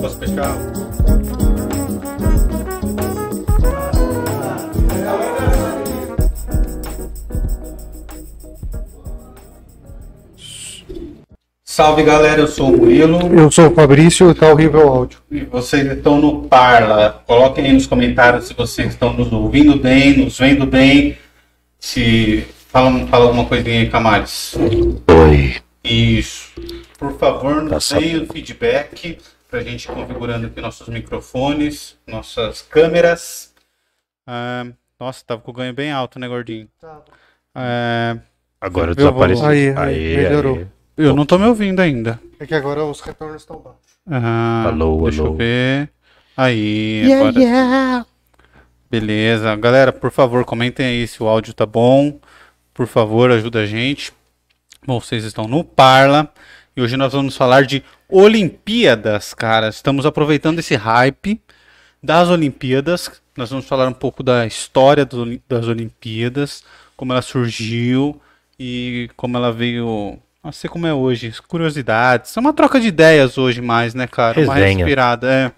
Posso fechar? Salve galera, eu sou o Murilo Eu sou o Fabrício e tá horrível o áudio. e vocês estão no Parla. Coloquem aí nos comentários se vocês estão nos ouvindo bem, nos vendo bem. Se fala, fala alguma coisinha aí, Camales. Oi. Isso. Por favor, nos Tá deem o feedback pra gente ir configurando aqui nossos microfones, nossas câmeras. Ah, nossa, tava com o ganho bem alto, né, gordinho? É, Agora Viu, desapareceu. Aí, aí, melhorou. Eu não tô me ouvindo ainda. É que agora os retornos estão baixos. Ah, Alô, deixa eu alô. ver. Aí, agora. Beleza. Galera, por favor, comentem aí se o áudio tá bom. Por favor, ajuda a gente. Bom, vocês estão no Parla. E hoje nós vamos falar de Olimpíadas, cara. Estamos aproveitando esse hype das Olimpíadas. Nós vamos falar um pouco da história do das Olimpíadas, como ela surgiu e como ela veio a ser como é hoje. Curiosidades. É uma troca de ideias hoje mais, né, cara? Uma Resenha. respirada, é.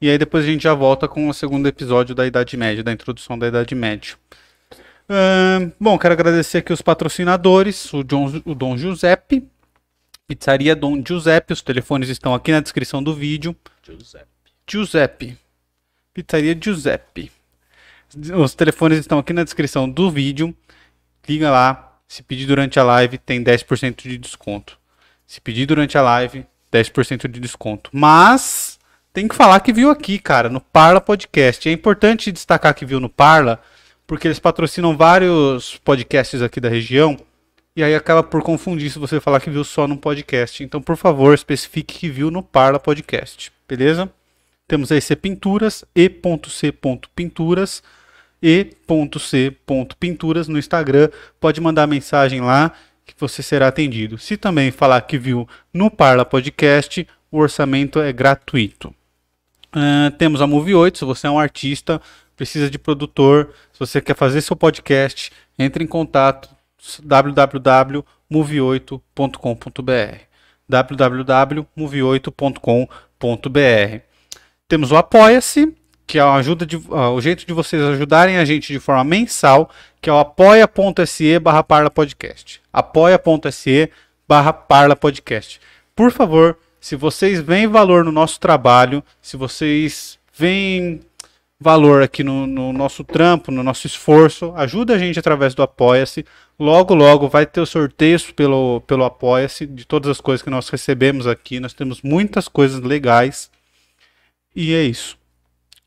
E aí depois a gente já volta com o segundo episódio da Idade Média, da introdução da Idade Média. Bom, quero agradecer aqui os patrocinadores, o, John, o Dom Giuseppe, Pizzaria Dom Giuseppe, os telefones estão aqui na descrição do vídeo. Giuseppe. Pizzaria Giuseppe. Os telefones estão aqui na descrição do vídeo. Liga lá. Se pedir durante a live, tem 10% de desconto. Se pedir durante a live, 10% de desconto. Mas tem que falar que viu aqui, cara, no Parla Podcast. É importante destacar que viu no Parla, porque eles patrocinam vários podcasts aqui da região. E aí acaba por confundir se você falar que viu só no podcast. Então, por favor, especifique que viu no Parla Podcast. Beleza? Temos aí C Pinturas, e.c.pinturas, e.c.pinturas no Instagram. Pode mandar mensagem lá que você será atendido. Se também falar que viu no Parla Podcast, o orçamento é gratuito. Ah, temos a Move 8, se você é um artista, precisa de produtor, se você quer fazer seu podcast, entre em contato www.move8.com.br www.move8.com.br Temos o Apoia-se, que é a ajuda de, ah, o jeito de vocês ajudarem a gente de forma mensal, que é o apoia.se barra parla podcast. apoia.se barra parla podcast. Por favor, se vocês veem valor no nosso trabalho, se vocês veem valor aqui no, no nosso trampo, no nosso esforço, ajuda a gente através do Apoia-se. Logo, logo vai ter os sorteios pelo, pelo Apoia-se de todas as coisas que nós recebemos aqui. Nós temos muitas coisas legais. E é isso.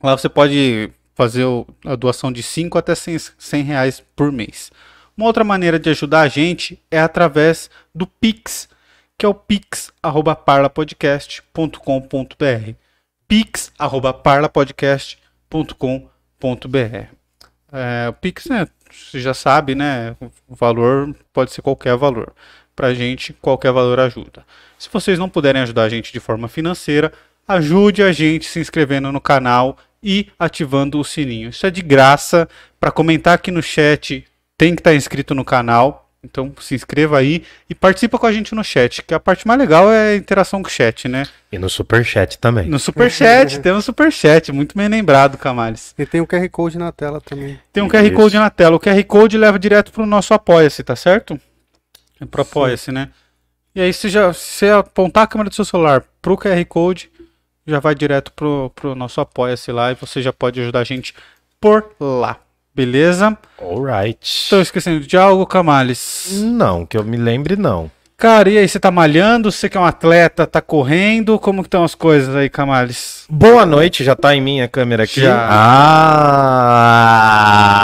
Lá você pode fazer a doação de 5 até 100, 100 reais por mês. Uma outra maneira de ajudar a gente é através do Pix, que é o pix.parlapodcast.com.br pix.parlapodcast.com.br é, O Pix, né, você já sabe, né, o valor pode ser qualquer valor. Pra gente, qualquer valor ajuda. Se vocês não puderem ajudar a gente de forma financeira, ajude a gente se inscrevendo no canal e ativando o sininho. Isso é de graça. Para comentar aqui no chat, tem que estar inscrito no canal. Então se inscreva aí e participa com a gente no chat, que a parte mais legal é a interação com o chat, né? E no superchat também. No superchat, tem um superchat, muito bem lembrado, Camales. E tem o QR Code na tela também. Tem um QR Isso. Code na tela. O QR Code leva direto pro nosso Apoia-se, tá certo? É pro Apoia-se, né? E aí, se, já, se você apontar a câmera do seu celular pro QR Code, já vai direto pro, pro nosso Apoia-se lá e você já pode ajudar a gente por lá. Beleza? Alright. Estou esquecendo de algo, Camales? Não, que eu me lembre, não. Cara, e aí, você tá malhando? Você que é um atleta, tá correndo? Como que estão as coisas aí, Camales? Boa noite, já tá em minha câmera aqui? Já. Ah!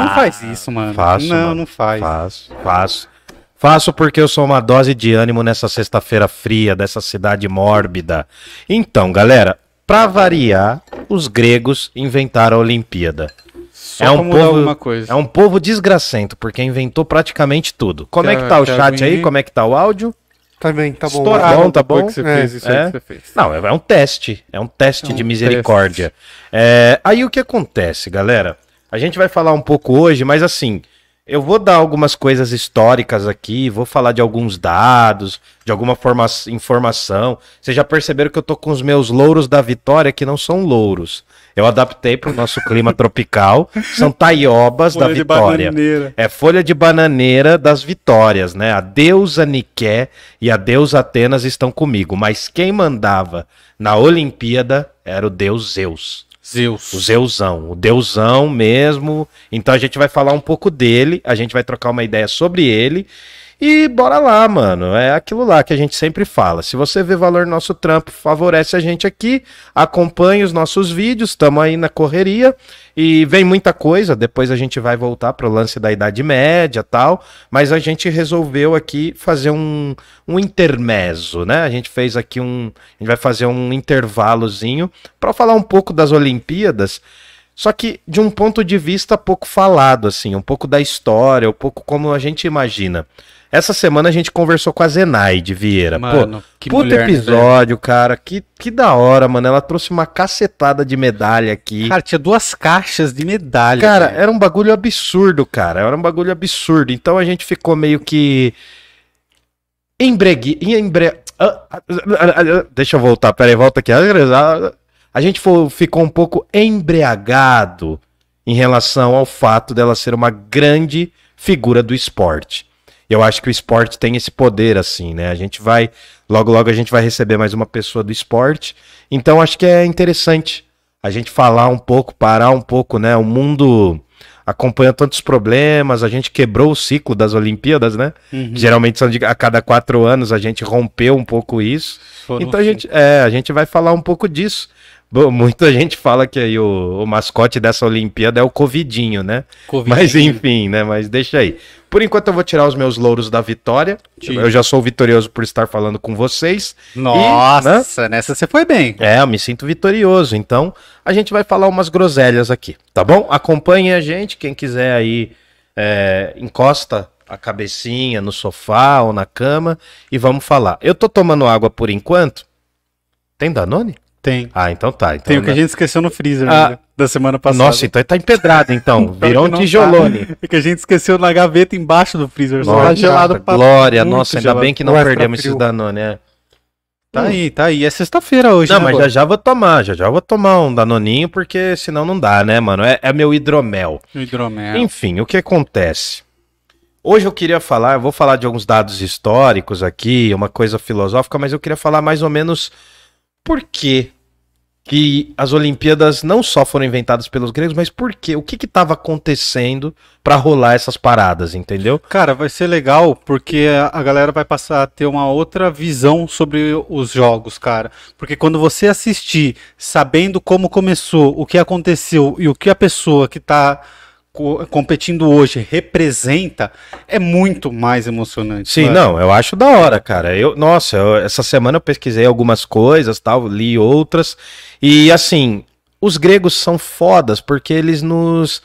Não faz isso, mano. Faço, não, mano. não faz. Faço, faço. Faço porque eu sou uma dose de ânimo nessa sexta-feira fria dessa cidade mórbida. Então, galera, pra variar, os gregos inventaram a Olimpíada. Só é um mudar povo, alguma coisa. é um povo desgracento, porque inventou praticamente tudo. Como é que Quer- tá o quer chat aí? vir? Como é que tá o áudio? Tá bem, tá bom. Estourado Tá bom, tá bom? que você É, fez isso aí é. que você fez. Não, é um teste. É um teste É um de misericórdia. É, aí o que acontece, galera? A gente vai falar um pouco hoje, mas assim, eu vou dar algumas coisas históricas aqui, vou falar de alguns dados, de alguma forma, informação. Vocês já perceberam que eu tô com os meus louros da vitória, que não são louros. Eu adaptei para o nosso clima tropical. São taiobas da vitória. É folha de bananeira das vitórias, né? A deusa Niké e a deusa Atenas estão comigo, mas quem mandava na Olimpíada era o deus Zeus. Zeus. O Zeusão, o deusão mesmo. Então a gente vai falar um pouco dele, a gente vai trocar uma ideia sobre ele e bora lá, mano. É aquilo lá que a gente sempre fala. Se você vê valor no nosso trampo, favorece a gente aqui, acompanhe os nossos vídeos, estamos aí na correria e vem muita coisa. Depois a gente vai voltar pro lance da Idade Média tal. Mas a gente resolveu aqui fazer um, um intermezzo, né? A gente fez aqui um. A gente vai fazer um intervalozinho para falar um pouco das Olimpíadas. Só que de um ponto de vista pouco falado, assim, um pouco da história, um pouco como a gente imagina. Essa semana a gente conversou com a Zenaide Vieira. Mano, Pô, que puto mulher, né, episódio, né, cara. Que, que da hora, mano. Ela trouxe uma cacetada de medalha aqui. Cara, tinha duas caixas de medalha. Cara, era um bagulho absurdo, cara. Era um bagulho absurdo. Então a gente ficou meio que. Embregue. Embre... Deixa eu voltar, peraí, volta aqui. A gente ficou um pouco embriagado em relação ao fato dela ser uma grande figura do esporte. Eu acho que o esporte tem esse poder, assim, né? A gente vai. Logo, logo a gente vai receber mais uma pessoa do esporte. Então acho que é interessante a gente falar um pouco, parar um pouco, né? O mundo acompanha tantos problemas, a gente quebrou o ciclo das Olimpíadas, né? Uhum. Geralmente são de, a cada quatro anos, a gente rompeu um pouco isso. Foram então a gente, é, a gente vai falar um pouco disso. Bom, muita gente fala que aí o, o, mascote dessa Olimpíada é o Covidinho, né? Covidinho. Mas enfim, né? Mas deixa aí. Por enquanto eu vou tirar os meus louros da vitória. Sim. Eu já sou vitorioso por estar falando com vocês. Nossa, e, né? nessa você foi bem. É, eu me sinto vitorioso. Então a gente vai falar umas groselhas aqui, tá bom? Acompanhe a gente. Quem quiser aí, é, encosta a cabecinha no sofá ou na cama e vamos falar. Eu tô tomando água por enquanto. Tem Danone? Tem. Ah, então tá. Então, Tem o que a gente esqueceu no freezer ah, né, da semana passada. Nossa, então tá empedrado então. Virou um tijolone. Tá. É que a gente esqueceu na gaveta embaixo do freezer. Nossa, tá gelado pra Glória, nossa, ainda gelado. bem que não perdemos esses Danone, é. Tá hum. aí, tá aí. É sexta-feira hoje, Não, né, mas já já vou tomar, já já vou tomar um Danoninho, porque senão não dá, né, mano? É, é meu hidromel. Hidromel. Enfim, o que acontece? Hoje eu queria falar, eu vou falar de alguns dados históricos aqui, uma coisa filosófica, mas eu queria falar mais ou menos por que que as Olimpíadas não só foram inventadas pelos gregos, mas por quê? O que estava acontecendo para rolar essas paradas, entendeu? Cara, vai ser legal porque a galera vai passar a ter uma outra visão sobre os jogos, cara. Porque quando você assistir sabendo como começou, o que aconteceu e o que a pessoa que está competindo hoje representa, é muito mais emocionante. Sim, não, eu acho da hora, cara. Eu, nossa, eu, essa semana eu pesquisei algumas coisas, tal, li outras e assim, os gregos são fodas porque eles nos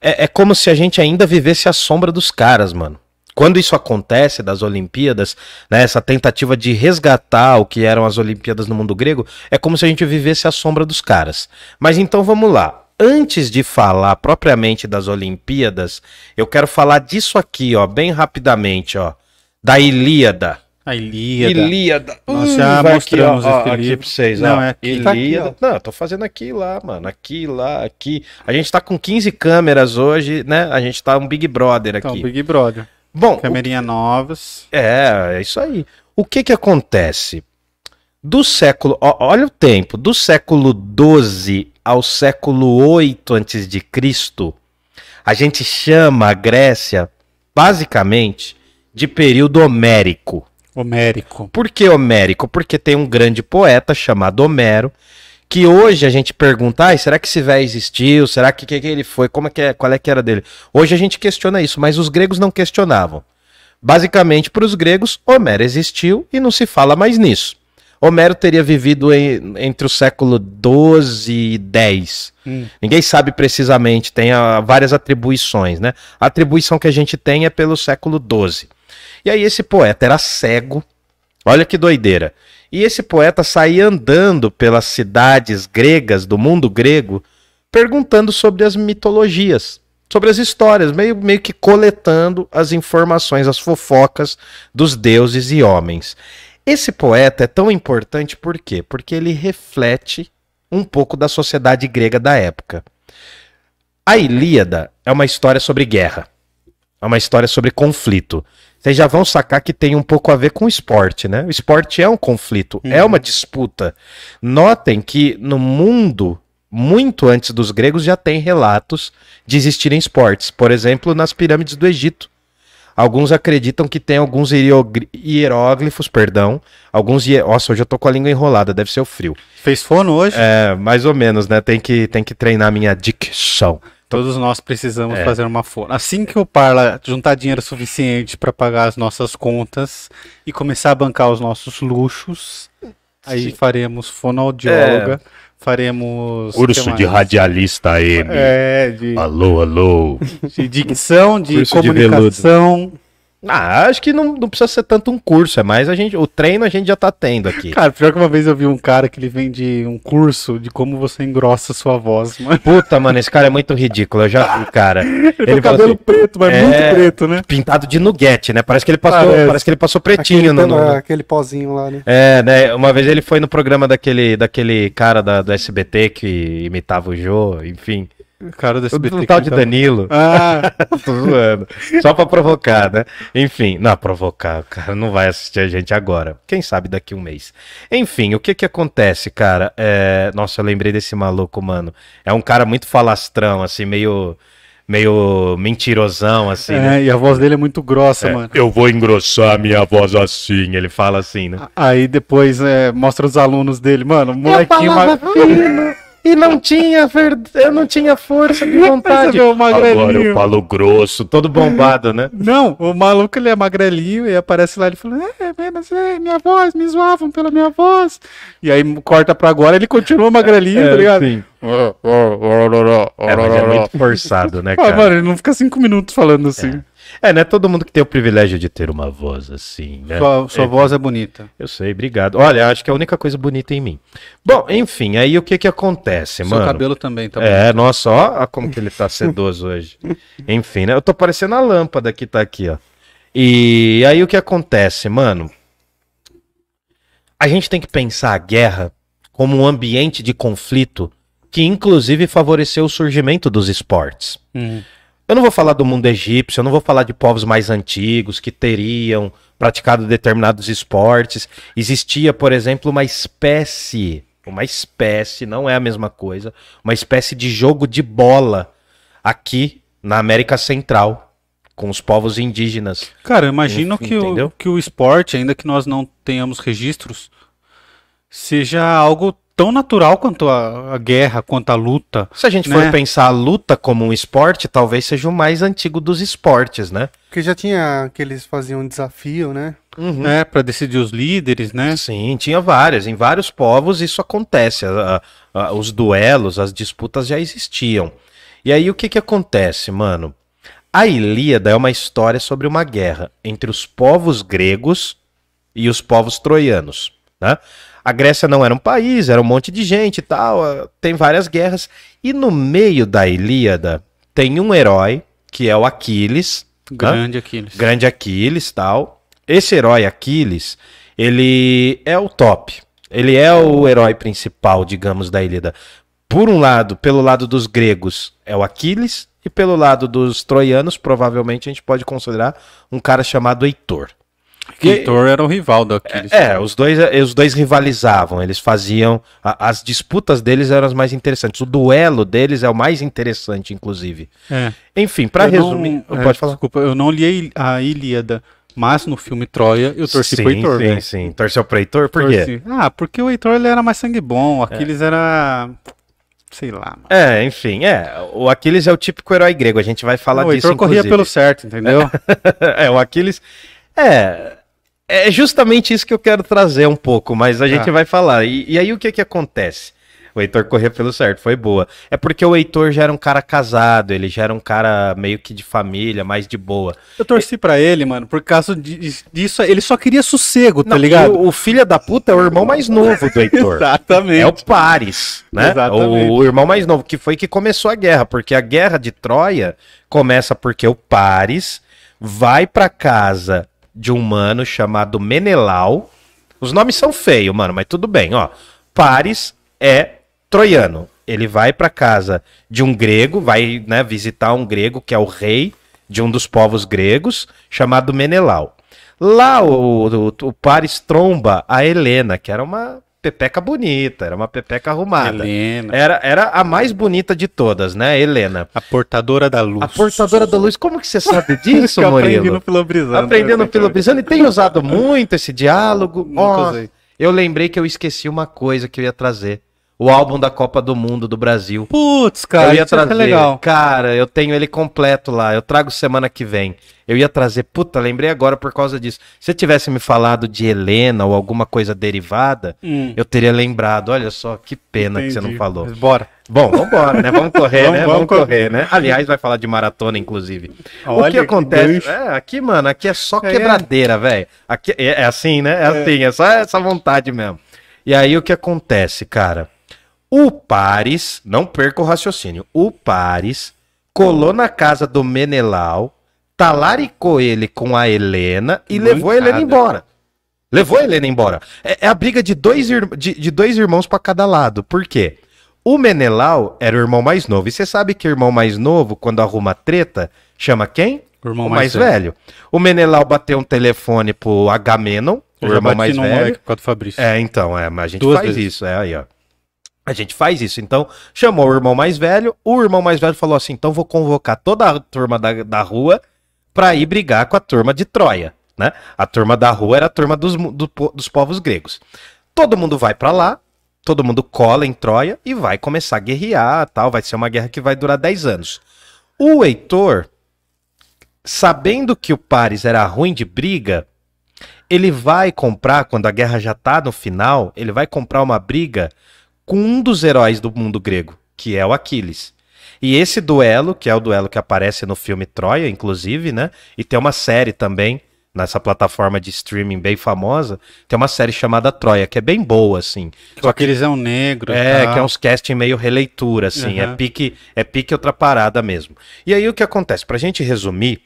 é, é como se a gente ainda vivesse a sombra dos caras, mano quando isso acontece das Olimpíadas, né, essa tentativa de resgatar o que eram as Olimpíadas no mundo grego, é como se a gente vivesse a sombra dos caras. Mas então vamos lá antes de falar propriamente das Olimpíadas, eu quero falar disso aqui, ó, bem rapidamente, ó, da Ilíada. A Ilíada. Ilíada. Nós já hum, mostramos aqui, ó, aqui pra vocês, Não, ó. É aqui, tá Ilíada. Aqui, Não, eu tô fazendo aqui lá, mano. Aqui, lá, aqui. A gente tá com 15 câmeras hoje, né? A gente tá um Big Brother aqui. Então, Big Brother. Bom, Camerinha o... novas. É, é isso aí. O que que acontece? Do século, ó, olha o tempo, do século 12 ao século 8 a.C., a gente chama a Grécia, basicamente, de período homérico. Homérico. Por que homérico? Porque tem um grande poeta chamado Homero, que hoje a gente pergunta, ah, será que esse velho existiu? Será que, que, que ele foi? Como é que é, qual é que era dele? Hoje a gente questiona isso, mas os gregos não questionavam. Basicamente, para os gregos, Homero existiu e não se fala mais nisso. Homero teria vivido em, entre o século 12 e 10. Hum. Ninguém sabe precisamente, tem a, ah, várias atribuições, né? A atribuição que a gente tem é pelo século 12. E aí esse poeta era cego. Olha que doideira. E esse poeta saía andando pelas cidades gregas do mundo grego perguntando sobre as mitologias, sobre as histórias, meio, meio que coletando as informações, as fofocas dos deuses e homens. Esse poeta é tão importante por quê? Porque ele reflete um pouco da sociedade grega da época. A Ilíada é uma história sobre guerra. É uma história sobre conflito. Vocês já vão sacar que tem um pouco a ver com o esporte, né? O esporte é um conflito, é uma disputa. Notem que no mundo, muito antes dos gregos, já tem relatos de existirem esportes. Por exemplo, nas pirâmides do Egito. Alguns acreditam que tem alguns hieróglifos, perdão. Alguns. Nossa, hoje eu tô com a língua enrolada, deve ser o frio. Fez fono hoje? É, mais ou menos, né? Tem que, tem que treinar minha dicção. Todos nós precisamos É. fazer uma fono. Assim que o Parla juntar dinheiro suficiente para pagar as nossas contas e começar a bancar os nossos luxos, aí Sim. faremos fonoaudióloga, faremos Curso de radialista M. É, de, Alô, alô. de dicção, de Curso de comunicação. Ah, acho que não, não precisa ser tanto um curso, é mais a gente. O treino a gente já tá tendo aqui. Cara, pior que uma vez eu vi um cara que ele vende um curso de como você engrossa sua voz, mano. Puta, mano, esse cara é muito ridículo. Eu já vi, cara. Ele tem cabelo assim, preto, mas é, muito preto, né? pintado de nuguete, né? Parece que ele passou, Parece. parece, que ele passou pretinho Aquele, no, aquele pozinho lá, né? É, né? Uma vez ele foi no programa daquele, daquele cara da, do SBT que imitava o Jô, enfim. O cara do SBT. o tal de tá- Danilo. Ah, Tô zoando. Só pra provocar, né? Enfim, não, provocar. O cara não vai assistir a gente agora. Quem sabe daqui a um mês. Enfim, o que que acontece, cara? É... Nossa, eu lembrei desse maluco, mano. É um cara muito falastrão, assim, meio. meio mentirosão, assim, né? é, e a voz dele é muito grossa, mano. Eu vou engrossar minha voz assim, ele fala assim, né? Aí depois é, mostra os alunos dele, mano, molequinho e não tinha ver... eu não tinha força de vontade. Você vê o magrelinho. Agora eu falo grosso, todo bombado, né? Não, o maluco ele é magrelinho e aparece lá ele falando, é, mas é, minha voz, me zoavam pela minha voz. E aí corta pra agora, ele continua magrelinho, tá ligado? sim. É, mas é muito forçado, né, Ah, cara? mano, ele não fica cinco minutos falando assim. É, não é todo mundo que tem o privilégio de ter uma voz assim, né? Sua, sua É, voz é bonita. Eu sei, obrigado. Olha, acho que é a única coisa bonita em mim. Bom, enfim, aí o que que acontece, Seu mano? cabelo também tá bonito. É, nossa, ó, como que ele tá sedoso hoje. Enfim, né? Eu tô parecendo a lâmpada que tá aqui, ó. E aí o que acontece, mano? A gente tem que pensar a guerra como um ambiente de conflito que inclusive favoreceu o surgimento dos esportes. Hum. Eu não vou falar do mundo egípcio, eu não vou falar de povos mais antigos que teriam praticado determinados esportes. Existia, por exemplo, uma espécie, uma espécie, não é a mesma coisa, uma espécie de jogo de bola aqui na América Central, com os povos indígenas. Cara, eu imagino que o, que o esporte, ainda que nós não tenhamos registros, seja algo tão natural quanto a, a guerra, quanto a luta. Se a gente Né? for pensar a luta como um esporte, talvez seja o mais antigo dos esportes, né? Porque já tinha que eles faziam um desafio, né? Uhum. né, para decidir os líderes, né? Sim, tinha várias. Em vários povos isso acontece. A- a- os duelos, as disputas já existiam. E aí o que que acontece, mano? A Ilíada é uma história sobre uma guerra entre os povos gregos e os povos troianos, né? A Grécia não era um país, era um monte de gente e tal, ah, tem várias guerras. E no meio da Ilíada tem um herói, que é o Aquiles, né? Grande Aquiles. grande Aquiles tal. Esse herói Aquiles, ele é o top. Ele é o herói principal, digamos, da Ilíada. Por um lado, pelo lado dos gregos, é o Aquiles, e pelo lado dos troianos, provavelmente a gente pode considerar um cara chamado Heitor. Heitor era o rival do Aquiles. É, os dois, os dois rivalizavam, eles faziam. a- as disputas deles eram as mais interessantes. O duelo deles é o mais interessante, inclusive. É. Enfim, pra Eu não- resumir. é, pode falar. Desculpa, eu não li a Ilíada, mas no filme Troia eu torci sim, pro Heitor, Sim, velho. sim. Torceu pro Heitor? Por quê? Torci. Ah, porque o Heitor ele era mais sangue bom, o Aquiles era. Sei lá, mano. É, enfim, é. O Aquiles é o típico herói grego, a gente vai falar o disso. Heitor corria pelo certo, entendeu? é, o Aquiles. É. É justamente isso que eu quero trazer um pouco, mas a gente Tá. vai falar. E, e aí o que que acontece? O Heitor corria pelo certo, foi boa. É porque o Heitor já era um cara casado, ele já era um cara meio que de família, mais de boa. Eu torci pra ele, mano, por causa disso. Ele só queria sossego, tá Não, ligado? O, o filho da puta é o irmão mais novo do Heitor. Exatamente. É o Paris, né? Exatamente. O, o irmão mais novo, que foi que começou a guerra, porque a guerra de Troia começa porque o Paris vai pra casa de um mano chamado Menelau. Os nomes são feios, mano, mas tudo bem, ó. Paris é troiano. Ele vai pra casa de um grego, vai né, visitar um grego que é o rei de um dos povos gregos, chamado Menelau. Lá o, o, o Paris tromba a Helena, que era uma pepeca bonita, era uma pepeca arrumada. Helena. Era, era a mais bonita de todas, né, Helena? A portadora da luz. A portadora da luz. Como que você sabe disso, eu aprendi Murilo? no Filobrizando. Aprendeu no Filobrizando e tem usado muito esse diálogo. Nunca Ó, usei. eu lembrei que eu esqueci uma coisa que eu ia trazer. O álbum da Copa do Mundo do Brasil. Putz, cara, eu ia isso é trazer. legal. Cara, eu tenho ele completo lá. Eu trago semana que vem. Eu ia trazer. Puta, lembrei agora por causa disso. Se você tivesse me falado de Helena ou alguma coisa derivada, Hum, eu teria lembrado. Olha só, que pena que você não entendi. falou. Mas Bora. Bom, vambora, né? Vamos correr, Vamos- né? vamos Vamos correr, né? Aliás, vai falar de maratona, inclusive. o Olha que que acontece? gancho. é, aqui, mano, aqui é só É. quebradeira, velho. Aqui é, é assim, né? É, assim, é só essa vontade mesmo. E aí o que acontece, cara? O Paris, não perca o raciocínio. O Paris colou na casa do Menelau, talaricou ele com a Helena e Mancada. levou a Helena embora. Levou a Helena embora. É, é a briga de dois, de, de dois irmãos pra cada lado. Por quê? O Menelau era o irmão mais novo. E você sabe que o irmão mais novo, quando arruma treta, chama quem? O irmão o mais mais, velho. O Menelau bateu um telefone pro Agamenon, o irmão mais velho. moleque por causa do Fabrício. É, então, é, mas a gente Duas faz vezes. isso, é aí, ó. A gente faz isso. Então, chamou o irmão mais velho, o irmão mais velho falou assim: então vou convocar toda a turma da, da rua pra ir brigar com a turma de Troia, né? A turma da rua era a turma dos, do dos povos gregos. Todo mundo vai pra lá, todo mundo cola em Troia e vai começar a guerrear, tal, vai ser uma guerra que vai durar 10 anos. O Heitor, sabendo que o Paris era ruim de briga, ele vai comprar, quando a guerra já tá no final, ele vai comprar uma briga com um dos heróis do mundo grego, que é o Aquiles. E esse duelo, que é o duelo que aparece no filme Troia, inclusive, né? E tem uma série também, nessa plataforma de streaming bem famosa, tem uma série chamada Troia, que é bem boa, assim. Só que eles é um negro. É, tal. que é uns casting meio releitura, assim. É Aham. pique é pique outra parada mesmo. E aí o que acontece? Pra gente resumir,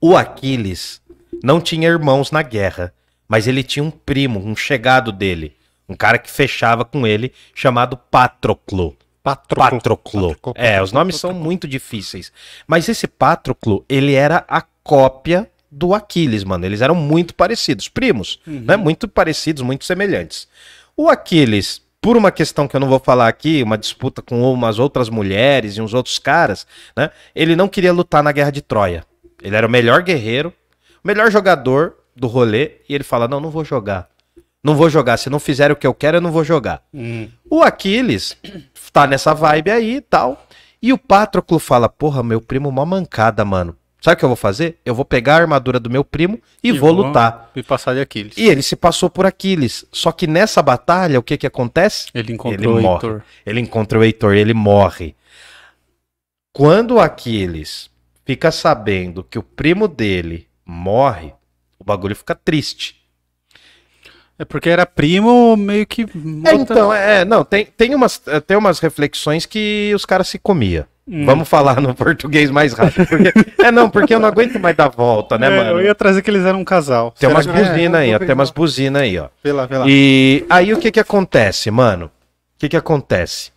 o Aquiles não tinha irmãos na guerra, mas ele tinha um primo, um chegado dele, um cara que fechava com ele, chamado Patroclo. Patroclo. Patroclo. Patroclo. É, os nomes são muito difíceis. Mas esse Patroclo, ele era a cópia do Aquiles, mano. Eles eram muito parecidos, primos, né? Muito parecidos, muito semelhantes. O Aquiles, por uma questão que eu não vou falar aqui, uma disputa com umas outras mulheres e uns outros caras, né? Ele não queria lutar na guerra de Troia. Ele era o melhor guerreiro, o melhor jogador do rolê, e ele fala: Não, não vou jogar. Não vou jogar. Se não fizer o que eu quero, eu não vou jogar. Hum. O Aquiles tá nessa vibe aí e tal. E o Patroclo fala: Porra, meu primo, uma mancada, mano. Sabe o que eu vou fazer? Eu vou pegar a armadura do meu primo e, vou lutar. E passar de Aquiles. E ele se passou por Aquiles. Só que nessa batalha, o que que acontece? Ele encontrou Ele o morre. Heitor. Ele encontra o Heitor e ele morre. Quando o Aquiles fica sabendo que o primo dele morre, o bagulho fica triste. É porque era primo meio que. É, então, é, não, tem, tem, umas, eh, tem umas reflexões que os caras se comia. Hum. Vamos falar no português mais rápido. porque- é, não, porque eu não aguento mais dar volta, né, É, mano? Eu ia trazer que eles eram um casal. Tem Será umas buzinas É, aí, ó. Tem umas buzinas aí, ó. Vê lá, vê lá. E aí o que que acontece, mano? O que que acontece?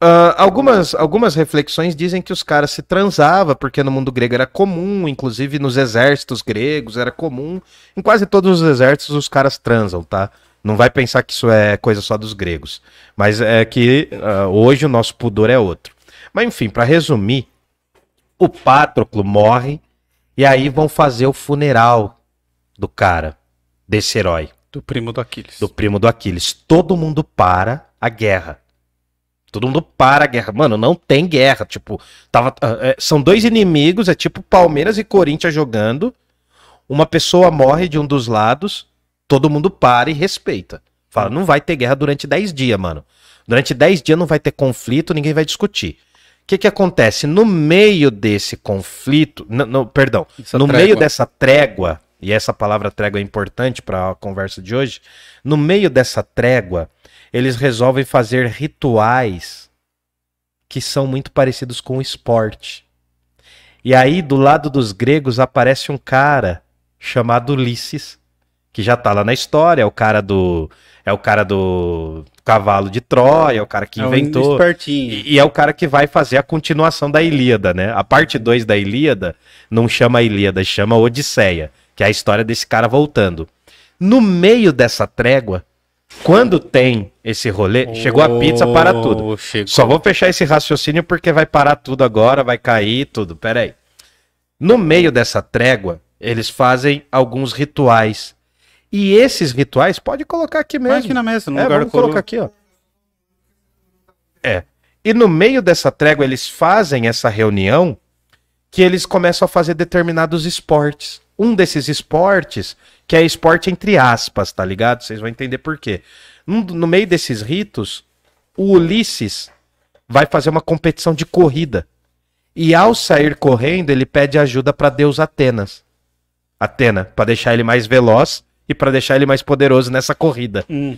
Ah, algumas, algumas reflexões dizem que os caras se transava, porque no mundo grego era comum, inclusive nos exércitos gregos era comum. Em quase todos os exércitos os caras transam, tá? Não vai pensar que isso é coisa só dos gregos. Mas é que ah, hoje o nosso pudor é outro. Mas enfim, pra resumir, o Patroclo morre e aí vão fazer o funeral do cara, desse herói Do primo do Aquiles. do primo do Aquiles. Todo mundo para a guerra. Todo mundo para a guerra. Mano, não tem guerra. Tipo, tava, ah, é, são dois inimigos, é tipo Palmeiras e Corinthians jogando. Uma pessoa morre de um dos lados, todo mundo para e respeita. Fala, não vai ter guerra durante 10 dias, mano. Durante 10 dias não vai ter conflito, ninguém vai discutir. O que, que acontece? No meio desse conflito, no, no- perdão, Essa no trégua. meio dessa trégua, e essa palavra trégua é importante para a conversa de hoje, no meio dessa trégua, eles resolvem fazer rituais que são muito parecidos com o esporte. E aí, do lado dos gregos, aparece um cara chamado Ulisses, que já tá lá na história, é o cara do. É o cara do cavalo de Troia, é o cara que É um inventou. espertinho. E, e é o cara que vai fazer a continuação da Ilíada, né? A parte 2 da Ilíada não chama Ilíada, chama Odisseia, que é a história desse cara voltando. No meio dessa trégua, quando tem esse rolê, chegou a pizza para tudo. Oh, Chegou. Só vou fechar esse raciocínio porque vai parar tudo agora, vai cair tudo. Pera aí. No meio dessa trégua, eles fazem alguns rituais. E esses rituais, pode colocar aqui mesmo. Põe aqui na mesa, no É, lugar vamos do colocar aqui, ó. É. E no meio dessa trégua, eles fazem essa reunião que eles começam a fazer determinados esportes. Um desses esportes, que é esporte entre aspas, tá ligado? Vocês vão entender por quê. Num- no meio desses ritos, o Ulisses vai fazer uma competição de corrida. E ao sair correndo, ele pede ajuda para Deus Atenas. Atena, para deixar ele mais veloz e para deixar ele mais poderoso nessa corrida. Hum.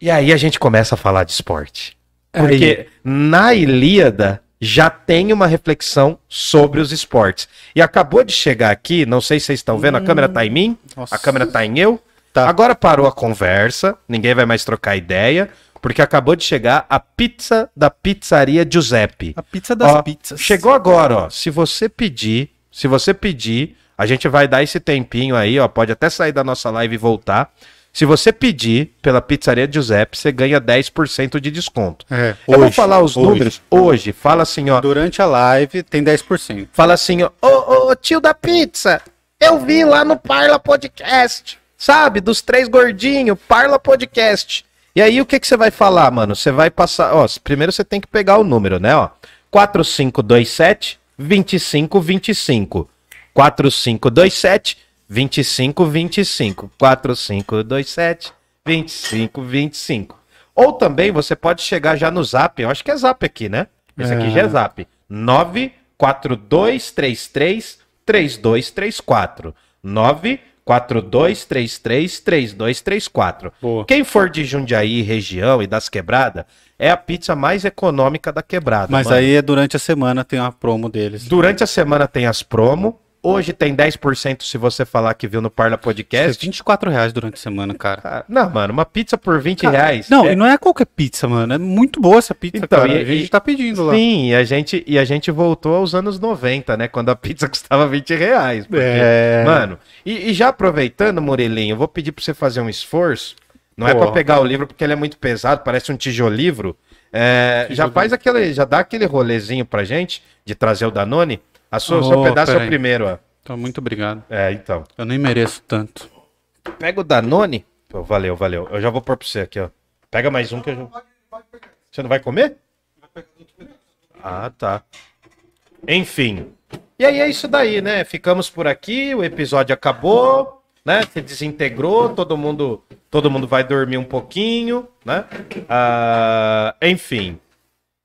E aí a gente começa a falar de esporte. Aí. Porque na Ilíada já tem uma reflexão sobre os esportes. E acabou de chegar aqui, não sei se vocês estão vendo, a câmera tá em mim, Nossa. a câmera tá em eu. Tá. Agora parou a conversa, ninguém vai mais trocar ideia, porque acabou de chegar a pizza da pizzaria Giuseppe. A pizza das Ó, pizzas. Chegou agora, ó. Se você pedir, se você pedir, a gente vai dar esse tempinho aí, ó. Pode até sair da nossa live e voltar. Se você pedir pela pizzaria Giuseppe, você ganha 10% de desconto. É, Eu vou hoje, falar os hoje. números hoje. Fala assim, ó. Durante a live tem 10%. Fala assim, ó. Ô, ô, ô, tio da pizza, eu vi lá no Parla Podcast. Sabe? Dos três gordinhos, Parla Podcast. E aí, o que, que você vai falar, mano? Você vai passar. Ó, primeiro você tem que pegar o número, né? Ó. 4527 2525. 4527 2525. 4527 2525. Ou também você pode chegar já no zap. Eu acho que é zap aqui, né? Esse aqui É. já é zap. 94233 3234. 94233 3234. Boa. Quem for de Jundiaí, região e das quebradas, é a pizza mais econômica da quebrada. Mas mano. aí é durante a semana tem uma promo deles. Durante a semana tem as promo. Hoje tem 10% se você falar que viu no Parla É Podcast. 24 reais durante a semana, cara. Não, mano, uma pizza por 20 reais. Não, é- e não é qualquer pizza, mano. É muito boa essa pizza, Então, cara. e- a gente e- tá pedindo lá. Sim, e a, gente, e a gente voltou aos anos 90, né? Quando a pizza custava 20 reais. porque- É. Mano, e, e já aproveitando, Murilinho, eu vou pedir pra você fazer um esforço. Não é pra pegar o livro porque ele é muito pesado, parece um tijolivro. É, já faz aquele, já dá aquele rolezinho pra gente de trazer o Danone. A sua, o seu Oh, pedaço é o primeiro, ó. Então, muito obrigado. É, então. Eu nem mereço tanto. Pega o Danone. Pô, valeu, valeu. Eu já vou pôr pra você aqui, ó. Pega mais um que eu já... Você não vai comer? Ah, tá. Enfim. E aí é isso daí, né? Ficamos por aqui, o episódio acabou, né? Se desintegrou, todo mundo, todo mundo vai dormir um pouquinho, né? Ah, enfim.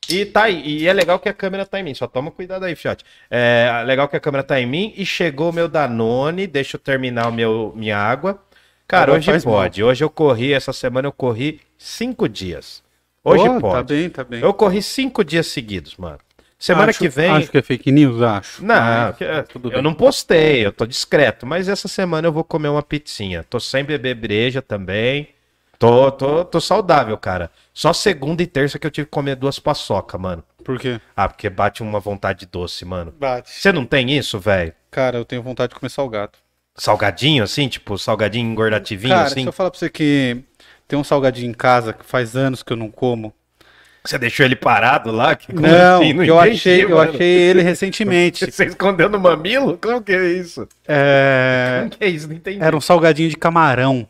E tá aí, e é legal que a câmera tá em mim, só toma cuidado aí, fiote. É legal que a câmera tá em mim e chegou o meu Danone, deixa eu terminar o meu, minha água. Cara, Água hoje pode. Hoje eu corri, essa semana eu corri cinco dias. Hoje Pô, pode. Tá bem, tá bem. Eu corri cinco dias seguidos, mano. Semana Acho- que vem. Acho que é fake news, acho. Não, que- é, tudo eu bem. não postei, eu tô discreto, mas essa semana eu vou comer uma pizzinha. Tô sem beber breja também. Tô, tô, tô saudável, cara. Só segunda e terça que eu tive que comer duas paçoca, mano. Por quê? Ah, porque bate uma vontade doce, mano. Bate. Você não tem isso, velho? Cara, eu tenho vontade de comer salgado. Salgadinho, assim? Tipo, salgadinho engordativinho, Cara, assim? se eu falar pra você que tem um salgadinho em casa que faz anos que eu não como. Você deixou ele parado lá? Que- Não, assim? eu entendi, achei, eu achei ele recentemente. Você escondeu no mamilo? Como que é isso? É, Como que é isso? Não entendi. Era um salgadinho de camarão.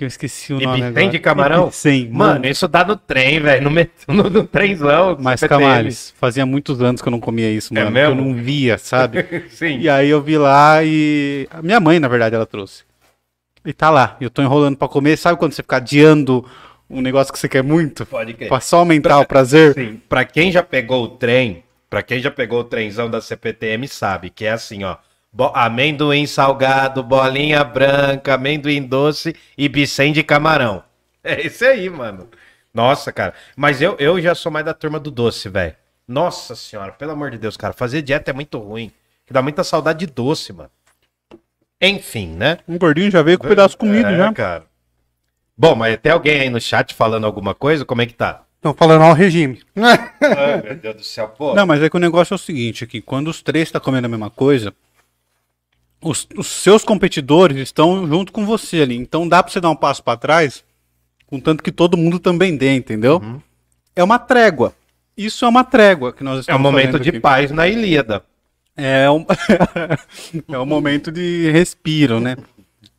Que eu esqueci o E nome agora. de camarão? Sim, Mano, isso dá no trem, velho. No, no, no trenzão. Mas. Camales, fazia muitos anos que eu não comia isso, É mano. eu mesmo? não via, sabe? Sim. e aí eu vi lá e. A minha mãe, na verdade, ela trouxe. E tá lá. Eu tô enrolando pra comer. Sabe quando você fica adiando um negócio que você quer muito? Pode crer. Pra só aumentar o prazer? Sim, pra quem já pegou o trem, pra quem já pegou o trenzão da CPTM sabe que é assim, ó. Bo- amendoim salgado, bolinha branca, amendoim doce e bicém de camarão. É esse aí, mano. Nossa, cara. Mas eu, eu já sou mais da turma do doce, velho. Nossa senhora, pelo amor de Deus, cara. Fazer dieta é muito ruim. Que dá muita saudade de doce, mano. Enfim, né? Um gordinho já veio com um pedaço comido É, já. cara. Bom, mas tem alguém aí no chat falando alguma coisa? Como é que tá? Estão falando ao regime. Ai, meu Deus do céu, pô. Não, mas é que o negócio é o seguinte aqui. Quando os três estão comendo a mesma coisa, os, os seus competidores estão junto com você ali. Então dá pra você dar um passo pra trás, contanto que todo mundo também dê, entendeu? É uma trégua. Isso é uma trégua que nós Uhum. É um estamos momento de aqui. paz na Ilíada. É um... é um momento de respiro, né?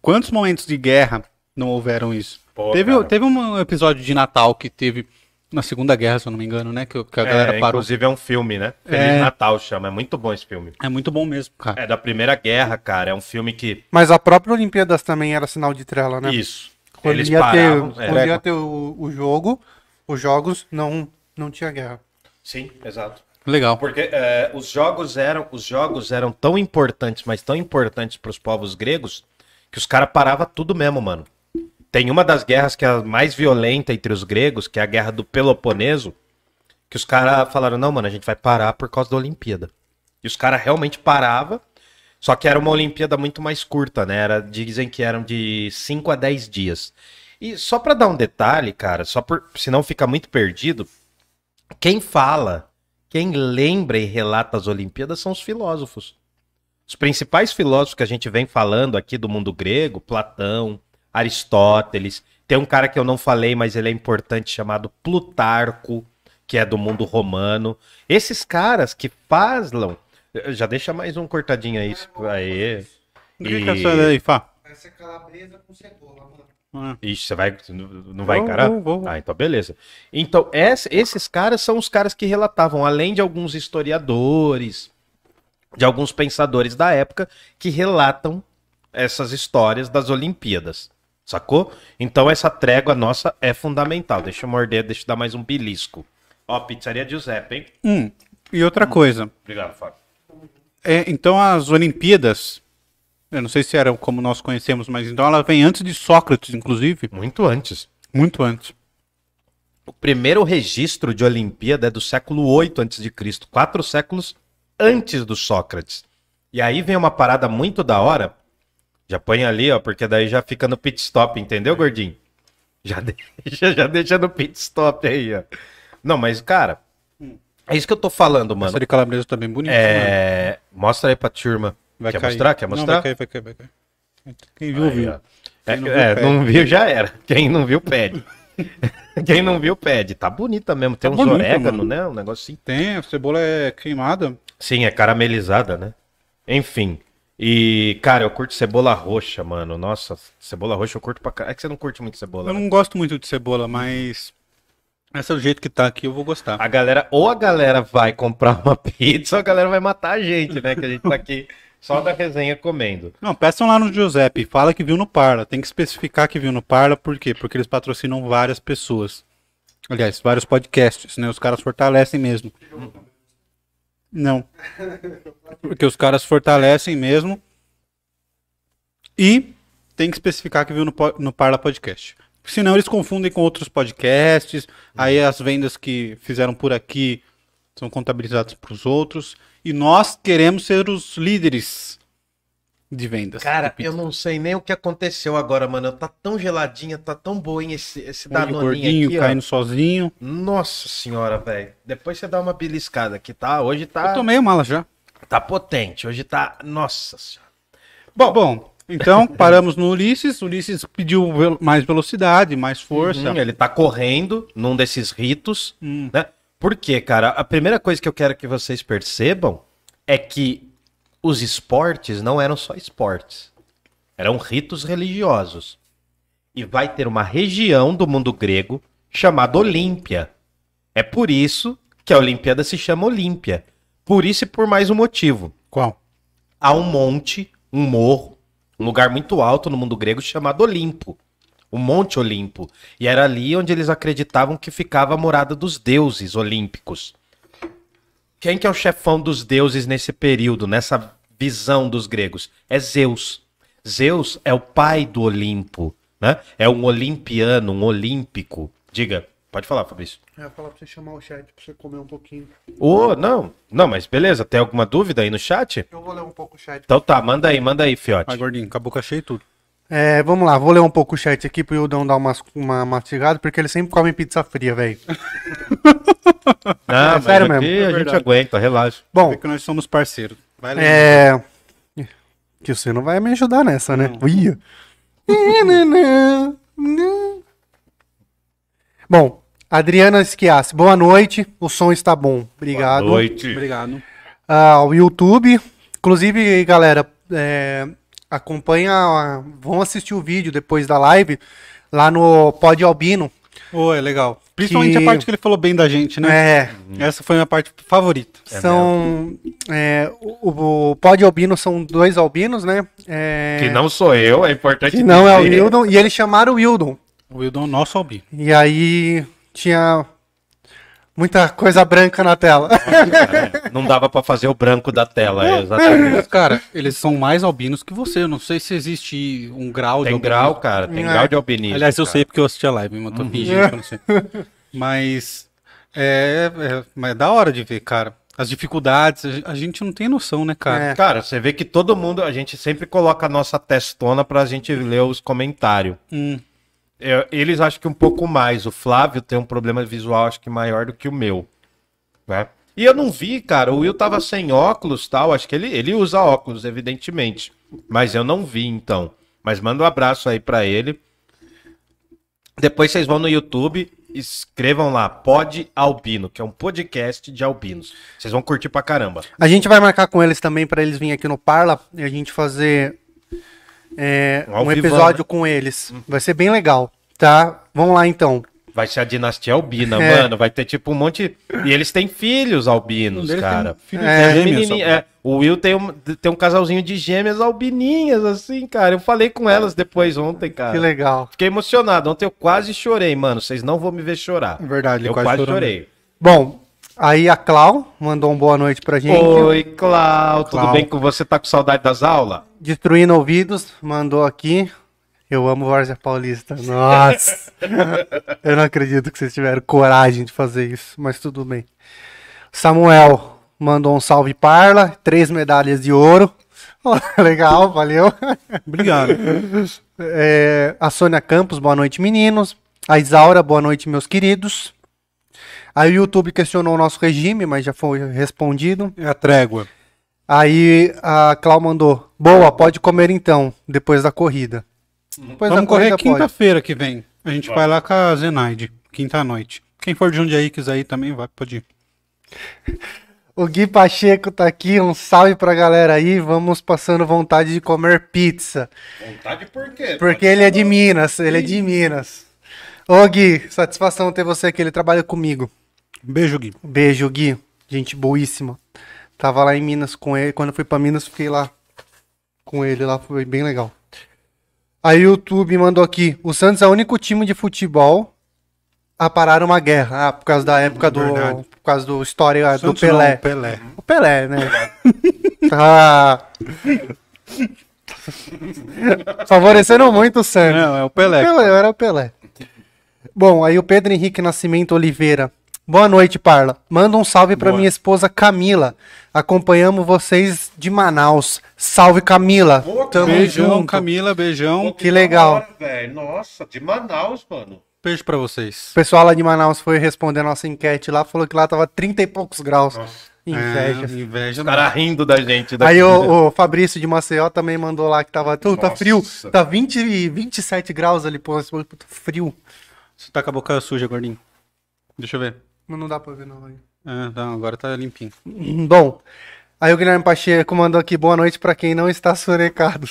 Quantos momentos de guerra não houveram isso? Pô, teve, cara. teve um episódio de Natal que teve na Segunda Guerra, se eu não me engano, né? Que, que a galera É, parou. inclusive é um filme, né? Feliz É. Natal chama. É muito bom esse filme. É muito bom mesmo, cara. É da Primeira Guerra, cara. É um filme que. Mas a própria Olimpíadas também era sinal de trela, né? Isso. Quando Eles ia paravam. ter, é. ia ter o, o jogo, os jogos não, não tinha guerra. Sim, exato. Legal. Porque é, os jogos eram os jogos eram tão importantes, mas tão importantes para os povos gregos, que os caras paravam tudo mesmo, mano. Tem uma das guerras que é a mais violenta entre os gregos, que é a guerra do Peloponeso, que os caras falaram, não, mano, a gente vai parar por causa da Olimpíada. E os caras realmente paravam, só que era uma Olimpíada muito mais curta, né? Era, dizem que eram de 5 a 10 dias. E só pra dar um detalhe, cara, só por, senão fica muito perdido, quem fala, quem lembra e relata as Olimpíadas são os filósofos. Os principais filósofos que a gente vem falando aqui do mundo grego, Platão, Aristóteles, tem um cara que eu não falei, mas ele é importante, chamado Plutarco, que é do mundo romano. Esses caras que falam. Já deixa mais um cortadinho aí. Aê. O que, que é essa daí, Fá? Essa é calabresa com cebola, mano. Ah, Ixi, você vai, não vai Vou, encarar? vou, vou. Ah, então beleza. Então, ess- esses caras são os caras que relatavam, além de alguns historiadores, de alguns pensadores da época, que relatam essas histórias das Olimpíadas. Sacou? Então essa trégua nossa é fundamental. Deixa eu morder, deixa eu dar mais um belisco. Ó, pizzaria Giuseppe, hein? Hum, e outra coisa. Obrigado, Fábio. É, então as Olimpíadas, eu não sei se eram como nós conhecemos, mas então ela vem antes de Sócrates, inclusive. Muito antes. Muito antes. O primeiro registro de Olimpíada é do século 8 a.C., quatro séculos antes do Sócrates. E aí vem uma parada muito da hora. Já põe ali, ó, porque daí já fica no pit stop, entendeu, gordinho? Já deixa, já deixa no pit stop aí, ó. Não, mas, cara, é isso que eu tô falando, mano. Essa de calabresa tá bem bonita. mano. É... Mostra aí pra turma. Vai Quer cair. mostrar? Quer Não, mostrar? vai cair, vai cair, vai cair. Quem viu, Aí, viu. É, não viu, é, não viu já era. Quem não viu, pede. Quem não viu, pede. Tá bonita mesmo. Tem Tá uns orégano, mano. né? Um negócio assim. Tem, a cebola é queimada. Sim, é caramelizada, né? Enfim. E, cara, eu curto cebola roxa, mano. Nossa, cebola roxa eu curto pra caralho. É que você não curte muito cebola. Eu né? não gosto muito de cebola, mas esse é o jeito que tá aqui, eu vou gostar. A galera, ou a galera vai comprar uma pizza, ou a galera vai matar a gente, né? Que a gente tá aqui só da resenha comendo. Não, peçam lá no Giuseppe, fala que viu no Parla. Tem que especificar que viu no Parla, por quê? Porque eles patrocinam várias pessoas. Aliás, vários podcasts, né? Os caras fortalecem mesmo. Não. Porque os caras fortalecem mesmo. E tem que especificar que viu no, no Parla Podcast. Senão eles confundem com outros podcasts. Aí as vendas que fizeram por aqui são contabilizadas para os outros. E nós queremos ser os líderes de vendas. Cara, de eu não sei nem o que aconteceu agora, mano. Tá tão geladinha, tá tão boa, hein? Esse, esse danoninho gordinho aqui, ó. caindo sozinho. Nossa senhora, velho. Depois você dá uma beliscada aqui, tá? Hoje Eu tá, tomei a mala já. tá potente. Hoje tá. Nossa senhora. Bom, bom, então paramos no Ulisses. O Ulisses pediu mais velocidade, mais força. Uhum, ele tá correndo num desses ritos, Hum. né? Por quê, cara? A primeira coisa que eu quero que vocês percebam é que os esportes não eram só esportes. Eram ritos religiosos. E vai ter uma região do mundo grego chamada Olímpia. É por isso que a Olimpíada se chama Olímpia. Por isso e por mais um motivo. Qual? Há um monte, um morro, um lugar muito alto no mundo grego chamado Olimpo. O Monte Olimpo. E era ali onde eles acreditavam que ficava a morada dos deuses olímpicos. Quem que é o chefão dos deuses nesse período, nessa visão dos gregos? É Zeus. Zeus é o pai do Olimpo, né? É um olimpiano, um olímpico. Diga, pode falar, Fabrício. Eu ia falar pra você chamar o chat pra você comer um pouquinho. Ô, não, não, mas beleza, tem alguma dúvida aí no chat? Eu vou ler um pouco o chat. Então tá, manda aí, manda aí, fiote. Vai, gordinho, com a boca cheia e tudo. É, vamos lá, vou ler um pouco o chat aqui pro Ildão dar umas, uma mastigada, porque ele sempre come pizza fria, velho. Não, É mas sério aqui mesmo, é a gente aguenta, relaxa. Bom, É que nós somos parceiros. Vai lá. é. Que você não vai me ajudar nessa, né? Ia. Bom, Adriana Esquiasse, boa noite. O som está bom. Obrigado. Boa noite. Obrigado. Ah, o YouTube. Inclusive, galera, é, acompanha. Vão assistir o vídeo depois da live lá no Pod Albino. Ô, é legal. Principalmente Que- a parte que ele falou bem da gente, né? É, Essa foi a minha parte favorita. são. é, o, o Pod Albino são dois albinos, né? É, Que não sou eu, é importante que não é o dizer. Wildon. E eles chamaram o Wildon. O Wildon, nosso Albi. E aí tinha muita coisa branca na tela. Não dava pra fazer o branco da tela, é, exatamente. Cara, eles são mais albinos que você. Eu não sei se existe um grau Tem de grau, albinismo. cara, tem É. grau de albinismo. Aliás, eu cara. sei porque eu assisti a live, mas eu tô fingindo que eu não sei. Mas é, é, mas é da hora de ver, cara. As dificuldades, a gente não tem noção, né, cara? É. Cara, você vê que todo mundo, a gente sempre coloca a nossa testona pra gente ler os comentários. Hum, Eu- eles acho que um pouco mais. O Flávio tem um problema visual, acho que maior do que o meu. Né? E eu não vi, cara. O Will tava sem óculos tal. Acho que ele, ele usa óculos, evidentemente. Mas eu não vi, então. Mas manda um abraço aí pra ele. Depois vocês vão no YouTube, escrevam lá, Pod Albino, que é um podcast de albinos. Vocês vão curtir pra caramba. A gente vai marcar com eles também para eles virem aqui no Parla e a gente fazer é, Um vivão, episódio né? com eles. Vai ser bem legal, tá? Vamos lá então. Vai ser a dinastia albina, É. mano. Vai ter tipo um monte. E eles têm filhos albinos, Um cara. tem filho É, gêmeos, é, o Will tem um, tem um casalzinho de gêmeas albininhas, assim, cara. Eu falei com elas depois ontem, Que cara. legal. Fiquei emocionado. Ontem eu quase chorei, mano. Vocês não vão me ver chorar. É verdade, ele eu quase quase, chorei. Bom, aí a Clau mandou um boa noite pra gente. Oi, Clau. Tudo Clau. bem com você? Tá com saudade das aulas? Destruindo ouvidos, mandou aqui. Eu amo Várzea Paulista. Nossa! Eu não acredito que vocês tiveram coragem de fazer isso, mas tudo bem. Samuel mandou um salve parla, três medalhas de ouro. Legal, valeu. Obrigado. É, a Sônia Campos, boa noite, meninos. A Isaura, boa noite, meus queridos. Aí o YouTube questionou o nosso regime, mas já foi respondido. É a trégua. Aí a Clau mandou: Boa, pode comer então, depois da corrida. Depois Vamos correr pode. quinta-feira que vem. A gente vai lá com a Zenaide, quinta-noite. Quem for de Jundiaí quiser ir também, vai, pode ir. O Gui Pacheco tá aqui, um salve pra galera aí. Vamos passando vontade de comer pizza. Vontade por quê? Porque ele é de Minas, ele é de Minas. Ô Gui, satisfação ter você aqui, ele trabalha comigo. Beijo, Gui. Beijo, Gui. Gente boíssima. Tava lá em Minas com ele. Quando eu fui pra Minas, fiquei lá com ele lá. Foi bem legal. Aí o YouTube mandou aqui. O Santos é o único time de futebol a parar uma guerra. Ah, por causa da época do... Verdade. Por causa do história do Pelé. não, Pelé. O Pelé, né? tá... Favorecendo muito o Santos. Não, é o Pelé. Pelé, era o Pelé. Bom, aí o Pedro Henrique Nascimento Oliveira. Boa noite, Parla. Manda um salve pra Boa. minha esposa Camila. Acompanhamos vocês de Manaus. Salve, Camila. Tamo Beijão, junto. Camila, beijão. Que legal. velho. Nossa, de Manaus, mano. Beijo pra vocês. O pessoal lá de Manaus foi responder a nossa enquete lá, falou que lá tava 30 e poucos graus. Inveja. É, inveja. O cara rindo da gente daqui. Aí o, o Fabrício de Maceió também mandou lá que tava. "Tô, tá frio. Tá 20, e 27 graus ali, pô. esse puta Frio. Você tá com a boca suja, gordinho. Deixa eu ver. Mas não dá pra ver, não. aí. É, não, agora tá limpinho. Bom, aí o Guilherme Pacheco mandou aqui boa noite pra quem não está surecado.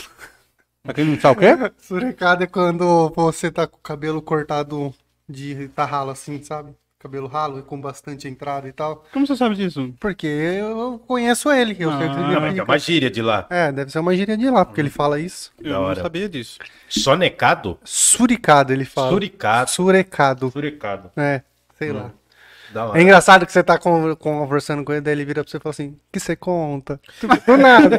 Pra quem não sabe o quê? Surecado é quando você tá com o cabelo cortado de tarralo assim, sabe? cabelo ralo e com bastante entrada e tal. Como você sabe disso? Porque eu conheço ele. Eu sei que ele Ah, me Não, mas é uma gíria de lá. É, deve ser uma gíria de lá, porque ele fala isso. Eu não sabia disso. Sonecado? Suricado, ele fala. Suricado. Surecado. Suricado. É, sei lá. É engraçado que você tá con- conversando com ele, daí ele vira pra você e fala assim, que você conta? Do nada.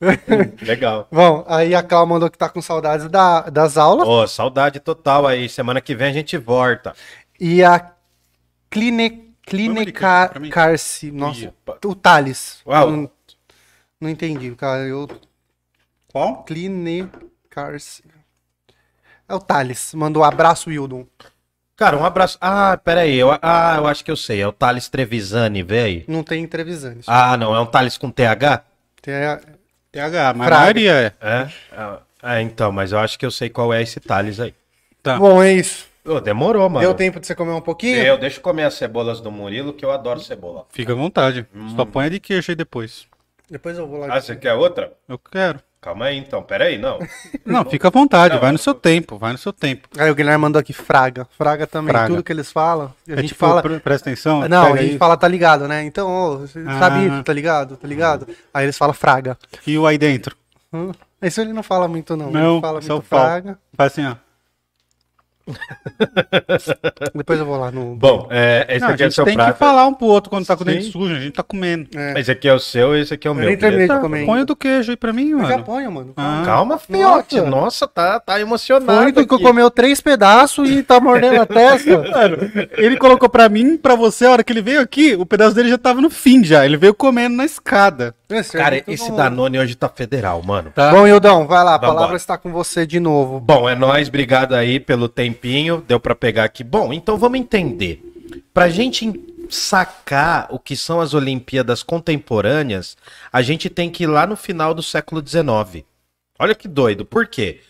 Legal. Bom, aí a Clau mandou que tá com saudades da- das aulas. Ô, saudade total aí. Semana que vem a gente volta. E a Cline, mim. Carci. Nossa, o Thales. Uau. Não, não entendi, cara. Eu. Qual? Cline Carci. É o Thales. Mandou abraço, Wildon. Cara, um abraço. Ah, peraí. Eu, ah, eu acho que eu sei. É o Thales Trevisani, velho. Não tem entrevisante. Ah, não. É um Thales com TH? TH, mas a Fraga. maioria é. É? Ah, É, então, mas eu acho que eu sei qual é esse Thales aí. Tá. Bom, é isso. Ô, demorou, mano. Deu tempo de você comer um pouquinho? Eu, deixa eu comer as cebolas do Murilo, que eu adoro cebola. Fica à vontade. Hum. Só põe de queijo aí depois. Depois eu vou lá. Ah, você quer outra? Eu quero. Calma aí, então. Peraí, não. Não, fica à vontade. Não, vai no eu- seu tempo. Vai no seu tempo. Aí o Guilherme mandou aqui Fraga. Fraga também. Fraga. Tudo que eles falam. A É gente tipo, fala. pre- presta atenção. Não, a gente aí. fala tá ligado, né? Então, Ah. sabe tá ligado? Tá ligado? Aí eles falam Fraga. E o aí dentro? Hum, Isso ele não fala muito, não. Não, ele fala muito. Fraga. Faz assim, ó. Depois eu vou lá no. Bom, é, esse Não, a aqui é o gente seu tem prato. que falar um pro outro quando tá com o dente sujo. A gente tá comendo. É. Esse aqui é o seu e esse aqui é o Eu meu. nem terminei de comer. Põe o do queijo aí pra mim, Eu já mano. ponho, mano. Ah. Calma, fiote. Nossa. Nossa, tá, tá emocionado. Foi do que comeu três pedaços e tá mordendo a testa. Mano, ele colocou pra mim, pra você, a hora que ele veio aqui, o pedaço dele já tava no fim já. Ele veio comendo na escada. Esse Cara, é esse bom. Danone hoje tá federal, mano. Tá? Bom, Ildão, vai lá. A Vambora. palavra está com você de novo. Bom, é nóis, obrigado aí pelo tempinho, deu pra pegar aqui. Bom, então vamos entender. Pra gente em- sacar o que são as Olimpíadas contemporâneas, a gente tem que ir lá no final do século XIX. Olha que doido, por quê?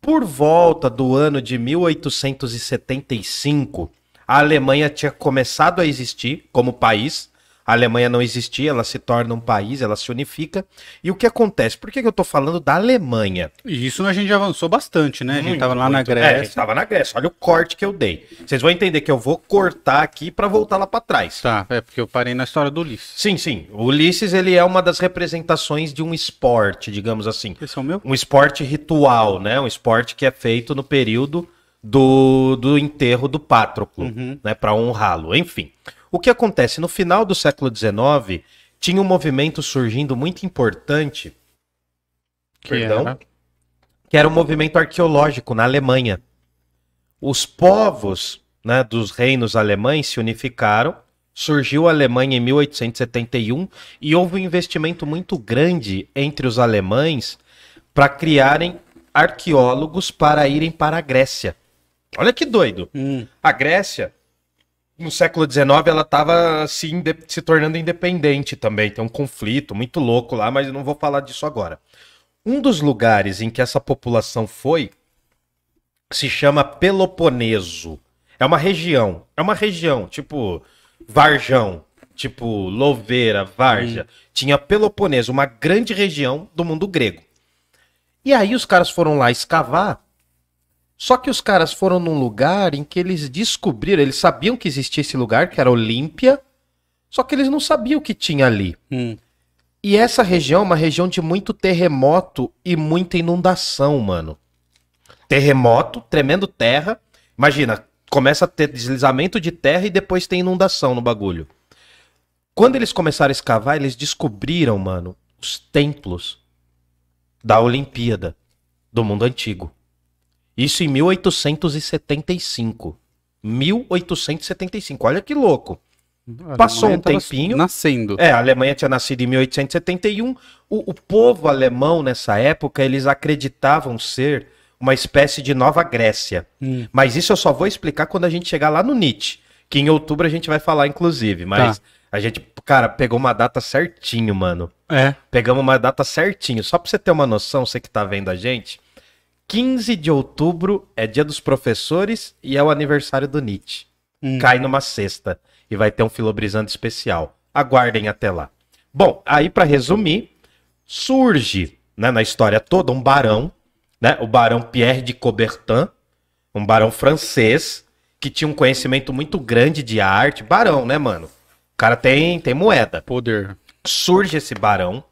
Por volta do ano de 1875, a Alemanha tinha começado a existir como país. A Alemanha não existia, ela se torna um país, ela se unifica. E o que acontece? Por que que eu tô falando da Alemanha? E isso a gente já avançou bastante, né? a gente Muito, tava lá na muito. É, a gente Grécia. tava na Grécia. Olha o corte que eu dei. Vocês vão entender que eu vou cortar aqui pra voltar lá pra trás. Tá, é porque eu parei na história do Ulisses. Sim, sim. O Ulisses ele é uma das representações de um esporte, digamos assim. Esse é o meu? Um esporte ritual, né? Um esporte que é feito no período do, do enterro do Pátroclo, Uhum. né? Para honrá-lo. Enfim. O que acontece? No final do século XIX, tinha um movimento surgindo muito importante Que Perdão? era- que era um movimento arqueológico na Alemanha. Os povos né, dos reinos alemães se unificaram, surgiu a Alemanha em 1871 e houve um investimento muito grande entre os alemães para criarem arqueólogos para irem para a Grécia. Olha que doido. Hum, A Grécia, no século XIX, ela estava se, se tornando independente também. Tem um conflito muito louco lá, mas eu não vou falar disso agora. Um dos lugares em que essa população foi se chama Peloponeso. É uma região. É uma região, tipo Varjão, tipo Louveira, Varja. Tinha Peloponeso, uma grande região do mundo grego. E aí os caras foram lá escavar só que os caras foram num lugar em que eles descobriram, eles sabiam que existia esse lugar, que era Olímpia, só que eles não sabiam o que tinha ali. hum. E essa região é uma região de muito terremoto e muita inundação, mano. Terremoto, tremendo terra. Imagina, começa a ter deslizamento de terra e depois tem inundação no bagulho. Quando eles começaram a escavar, eles descobriram, mano, os templos da Olimpíada do mundo antigo. Isso em 1875. 1875. Olha que louco. Passou um tava tempinho. Nascendo. É, a Alemanha tinha nascido em 1871. O, o povo alemão, nessa época, eles acreditavam ser uma espécie de Nova Grécia. Hum. Mas isso eu só vou explicar quando a gente chegar lá no Nietzsche. Que em outubro a gente vai falar, inclusive. Mas Tá. a gente, cara, pegou uma data certinho, mano. É. Pegamos uma data certinho. Só pra você ter uma noção, você que tá vendo a gente. 15 de outubro é dia dos professores e é o aniversário do Nietzsche. Hum. Cai numa sexta e vai ter um filobrizando especial. Aguardem até lá. Bom, aí pra resumir, surge né, na história toda um barão, né, o barão Pierre de Coubertin, um barão francês, que tinha um conhecimento muito grande de arte. Barão, né, mano? O cara tem, tem moeda. Poder. Surge esse barão.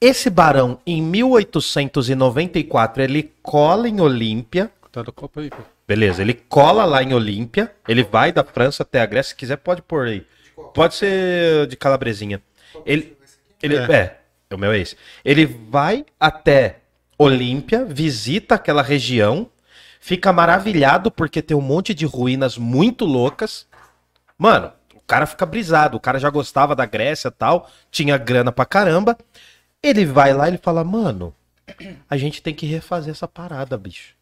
Esse barão, em 1894, ele cola em Olímpia. Tá do copo aí, pô. Beleza, ele cola lá em Olímpia. Ele vai da França até a Grécia. Se quiser, pode pôr aí. Pode ser de calabresinha. Ele, ele é. o meu é esse. Ele vai até Olímpia, visita aquela região, fica maravilhado porque tem um monte de ruínas muito loucas. Mano, o cara fica brisado. O cara já gostava da Grécia e tal, tinha grana pra caramba. Ele vai lá e ele fala: Mano, a gente tem que refazer essa parada, bicho.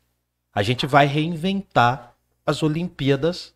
A gente vai reinventar as Olimpíadas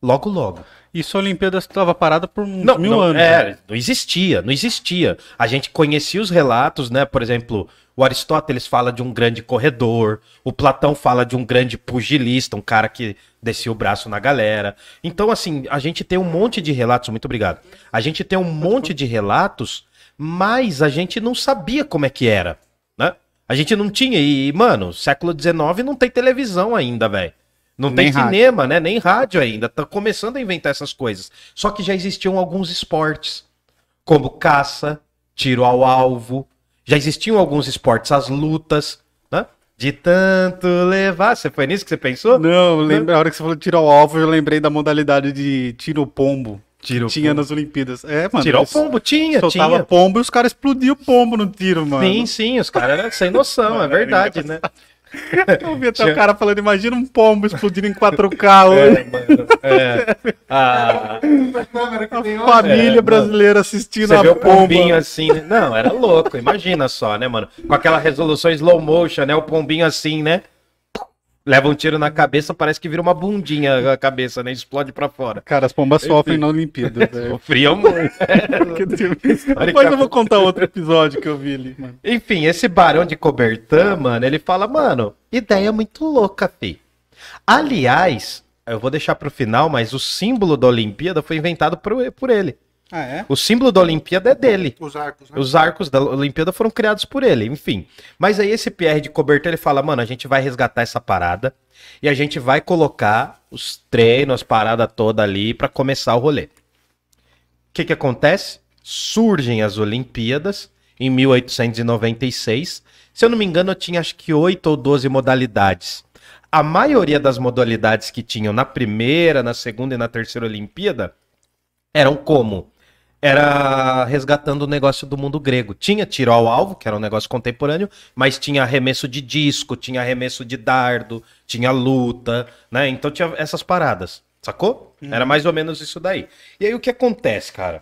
logo, logo. Isso a Olimpíada estava parada por Não, mil não, anos. é, né? não existia, não existia. A gente conhecia os relatos, né? Por exemplo, o Aristóteles fala de um grande corredor, o Platão fala de um grande pugilista, um cara que descia o braço na galera. Então, assim, a gente tem um monte de relatos, muito obrigado. A gente tem um monte de relatos, mas a gente não sabia como é que era, né? A gente não tinha, e, mano, século XIX não tem televisão ainda, velho. Não Nem tem rádio. cinema, né? Nem rádio ainda. Tá começando a inventar essas coisas. Só que já existiam alguns esportes, como caça, tiro ao alvo. Já existiam alguns esportes, as lutas, né? De tanto levar. Você foi nisso que você pensou? Não, eu lembro, a hora que você falou tiro ao alvo, eu lembrei da modalidade de tiro pombo. Tiro Tinha nas Olimpíadas. É, mano. Tiro ao eles pombo, tinha, Soltava tinha. pombo e os caras explodiam o pombo no tiro, mano. Sim, sim, os caras eram sem noção, é verdade, né? Eu vi até Tinha- o cara falando, imagina um pombo explodindo em 4K hoje. É, mano. É. Ah, A família É, brasileira assistindo Você a vê o pomba. pombinho assim, né? Não, era louco, imagina só, né, mano? Com aquela resolução slow motion, né? O pombinho assim, né? Leva um tiro na cabeça, parece que vira uma bundinha a cabeça, né? Explode pra fora. Cara, as pombas sofrem na Olimpíada, velho. Sofria muito. Depois eu vou contar outro episódio que eu vi ali, mano. Enfim, esse barão de Cobertã, mano, ele fala, mano, ideia muito louca, fi. Aliás, eu vou deixar pro final, mas o símbolo da Olimpíada foi inventado por, por ele. Ah, é? O símbolo da Olimpíada é dele. Os arcos, né? Os arcos da Olimpíada foram criados por ele, enfim. Mas aí esse Pierre de Cobertã, ele fala, mano, a gente vai resgatar essa parada e a gente vai colocar os treinos, as paradas toda ali pra começar o rolê. O que que acontece? Surgem as Olimpíadas em 1896. Se eu não me engano, eu tinha acho que 8 ou 12 modalidades. A maioria das modalidades que tinham na primeira, na segunda e na terceira Olimpíada eram como? Era resgatando o negócio do mundo grego. Tinha tiro ao alvo, que era um negócio contemporâneo, mas tinha arremesso de disco, tinha arremesso de dardo, tinha luta, né? Então tinha essas paradas, sacou? Era mais ou menos isso daí. E aí o que acontece, cara?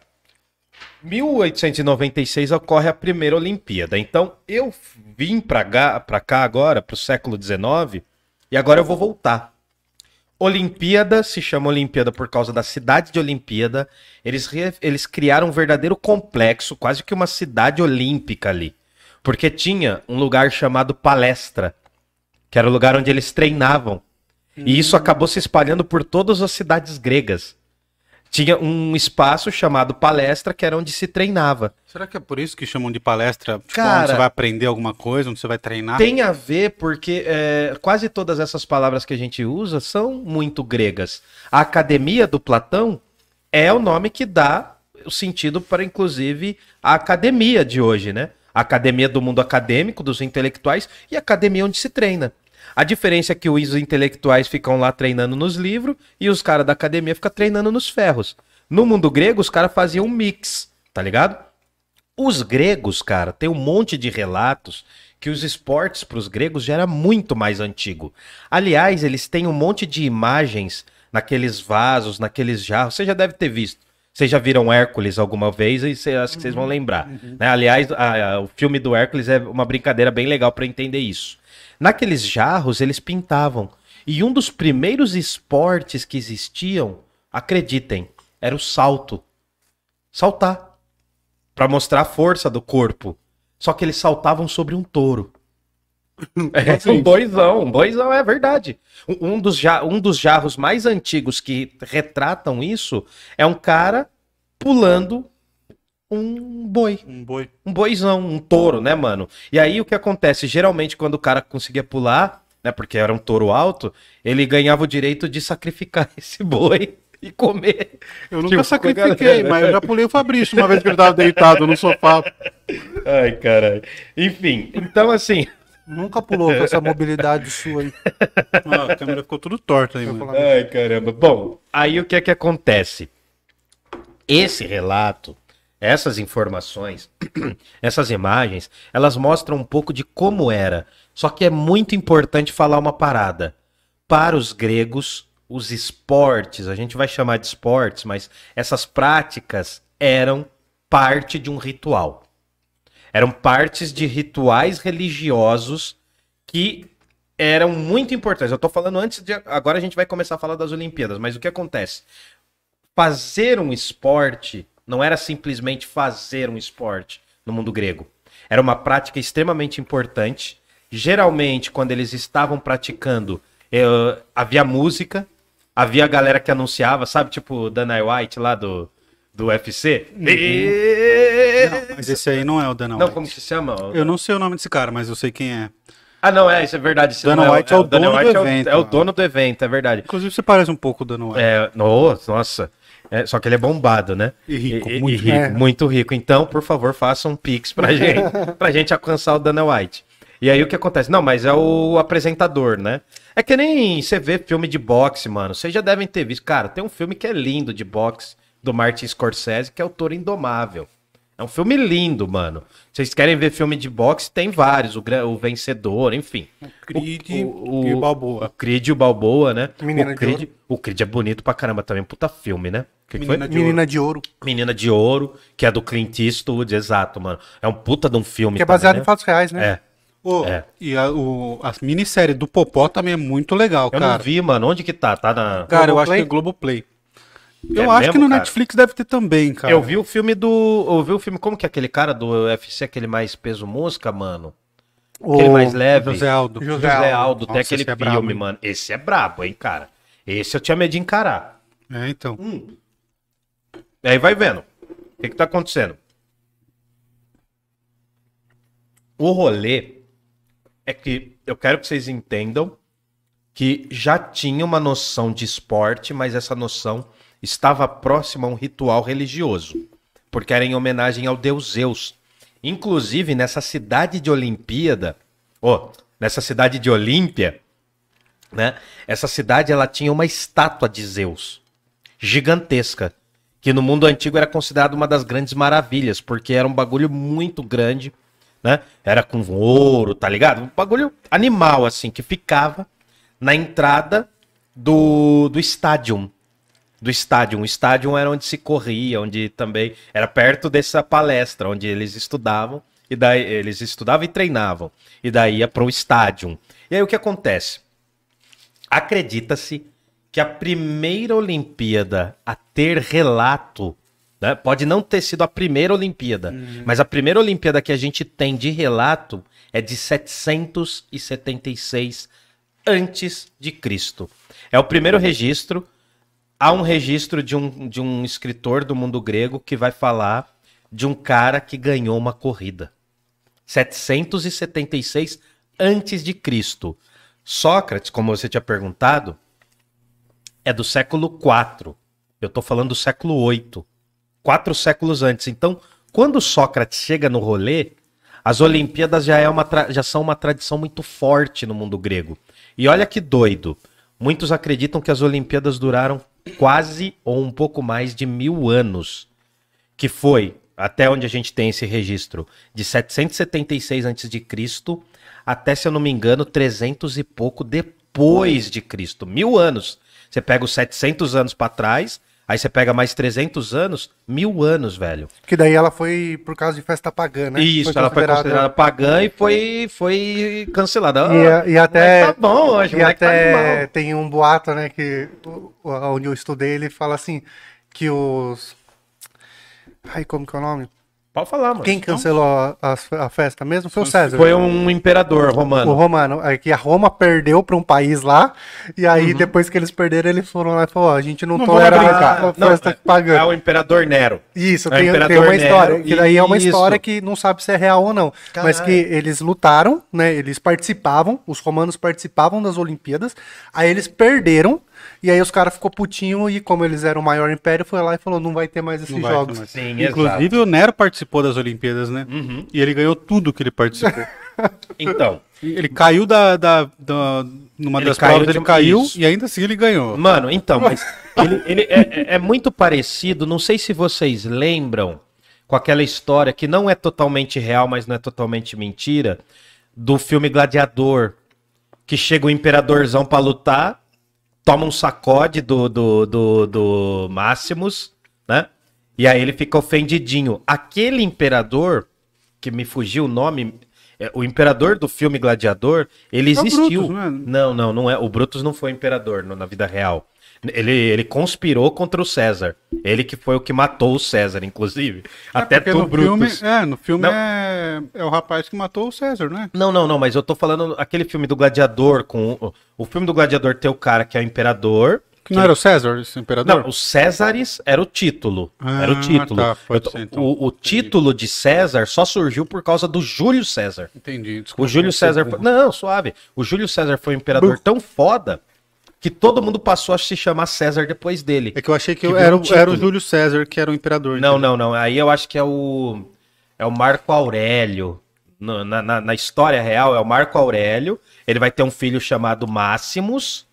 1896 ocorre a primeira Olimpíada. Então eu vim pra cá, pra cá agora, pro século XIX, e agora eu vou voltar. Olimpíada se chama Olimpíada por causa da cidade de Olimpíada. Eles, eles criaram um verdadeiro complexo, quase que uma cidade olímpica ali. Porque tinha um lugar chamado Palestra, que era o lugar onde eles treinavam. E isso acabou se espalhando por todas as cidades gregas. Tinha um espaço chamado Palestra, que era onde se treinava. Será que é por isso que chamam de palestra? Tipo, Cara- onde você vai aprender alguma coisa, onde você vai treinar? Tem a ver porque é, quase todas essas palavras que a gente usa são muito gregas. A academia do Platão é o nome que dá o sentido para, inclusive, a academia de hoje, né? A academia do mundo acadêmico, dos intelectuais, e a academia onde se treina. A diferença é que os intelectuais ficam lá treinando nos livros e os caras da academia ficam treinando nos ferros. No mundo grego, os caras faziam um mix, tá ligado? Os gregos, cara, tem um monte de relatos que os esportes para os gregos já era muito mais antigo. Aliás, eles têm um monte de imagens naqueles vasos, naqueles jarros. Você já deve ter visto. Vocês já viram Hércules alguma vez e cê- acho que vocês vão lembrar. né? Aliás, a- a- o filme do Hércules é uma brincadeira bem legal para entender isso. Naqueles jarros, eles pintavam. E um dos primeiros esportes que existiam, acreditem, era o salto. Saltar para mostrar a força do corpo. Só que eles saltavam sobre um touro. É, um boizão, um boizão, é verdade. Um, um dos ja- um dos jarros mais antigos que retratam isso é um cara pulando um boi. Um boi. Um boizão, um touro, né, mano? E aí o que acontece? Geralmente, quando o cara conseguia pular, né? Porque era um touro alto, ele ganhava o direito de sacrificar esse boi e comer. Eu nunca Tipo, com a sacrifiquei, galera. mas eu já pulei o Fabrício uma vez que ele tava deitado no sofá. Ai, caralho. Enfim, então assim. Nunca pulou com essa mobilidade sua aí. Ah, a câmera ficou tudo torta aí, mano. Ai, caramba. Bom, aí o que é que acontece? Esse relato, essas informações, essas imagens, elas mostram um pouco de como era. Só que é muito importante falar uma parada. Para os gregos, os esportes, a gente vai chamar de esportes, mas essas práticas eram parte de um ritual. Eram partes de rituais religiosos que eram muito importantes. Eu tô falando antes de. Agora a gente vai começar a falar das Olimpíadas, mas o que acontece? Fazer um esporte não era simplesmente fazer um esporte no mundo grego. Era uma prática extremamente importante. Geralmente, quando eles estavam praticando, eh, havia música, havia a galera que anunciava, sabe, tipo Dana White lá do, do UFC? Não, mas esse aí não é o Dana Não, White. como que se chama? Eu não sei o nome desse cara, mas eu sei quem é. Ah, não, é, isso é verdade. esse Dana não White é o Dana dono do White é o- evento, É o dono do evento, é verdade. Inclusive, você parece um pouco o Dana White. É, no- nossa. É, só que ele é bombado, né? E rico, E- muito e rico. É. muito rico. Então, por favor, faça um pix pra gente, pra gente alcançar o Dana White. E aí o que acontece? Não, mas é o apresentador, né? É que nem você vê filme de boxe, mano. Vocês já devem ter visto. Cara, tem um filme que é lindo de boxe do Martin Scorsese, que é o Toro Indomável. É um filme lindo, mano. Vocês querem ver filme de boxe? Tem vários. O, o Vencedor, enfim. Creed o- e o- Balboa. O Creed e o Balboa, né? Menina o de Creed, o Creed é bonito pra caramba também. Puta filme, né? O que, que foi? Menina de Menina de ouro. Menina de Ouro, que é do Clint Eastwood, exato, mano. É um puta de um filme. Que é baseado também, em fatos reais, né? né? É. É. E a, o, a minissérie do Popó também é muito legal, Eu cara. não vi, mano. Onde que tá? Tá na. Cara, eu acho Globoplay? que é Globoplay. Eu É acho mesmo, que no cara? Netflix deve ter também, cara. Eu vi o filme do. Eu vi o filme. Como que é aquele cara do UFC, aquele mais peso mosca, mano? Aquele O- mais leve. José Aldo. José José Aldo. Aldo, tem Nossa, aquele é filme, brabo, mano. Esse é brabo, hein, cara. Esse eu tinha medo de encarar. É, então. E aí vai vendo. O que, que tá acontecendo? O rolê é que eu quero que vocês entendam que já tinha uma noção de esporte, mas essa noção estava próxima a um ritual religioso, porque era em homenagem ao deus Zeus. Inclusive, nessa cidade de Olimpíada, ó, nessa cidade de Olímpia, né? Essa cidade ela tinha uma estátua de Zeus gigantesca, que no mundo antigo era considerada uma das grandes maravilhas, porque era um bagulho muito grande, né? Era com ouro, tá ligado? Um bagulho animal, assim, que ficava na entrada do, do estádio. Do estádio. O estádio era onde se corria, onde também era perto dessa palestra, onde eles estudavam, e daí eles estudavam e treinavam, e daí ia pro estádio. E aí o que acontece? Acredita-se que a primeira Olimpíada a ter relato, né, pode não ter sido a primeira Olimpíada, mas a primeira Olimpíada que a gente tem de relato é de 776 antes de Cristo. É o primeiro registro. Há um registro de um, de um escritor do mundo grego que vai falar de um cara que ganhou uma corrida. 776 antes de Cristo. Sócrates, como você tinha perguntado, é do século 4. Eu estou falando do século 8. Quatro séculos antes. Então, quando Sócrates chega no rolê, as Olimpíadas já, é uma já são uma tradição muito forte no mundo grego. E olha que doido. Muitos acreditam que as Olimpíadas duraram quase ou um pouco mais de mil anos. Que foi, até onde a gente tem esse registro, de 776 a.C. até, se eu não me engano, 300 e pouco depois de Cristo. Mil anos. Você pega os 700 anos pra trás, aí você pega mais 300 anos, mil anos, velho. Que daí ela foi por causa de festa pagã, né? Isso, ela foi considerada pagã e foi, foi cancelada. E, Ah, e até, moleque tá bom hoje, e tá até animal. tem um boato, né, que onde eu estudei, ele fala assim, que os... Ai, como que é o nome? Pode falar, mano. Quem cancelou a, a- a festa mesmo foi o César. Foi um imperador O romano. romano, é que a Roma perdeu para um país lá, e Uhum. aí depois que eles perderam, eles foram lá e falaram, ó, a gente não, Não tolera vamos a brincar. Não, festa é, pagando. é o imperador Nero. Isso, É o tem, tem Imperador uma história, Nero, que daí é uma isso. história que não sabe se é real ou não, mas Caralho. que eles lutaram, né, eles participavam, os romanos participavam das Olimpíadas, aí eles perderam, e aí os caras ficou putinho, e como eles eram o maior império, foi lá e falou, não vai ter mais esses vai jogos. mais. Sim, Inclusive o Nero participou das Olimpíadas, né? Uhum. E ele ganhou tudo que ele participou. Então, ele caiu da, da, da- numa Ele das caiu provas, de- ele caiu isso. e ainda assim ele ganhou. mano, então, mas ele, ele é, é- é muito parecido, não sei se vocês lembram, com aquela história que não é totalmente real, mas não é totalmente mentira, do filme Gladiador, que chega o imperadorzão pra lutar, toma um sacode do, do, do, do Máximos, né? E aí ele fica ofendidinho. Aquele imperador, que me fugiu o nome, é, o imperador do filme Gladiador, ele É existiu. Brutus, não é? Não, não, não é. O Brutus não foi imperador no- na vida real. Ele, ele conspirou contra o César. Ele que foi o que matou o César, inclusive. Até É Porque tu, no filme, Brutus. é, no filme Não. é, é o rapaz que matou o César, né? Não, não, não, mas eu tô falando aquele filme do Gladiador com. O, o filme do Gladiador tem o cara que é o imperador. Que não era o César, esse imperador? Não, o Césares era o título. era o Ah, título. tá, tô- ser, então. o, o título de César só surgiu por causa do Júlio César. Entendi. desculpa, O Júlio César. Foi... Não, suave. O Júlio César foi um imperador tão foda que todo mundo passou a se chamar César depois dele. É que eu achei que, Que eu- era, um o- era o. Júlio César que era o imperador. Não, entendeu? não, não. Aí eu acho que é o. É o Marco Aurélio. Na, na, na história real, é o Marco Aurélio. Ele vai ter um filho chamado Máximos.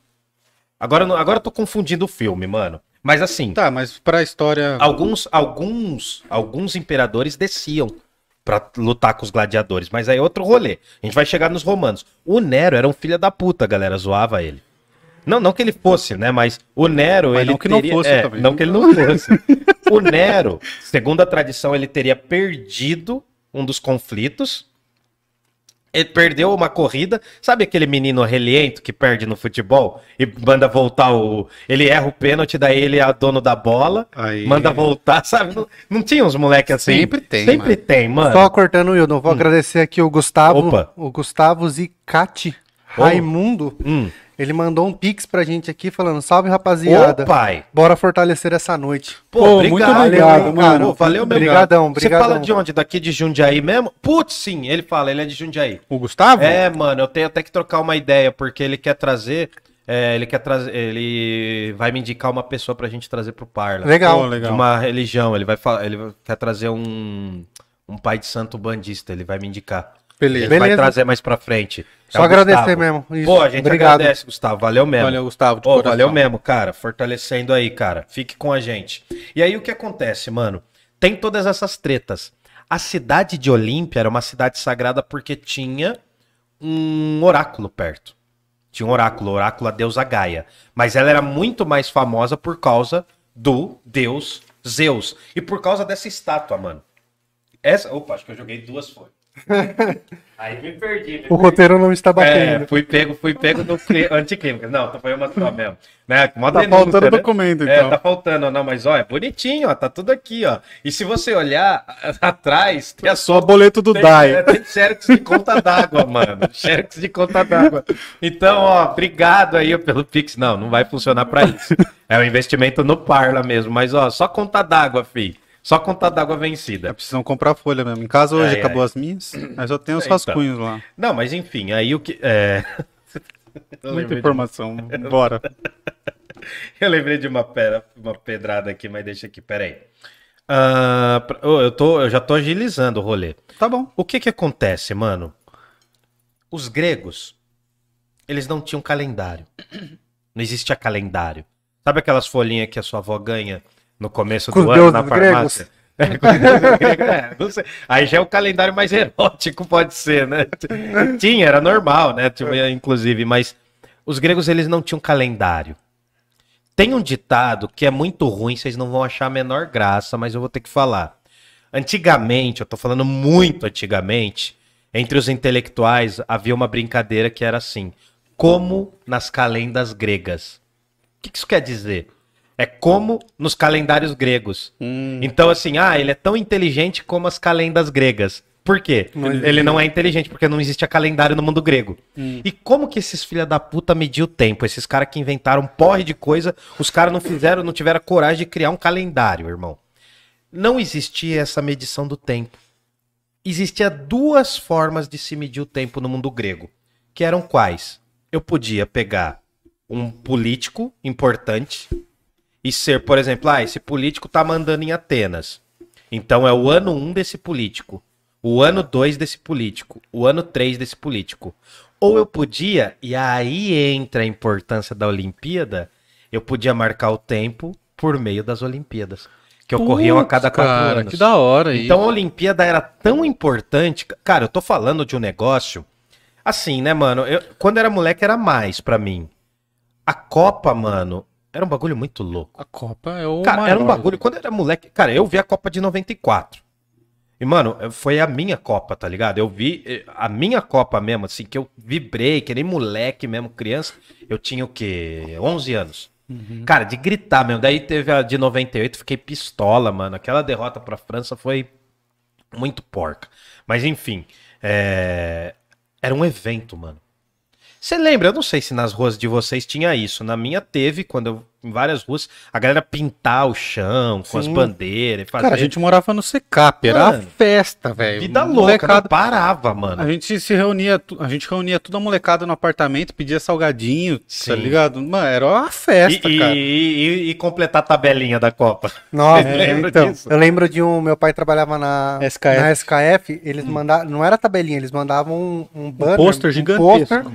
Agora, agora eu tô confundindo o filme, mano. Mas assim, Tá, mas pra história. alguns, alguns, alguns imperadores desciam pra lutar com os gladiadores. Mas aí é outro rolê. A gente vai chegar nos romanos. O Nero era um filho da puta, galera zoava ele. Não, não que ele fosse, né? Mas o Nero, Mas ele não que não teria- fosse é, também. Não que ele não fosse. o Nero, segundo a tradição, ele teria perdido um dos conflitos. Ele perdeu uma corrida. Sabe aquele menino relento que perde no futebol e manda voltar o. Ele erra o pênalti, daí ele é dono da bola, Aí- manda voltar, sabe? Não, não tinha uns moleques assim? Sempre tem, Sempre mano. tem, mano. Só cortando o Wildon, vou agradecer aqui o Gustavo, Hum. Opa. o Gustavo Zicati Ô. Raimundo. Hum. Ele mandou um pix pra gente aqui falando: salve rapaziada. Ô, pai. Bora fortalecer essa noite. Pô, muito obrigado, hein, mano. cara. Pô, valeu mesmo. Brigadão, Você brigadão. fala de onde? Daqui de Jundiaí mesmo? Putz, sim, ele fala, ele é de Jundiaí. O Gustavo? É, mano, eu tenho até que trocar uma ideia, porque ele quer trazer. é, ele quer trazer. Ele vai me indicar uma pessoa pra gente trazer pro Parla. Legal. Pô, De legal. uma religião. Ele vai falar. Ele quer trazer um. Um pai de santo bandista, ele vai me indicar. Beleza. Ele vai Beleza. trazer mais pra frente. É Só agradecer Gustavo. mesmo. Isso. Pô, a gente Obrigado. agradece, Gustavo. Valeu mesmo. Valeu, Gustavo. Pô, valeu mesmo, cara. Fortalecendo aí, cara. Fique com a gente. E aí o que acontece, mano? Tem todas essas tretas. A cidade de Olímpia era uma cidade sagrada porque tinha um oráculo perto. Tinha um oráculo, oráculo a deusa Gaia. Mas ela era muito mais famosa por causa do deus Zeus. E por causa dessa estátua, mano. Essa. Opa, acho que eu joguei duas folhas. Aí me perdi. Me O perdi. roteiro não está É, batendo. fui pego, fui pego no anticlímax. Não, foi uma só mesmo. Né? Mó Tá denúncia, faltando né? documento, É, então. tá faltando, não, mas ó, é bonitinho, ó, tá tudo aqui, ó. E se você olhar atrás, tem a Só boleto do tem, DAI. é, tem xerox de conta d'água, mano. Xerox de conta d'água. Então, ó, obrigado aí pelo Pix. Não, não vai funcionar pra isso. É um investimento no Parla mesmo, mas ó, só conta d'água, fi. Só conta d'água vencida. Precisam comprar folha mesmo. Em casa hoje Ai, acabou ai. as minhas, mas eu tenho os Então. rascunhos lá. Não, mas enfim, aí o que. É... Muita lembrei de- informação. Bora. Eu lembrei de uma, pera, uma pedrada aqui, mas deixa aqui, peraí. Ô, eu, tô, eu já tô agilizando o rolê. Tá bom. O que que acontece, mano? Os gregos, eles não tinham calendário. Não existia calendário. Sabe aquelas folhinhas que a sua avó ganha no começo Com do ano na farmácia? É, gregos, é. Aí já é o calendário mais erótico, pode ser, né? Tinha, era normal, né? Tinha, Inclusive, mas os gregos, eles não tinham calendário. Tem um ditado que é muito ruim, vocês não vão achar a menor graça, mas eu vou ter que falar. Antigamente, eu tô falando muito antigamente, entre os intelectuais havia uma brincadeira que era assim: como nas calendas gregas. O que isso quer dizer? É como nos calendários gregos. Hum. Então, assim, ah, ele é tão inteligente como as calendas gregas. Por quê? Não ele não é inteligente, porque não existe calendário no mundo grego. Hum. E como que esses filha da puta mediu o tempo? Esses caras que inventaram porre de coisa, os caras não fizeram, não tiveram coragem de criar um calendário, irmão. Não existia essa medição do tempo. Existia duas formas de se medir o tempo no mundo grego, que eram quais? Eu podia pegar um político importante e ser, por exemplo, ah, esse político tá mandando em Atenas. Então é o ano 1 desse político, o ano 2 desse político, o ano 3 desse político. Ou eu podia, e aí entra a importância da Olimpíada, eu podia marcar o tempo por meio das Olimpíadas, que ocorriam a cada quatro cara, anos. Que da hora aí. Então a Olimpíada era tão importante. Cara, eu tô falando de um negócio. Assim, né, mano? Eu, quando era moleque era mais pra mim. A Copa, mano, era um bagulho muito louco. a Copa é o Cara, era um maior. bagulho. Quando eu era moleque. Cara, eu vi a Copa de 94. E, mano, foi a minha Copa, tá ligado? Eu vi eh, a minha Copa mesmo, assim, que eu vibrei, que nem moleque mesmo, criança. Eu tinha o quê? 11 anos. Cara, de gritar mesmo. Daí teve a de 98, fiquei pistola, mano. Aquela derrota pra França foi muito porca. Mas enfim, é, era um evento, mano. Você lembra? Eu não sei se nas ruas de vocês tinha isso. Na minha teve, quando eu, em várias ruas, a galera pintar o chão com as Sim. bandeiras. e Fazer Cara, a gente morava no Secap, era Mano, a festa, velho. vida louca, Molecada- não parava, mano. A gente se reunia, a gente reunia toda a molecada no apartamento, pedia salgadinho, Sim. tá ligado? Mano, era uma festa, E, cara. e- e- e completar a tabelinha da Copa. Nossa, lembra então, disso? eu lembro de um, meu pai trabalhava na SKF. na SKF, eles mandavam, não era tabelinha, eles mandavam um, um banner, pôster gigantesco. pôster,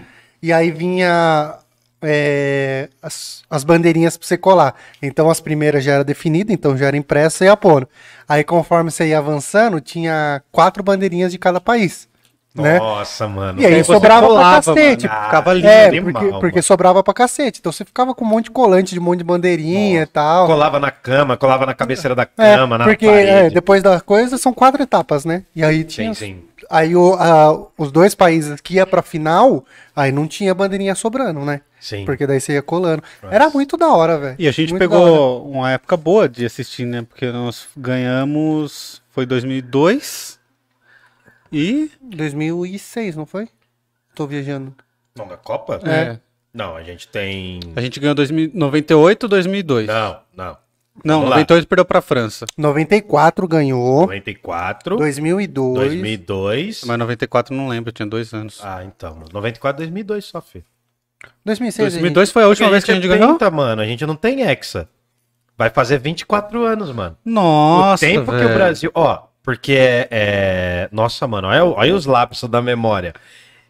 e aí vinha é, as, as bandeirinhas pra você colar. Então as primeiras já era definida, então já era impressa e ia pondo. Aí conforme você ia avançando, tinha quatro bandeirinhas de cada país, né? Nossa, mano. E aí Aí você sobrava colava, pra cacete. mano. Ah, Ficava lindo. É, animal, porque, porque sobrava pra cacete. Então você ficava com um monte de colante, de um monte de bandeirinha e tal. Colava na cama, colava na cabeceira da É, cama, na porque parede. é, depois da coisa são quatro etapas, né? E aí tinha. Sim, sim. Aí o- a- os dois países que ia pra final, aí não tinha bandeirinha sobrando, né? Sim. Porque daí você ia colando. Era muito da hora, velho. E a gente Muito pegou uma época boa de assistir, né? Porque nós ganhamos. Foi 2002. E. 2006, não foi? Tô viajando. Não, da Copa? É. Não, a gente tem. A gente ganhou 2000, 98 2002. Não, não. Não, Vamos lá. 98 perdeu pra França. 94 ganhou. 94, 2002. 2002. Mas 94 não lembro, eu tinha dois anos. Ah, então. 94, 2002 só, filho. 2006. 2002 foi a última vez que a gente é ganhou? tenta, mano. A gente não tem Hexa. Vai fazer 24 anos, mano. Nossa, o tempo que velho. o Brasil. Ó, porque é. é- Nossa, mano, olha, olha os lapsos da memória.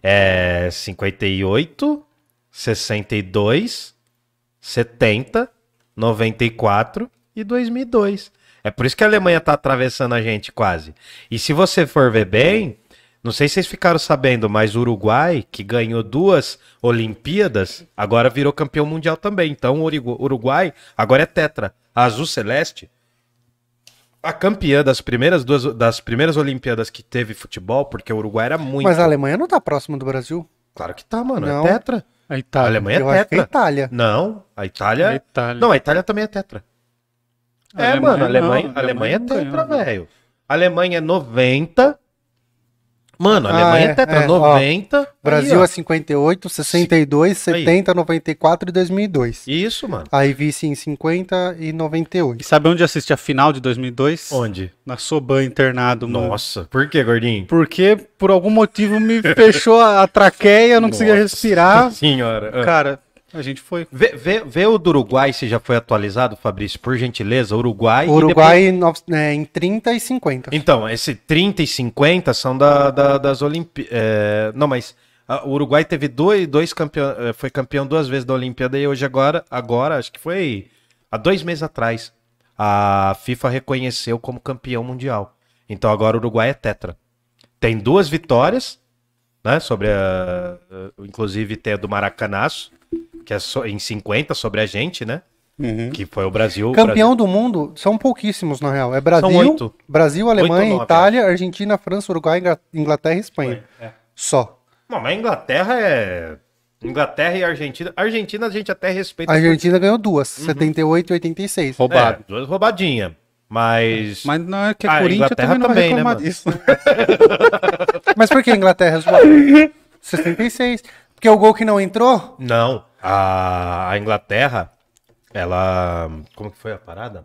É 58, 62, 70, 94 e 2002. É por isso que a Alemanha tá atravessando a gente quase. E se você for ver bem, não sei se vocês ficaram sabendo, mas o Uruguai, que ganhou duas Olimpíadas, agora virou campeão mundial também. Então o Uruguai agora é tetra. A Azul Celeste a campeã das primeiras duas das primeiras Olimpíadas que teve futebol, porque o Uruguai era muito. Mas a Alemanha não tá próximo do Brasil. Claro que tá, mano. Não. É tetra. A A Itália. Alemanha Eu é acho que é tetra. Itália. Não, a Itália. A Itália. Não, a Itália também é tetra. É, Alemanha mano, a Alemanha, não, a Alemanha é tetra, velho. Alemanha é 90. Mano, a Ah, Alemanha é, é, tetra, é, ó. 90. Brasil Aí, ó. é 58, 62, 70, 94 e 2002. Isso, mano. Aí vice em 50 e 98. E sabe onde eu assisti a final de 2002? Onde? Na Soban internado, mano. Nossa, por que, gordinho? Porque por algum motivo me fechou a, a traqueia, eu não conseguia Nossa respirar. Senhora. Ah. Cara, a gente foi. Vê, vê, vê o do Uruguai se já foi atualizado, Fabrício, por gentileza. Uruguai. e Uruguai no- é, em 30 e 50. Então, esse 30 e 50 são da, da- das Olimpíadas. não, mas ah, o Uruguai teve dois, dois campeão, eh, foi campeão duas vezes da Olimpíada e hoje agora, agora, acho que foi há dois meses atrás, a FIFA reconheceu como campeão mundial. Então agora o Uruguai é tetra. Tem duas vitórias, né? Sobre a. eh, Inclusive tem a do Maracanaço, que é so- em 50 sobre a gente, né? Uhum. Que foi o Brasil. Campeão do mundo são pouquíssimo, na real. É Brasil, São oito. Brasil, Alemanha, ou nove, Itália, Argentina, França, Uruguai, Ingla- Inglaterra e Espanha. Brasil- É. Só. Não, mas a Inglaterra é. Inglaterra e Argentina. Argentina a gente até respeita. A Argentina ganhou duas, 78 e 86. por- Roubado. É, duas roubadinhas. Mas. Mas não é que Ah, a Corinthians Inglaterra também não vai também, né, disso. Mas por que a Inglaterra zoou? 66. Porque o gol que não entrou, Não. A, a Inglaterra, ela. Como que foi a parada?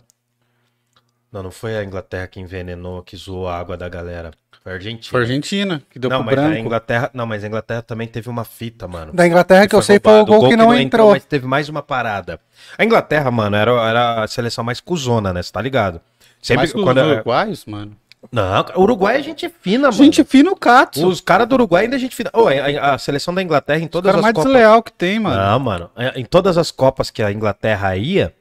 Não, não foi a Inglaterra que envenenou, que zoou a água da galera. Foi a Argentina. Foi a Argentina, que deu não, pro mas branco. a Inglaterra. Não, mas a Inglaterra também teve uma fita, mano. da Inglaterra que eu sei foi o roubado. gol, que não entrou. Mas teve mais uma parada. A Inglaterra, mano, era, era a seleção mais cuzona, né? Você tá ligado? Sempre com quando. os uruguaios, mano. Não, o Uruguai é gente fina, mano. Gente fina o Katsu. Os caras do Uruguai ainda é gente fina. Ô, a, a seleção da Inglaterra em todas cara as mais Copas. desleal que tem, mano. Não, mano. Em todas as Copas que a Inglaterra ia,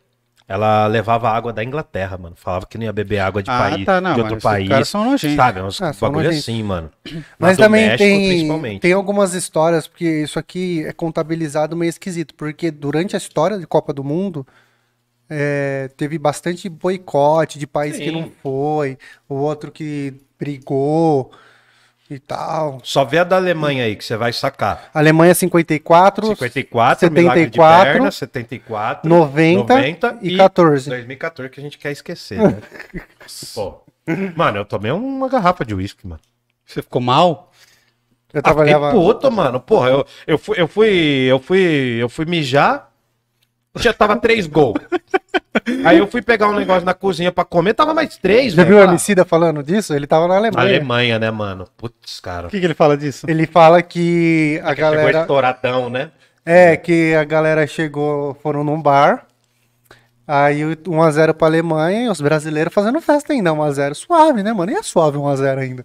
ela levava água da Inglaterra, mano. Falava que não ia beber água de Ah, país, tá, não, de outro país. caras são nojentos. Sabe? Uns Ah, bagulho assim, mano. Mas também México, tem, principalmente. tem algumas histórias, porque isso aqui é contabilizado meio esquisito, porque durante a história de Copa do Mundo, é, teve bastante boicote de país que Sim. não foi, o outro que brigou e tal. Só vê a da Alemanha aí, que você vai sacar. Alemanha 54, 54, milagre de 74, perna, 74, 90 e 14. 2014 que a gente quer esquecer, né? Pô. Mano, eu tomei uma garrafa de uísque, mano. Você ficou mal? eu Ah, trabalhava... puto, mano. Porra, eu, eu, fui, eu, fui, eu, fui, eu fui mijar, já tava três gols. Aí eu fui pegar um negócio na cozinha pra comer, tava mais três, Já velho. viu o Ah, Emicida falando disso? Ele tava na Na Alemanha. Alemanha, né, mano? Putz, cara. O que, que ele fala disso? Ele fala que a Chegou galera... estouradão, né? É, que a galera chegou, foram num bar, aí o 1x0 pra Alemanha e os brasileiros fazendo festa ainda, 1x0 suave, né, mano? E é suave 1x0 ainda.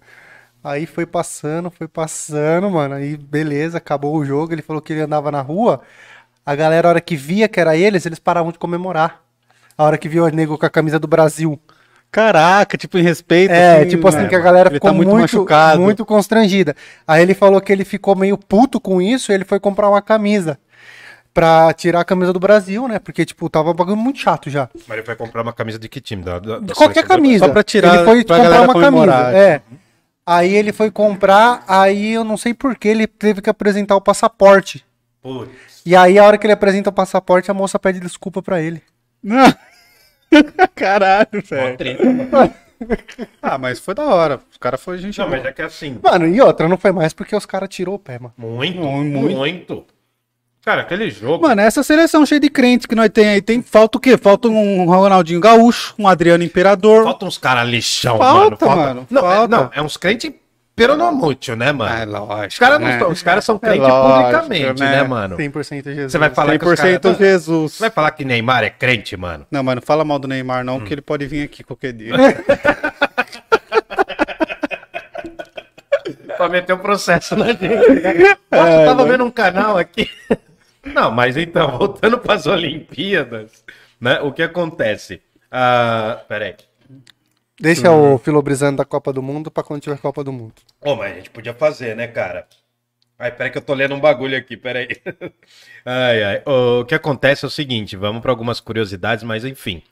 Aí foi passando, foi passando, mano, aí beleza, acabou o jogo, ele falou que ele andava na rua, a galera, a hora que via que era eles, eles paravam de comemorar. A hora que viu o nego com a camisa do Brasil. Caraca, tipo, em respeito. É, tipo assim, né, que a galera Ele ficou tá muito, machucado. muito constrangida. Aí ele falou que ele ficou meio puto com isso e ele foi comprar uma camisa. Pra tirar a camisa do Brasil, né? Porque, tipo, tava um bagulho muito chato já. Mas ele foi comprar uma camisa de que time? Da, da- da Qualquer camisa. Só pra tirar- Ele foi pra comprar uma camisa. É. Aí ele foi comprar, aí eu não sei por que ele teve que apresentar o passaporte. Putz. E aí, a hora que ele apresenta o passaporte, a moça pede desculpa pra ele. Não. Caralho, velho. Ah, mas foi da hora. O cara foi gente Não, boa. mas é que assim, Mano, e outra, não foi mais porque os caras tirou o pé, mano. muito, Muito. muito, Cara, aquele jogo. Mano, essa seleção cheia de crentes que nós tem aí, tem, falta o quê? Falta um Ronaldinho Gaúcho, um Adriano Imperador. Falta uns caras lixão, Falta, mano. mano, Não, é, falta. não, é uns crentes peronomútil, né, mano? É lógico. os caras né? os caras são crentes lógico, publicamente, né? né, mano? 100% Jesus. Você vai falar que os 100% caras... Jesus. Você vai falar que Neymar é crente, mano? Não, mano, fala mal do Neymar Hum. não, que ele pode vir aqui qualquer dia. pra meter um processo na gente. Nossa, eu tava vendo um canal aqui. Não, mas então, voltando para as Olimpíadas, né? O que acontece? Ah, peraí. Deixa o filobrizando da Copa do Mundo pra quando tiver Copa do Mundo. Ô, mas a gente podia fazer, né, cara? Ai, peraí que eu tô lendo um bagulho aqui, peraí. Ai, ai. O que acontece é o seguinte, vamos para algumas curiosidades, mas enfim.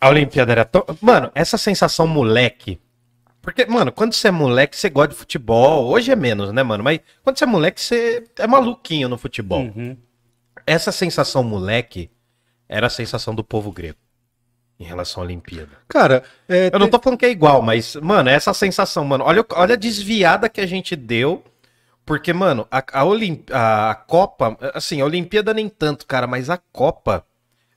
A Olimpíada era tão... Mano, essa sensação moleque... Porque, mano, quando você é moleque, você gosta de futebol. Hoje é menos, né, mano? Mas quando você é moleque, você é maluquinho no futebol. Uhum. Essa sensação moleque era a sensação do povo grego em relação à Olimpíada. Cara, é, Eu não tô falando que é igual, mas, mano, é essa sensação, mano. Olha, olha a desviada que a gente deu. Porque, mano, a, a, Olimp... a Copa, assim, a Olimpíada nem tanto, cara, mas a Copa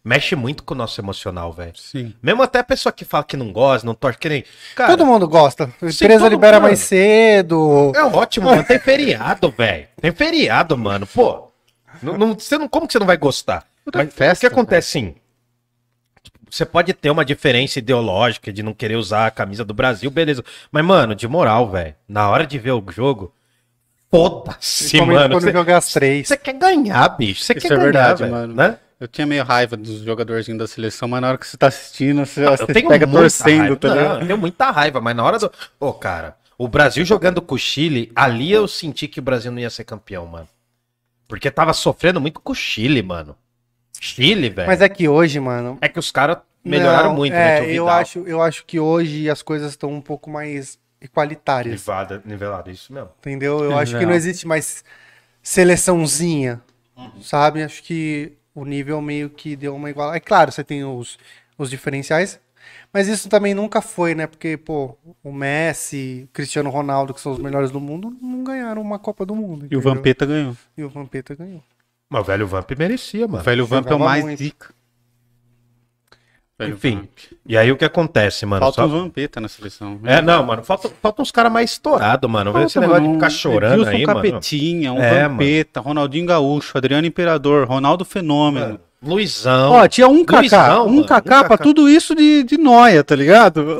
mexe muito com o nosso emocional, velho. Sim. Mesmo até a pessoa que fala que não gosta, não torce, que nem. Cara, Todo mundo gosta. A empresa libera mundo. mais cedo. é ótimo, mano. Tem feriado, velho. Tem feriado, mano. Pô, não, não- você não, como que você não vai gostar? Mas festa, o que acontece, sim? Você pode ter uma diferença ideológica de não querer usar a camisa do Brasil, beleza. Mas, mano, de moral, velho. Na hora de ver o jogo, foda-se, mano. quando Você, jogar as três. você quer ganhar, bicho. Você Isso quer é ganhar, verdade, velho, mano. Né? Eu tinha meio raiva dos jogadorzinhos da seleção, mas na hora que você tá assistindo, você, Eu você pega muita torcendo, raiva. tá Não, ligado? eu tenho muita raiva, mas na hora do. Ô, cara, o Brasil jogando com o Chile, ali eu senti que o Brasil não ia ser campeão, mano. Porque tava sofrendo muito com o Chile, mano. Chile, velho. Mas é que hoje, mano. É que os caras melhoraram não, muito, é, né? Eu acho, eu acho que hoje as coisas estão um pouco mais equalitárias. Nivada, nivelado, isso mesmo. Entendeu? Eu acho que não existe mais seleçãozinha, sabe? Acho que o nível meio que deu uma igual. É claro, você tem os, os diferenciais, mas isso também nunca foi, né? Porque, pô, o Messi, o Cristiano Ronaldo, que são os melhores do mundo, não ganharam uma Copa do Mundo. E o entendeu? Vampeta ganhou. E o Vampeta ganhou. Mas o velho Vamp merecia, O mano. velho Vamp é o mais muito. Velho Enfim. Vamp. E aí o que acontece, mano? Falta Só- uns Vampeta na seleção. É, não, mano. Falta, falta uns caras mais estourados, mano. Esse Falta, negócio de mano, ficar um chorando Edilson aí, mano. Capetinha, um É, Vampeta, Ronaldinho Gaúcho, Adriano Imperador, Ronaldo Fenômeno. Mano, Luizão. Ó, tinha um Kaká, Luizão, um mano, Kaká um pra tudo isso de, de noia, tá ligado?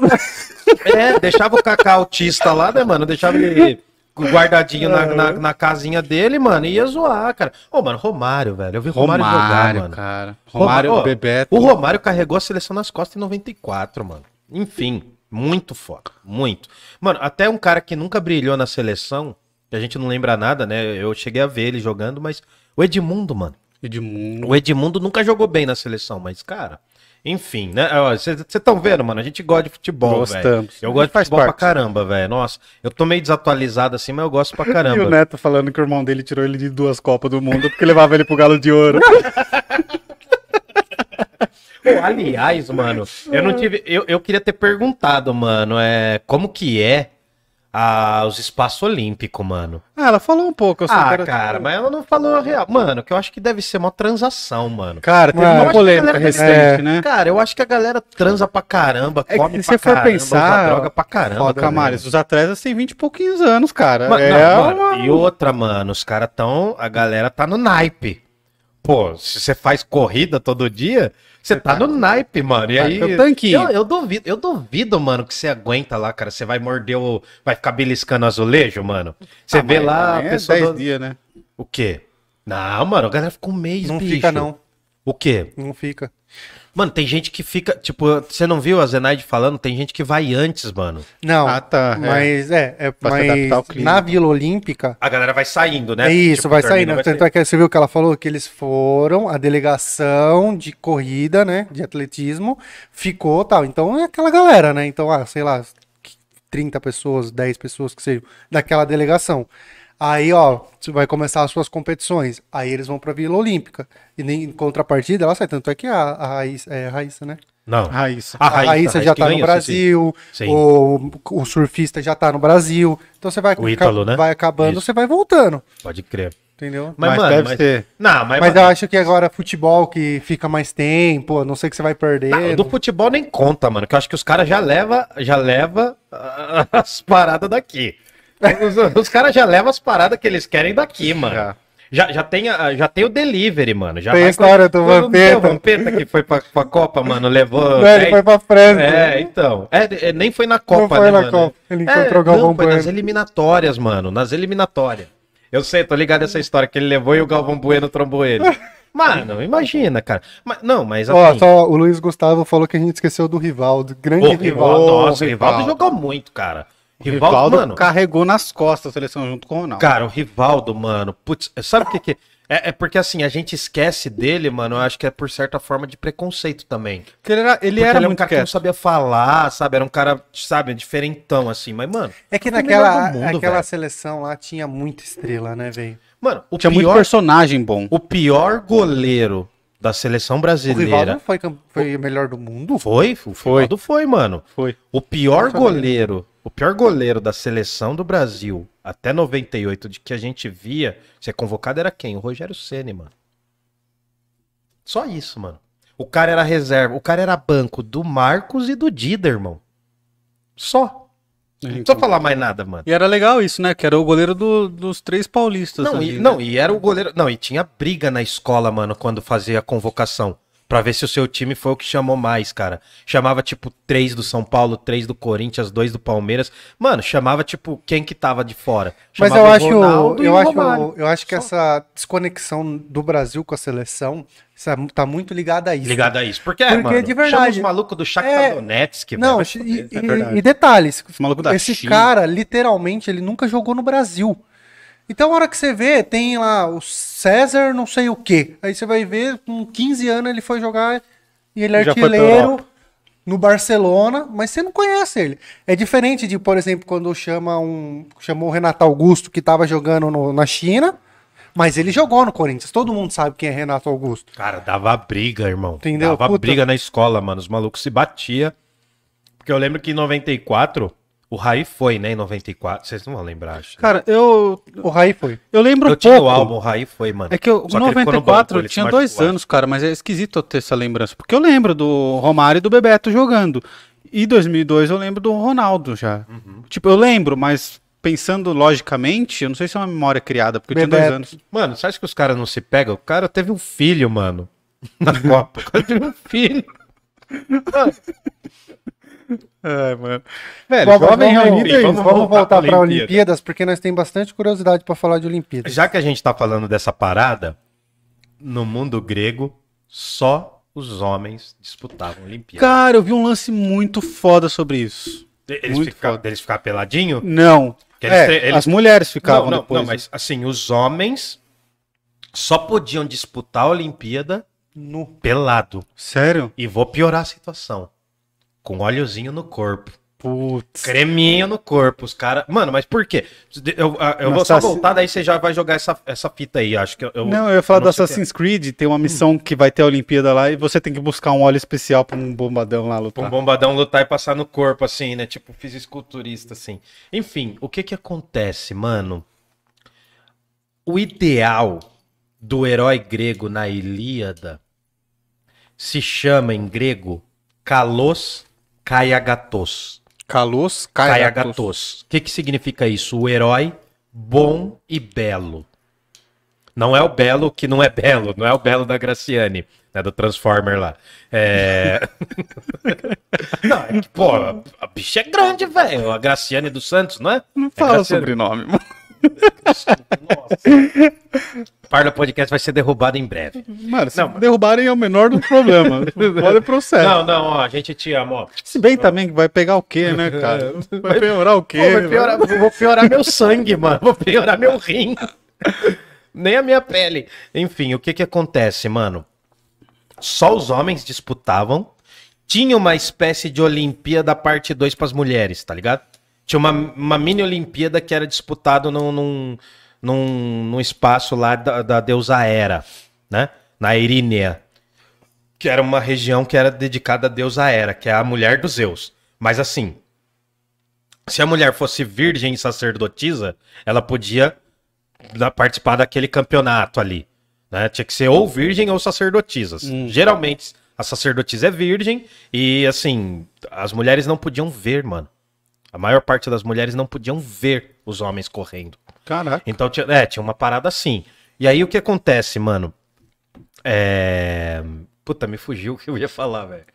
É, deixava o Kaká autista lá, né, mano? Deixava ele guardadinho na, na, na casinha dele, mano, e ia zoar, cara. Ô, mano, Romário, velho. Eu vi Romário, jogar, Romário, mano. cara. Romário, Romário, Bebeto. O Romário carregou a seleção nas costas em 94, mano. Enfim, muito foda. Muito. Mano, até um cara que nunca brilhou na seleção, que a gente não lembra nada, né? Eu cheguei a ver ele jogando, mas o Edmundo, mano. Edmundo. O Edmundo nunca jogou bem na seleção, mas, cara, enfim, né? Vocês estão vendo, mano? A gente gosta de futebol. Gostamos. Eu gosto de futebol parte. pra caramba, velho. Nossa, eu tô meio desatualizado assim, mas eu gosto pra E o caramba. Neto falando que o irmão dele tirou ele de duas Copas do Mundo porque levava ele pro Galo de Ouro. Pô, aliás, mano, eu não tive. Eu, eu queria ter perguntado, mano, é, como que é os espaços olímpicos, mano? ah, ela falou um pouco. Eu Ah, quero- cara, mas ela não falou a real. Mano, que eu acho que deve ser uma transação, mano. Cara, teve Mano, uma polêmica recente, é, né? Cara, eu acho que a galera transa pra caramba, É come se pra você for caramba, pensar, droga pra caramba. Foda, também. Camares, os atletas têm 20 e pouquinhos anos, cara. Mano, é não, mano, uma- E outra, mano, os caras tão. A galera tá no naipe. Pô, se você faz corrida todo dia, você tá no naipe, mano. E Tá aí. Eu, eu duvido, eu duvido, mano, que você aguenta lá, cara. Você vai morder o. Vai ficar beliscando azulejo, mano. Você Ah, vê mas lá a é pessoa. 10 do- dias, né? O quê? Não, mano, a galera fica um mês, Não bicho. fica, não. O quê? Não fica. Mano, tem gente que fica. Tipo, você não viu a Zenaide falando? Tem gente que vai antes, mano. Não. Ah, tá, é. Mas é, é mas na Vila Olímpica. A galera vai saindo, né? É isso, Tipo, vai saindo. vai Tanto é que você viu que ela falou que eles foram, a delegação de corrida, né? De atletismo, ficou tal. Então é aquela galera, né? Então, ah, sei lá, 30 pessoas, 10 pessoas que sejam daquela delegação. Aí, ó, você vai começar as suas competições. Aí eles vão pra Vila Olímpica. E nem- em contrapartida, ela sai. Tanto é que a, a Raíssa, é a Raíssa, né? Não. Raíssa. A A Raíssa, Raíssa, Raíssa já tá no Brasil, Sim. o, o surfista já tá no Brasil. Então você vai, O Ítalo, né? vai acabando, Isso. você vai voltando, Pode crer. entendeu? Mas, Mas mano, deve mas... ser. Não, mas, Mas eu acho que agora futebol que fica mais tempo, a não sei que você vai perder. Tá, o do futebol nem conta, mano. Que eu acho que os caras já leva, já leva ah, as paradas daqui. Os, os caras já levam as paradas que eles querem daqui, mano. Já. Já, já, tem, já tem o delivery, mano. Já Tem a história do Não tem Vampeta. O Vampeta que foi pra, pra Copa, mano, levou. Não, ele dez- foi pra França. É, então. É, é, nem foi na Copa, Não foi né, na mano? Copa. Ele É, encontrou o Galvão não, foi Bueno. nas eliminatórias, mano. Nas eliminatórias. Eu sei, tô ligado essa história que ele levou e o Galvão Bueno trombou ele. Mano, imagina, cara. Mas, não, mas Ó, assim... só o Luiz Gustavo falou que a gente esqueceu do Rivaldo. Grande Pô, Rivaldo. Rivaldo, nossa, o. Rivaldo jogou muito, cara. O Rivaldo, Rivaldo mano. carregou nas costas a seleção junto com o Ronaldo. Cara, o Rivaldo, mano. Putz, sabe o que que. É, é porque assim, a gente esquece dele, mano. Eu acho que é por certa forma de preconceito também. Porque ele era, ele Porque era ele é um muito cara que não quieto. sabia falar, sabe? Era um cara, sabe, diferentão, assim. Mas, mano. É que o naquela mundo, aquela seleção lá tinha muita estrela, né, velho? Mano, o Tinha muito pior, personagem bom. o pior goleiro da seleção O Rivaldo brasileira. foi, cam- foi o melhor do mundo? Foi? O Foi. Rivaldo foi, mano. Foi. O pior goleiro, o pior goleiro da seleção do Brasil até 98 de que a gente via ser convocado era quem? O Rogério Ceni, mano. Só isso, mano. O cara era reserva, o cara era banco do Marcos e do Dida, irmão. Só. Não precisa falar mais nada, mano. E era legal isso, né? Que era o goleiro do- dos três paulistas. Não, ali, e, né? não, e era o goleiro. Não, e tinha briga na escola, mano, quando fazia a convocação. Pra ver se o seu time foi o que chamou mais, cara. Chamava, tipo, três do São Paulo, três do Corinthians, dois do Palmeiras. Mano, chamava, tipo, quem que tava de fora. Mas Chamava eu o acho, eu acho, eu acho que Só. essa desconexão do Brasil com a seleção essa- tá muito ligada a isso. Ligado a isso. Porque, Porque, mano, de verdade, chama os malucos do Shakhtar é- Donetsk, Não, e, é e- e detalhes, Esse maluco da esse cara, literalmente, ele nunca jogou no Brasil. Então, a hora que você vê, tem lá o César não sei o quê. Aí você vai ver, com 15 anos ele foi jogar e ele é artilheiro no Barcelona, mas você não conhece ele. É diferente de, por exemplo, quando chama um, chamou o Renato Augusto, que estava jogando no- na China, Mas ele jogou no Corinthians. Todo mundo sabe quem é Renato Augusto. Cara, dava briga, irmão. Entendeu? Dava Puta. briga na escola, mano. Os malucos se batia. Porque eu lembro que em 94, o Raí foi, né? Em 94. Vocês não vão lembrar, acho. Cara, eu, O Raí foi. eu lembro eu um tinha pouco. o álbum, o Raí foi, mano. É que eu, Só que ele ficou no 94 banco, eu tinha dois machucou, anos, cara, mas é esquisito eu ter essa lembrança. Porque eu lembro do Romário e do Bebeto jogando. E 2002 eu lembro do Ronaldo já. Uhum. Tipo, eu lembro, mas pensando logicamente, eu não sei se é uma memória criada, porque eu tinha dois Bebeto. anos. Mano, você acha que os caras não se pegam? O cara teve um filho, mano. Na Copa. O cara teve um filho. É, mano. Velho, Bom, vamos, reunido vamos, Vamos voltar para Olimpíada. Olimpíadas, porque nós temos bastante curiosidade para falar de Olimpíadas. Já que a gente tá falando dessa parada, no mundo grego, só os homens disputavam Olimpíada. Cara, eu vi um lance muito foda sobre isso. Eles muito ficavam, foda. eles ficavam peladinho? Não. Eles É, eles- As mulheres ficavam não, não, depois. não, mas assim, os homens só podiam disputar a Olimpíada No. pelado. Sério? E vou piorar a situação. Com óleozinho no corpo. Putz. Creminho no corpo, os caras. Mano, mas por quê? Eu, eu- vou só voltar, daí você já vai jogar essa, essa fita aí. Acho que eu. Não, eu ia falar eu do que é. Assassin's Creed, tem uma missão que vai ter a Olimpíada lá e você tem que buscar um óleo especial pra um bombadão lá Pra lutar. um bombadão lutar e passar no corpo, assim, né? Tipo fisiculturista, assim. Enfim, o que que acontece, mano? O ideal do herói grego na Ilíada se chama em grego Kalos Kaiagatos. Kalos Kaiagatos. O que que significa isso? O herói bom e belo. Não é o belo que não é belo, não é o belo da Graciane, né, do Transformer lá. É... não, é que, pô, a bicha é grande, velho. A Graciane dos Santos, não é? Não É fala Graciane. sobrenome, mano. Parla Podcast vai ser derrubado em breve. Mano, se Não, derrubarem é o menor dos problemas. Pode processo. Não, não, ó, a gente te ama, ó. Se bem também que vai pegar o quê, né, cara? Vai piorar o quê? Pô, vai piorar, vou piorar meu sangue, mano. Vou piorar meu rim. Nem a minha pele. Enfim, o que que acontece, mano? Só os homens disputavam. Tinha uma espécie de Olimpíada parte 2 para as mulheres, tá ligado? Tinha uma, uma mini Olimpíada que era disputado num, num, num, num espaço lá da, da deusa Hera, né? Na Irínea. Que era uma região que era dedicada à deusa Hera, que é a mulher dos Zeus. Mas assim, se a mulher fosse virgem e sacerdotisa, ela podia participar daquele campeonato ali. Né? Tinha que ser ou virgem ou sacerdotisas. Geralmente a sacerdotisa é virgem e assim, as mulheres não podiam ver, mano. A maior parte das mulheres não podiam ver os homens correndo. Caraca. Então tinha, é, tinha uma parada assim. E aí o que acontece, mano? É... Puta, me fugiu o que eu ia falar, velho.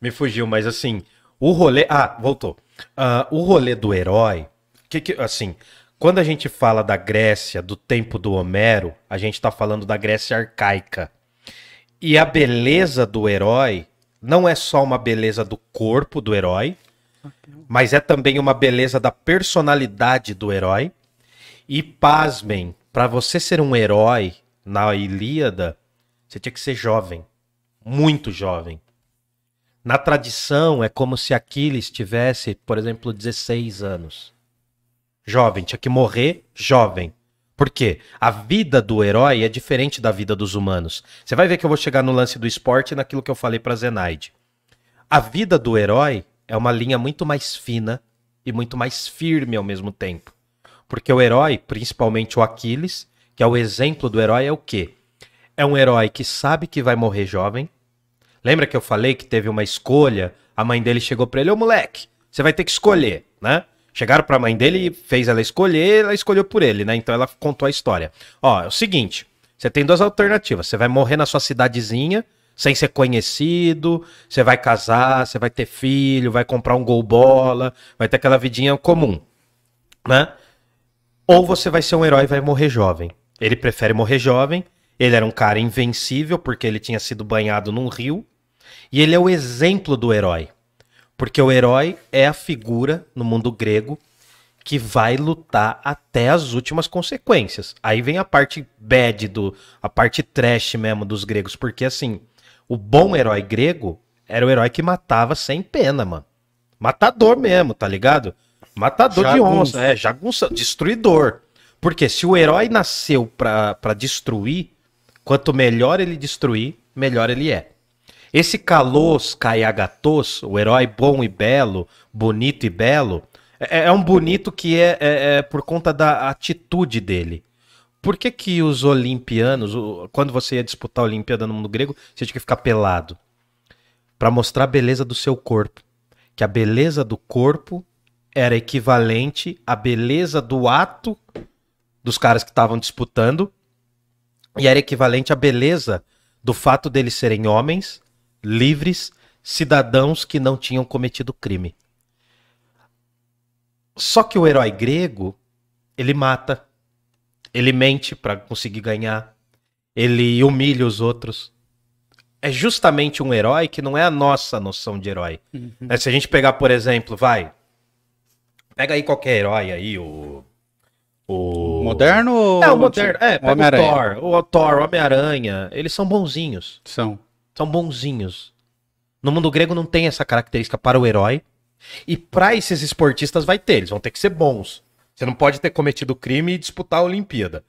Me fugiu, mas assim, o rolê. Ah, voltou. Ah, o rolê do herói. Que que, assim, quando a gente fala da Grécia, do tempo do Homero, a gente tá falando da Grécia arcaica. E a beleza do herói não é só uma beleza do corpo do herói, mas é também uma beleza da personalidade do herói. E pasmem, pra você ser um herói na Ilíada, você tinha que ser jovem, muito jovem. Na tradição, é como se Aquiles tivesse, por exemplo, 16 anos. Jovem, tinha que morrer jovem. Por quê? A vida do herói é diferente da vida dos humanos. Você vai ver que eu vou chegar no lance do esporte e naquilo que eu falei pra Zenaide. A vida do herói é uma linha muito mais fina e muito mais firme ao mesmo tempo. Porque o herói, principalmente o Aquiles, que é o exemplo do herói, é o quê? É um herói que sabe que vai morrer jovem. Lembra que eu falei que teve uma escolha? A mãe dele chegou pra ele, ô moleque, você vai ter que escolher, né? Chegaram pra mãe dele e fez ela escolher, ela escolheu por ele, né? Então ela contou a história. Ó, é o seguinte, você tem duas alternativas. Você vai morrer na sua cidadezinha, sem ser conhecido, você vai casar, você vai ter filho, vai comprar um gol bola, vai ter aquela vidinha comum, né? Ou você vai ser um herói e vai morrer jovem. Ele prefere morrer jovem. Ele era um cara invencível porque ele tinha sido banhado num rio. E ele é o exemplo do herói. Porque o herói é a figura no mundo grego que vai lutar até as últimas consequências. Aí vem a parte bad do a parte trash mesmo dos gregos, porque assim, o bom herói grego era o herói que matava sem pena, mano. Matador mesmo, tá ligado? Matador de Jagunço. onça, é, jagunça, destruidor. Porque se o herói nasceu pra, pra destruir, quanto melhor ele destruir, melhor ele é. Esse Kalos Kayagatos, o herói bom e belo, bonito e belo, é, é um bonito que é, é- é por conta da atitude dele. Por que, que os olimpianos, quando você ia disputar a Olimpíada no mundo grego, você tinha que ficar pelado? Pra mostrar a beleza do seu corpo. Que a beleza do corpo era equivalente à beleza do ato dos caras que estavam disputando e era equivalente à beleza do fato deles serem homens, livres, cidadãos que não tinham cometido crime. Só que o herói grego, ele mata, ele mente pra conseguir ganhar, ele humilha os outros. É justamente um herói que não é a nossa noção de herói. Né, Se a gente pegar, por exemplo, vai. Pega aí qualquer herói aí, o. O. Moderno ou É, o moderno. É, O pega o Homem-Aranha. Thor, o Thor, o Homem-Aranha. Eles são bonzinhos. São. São bonzinhos. No mundo grego não tem essa característica para o herói. E para esses esportistas vai ter, eles vão ter que ser bons. Você não pode ter cometido crime e disputar a Olimpíada.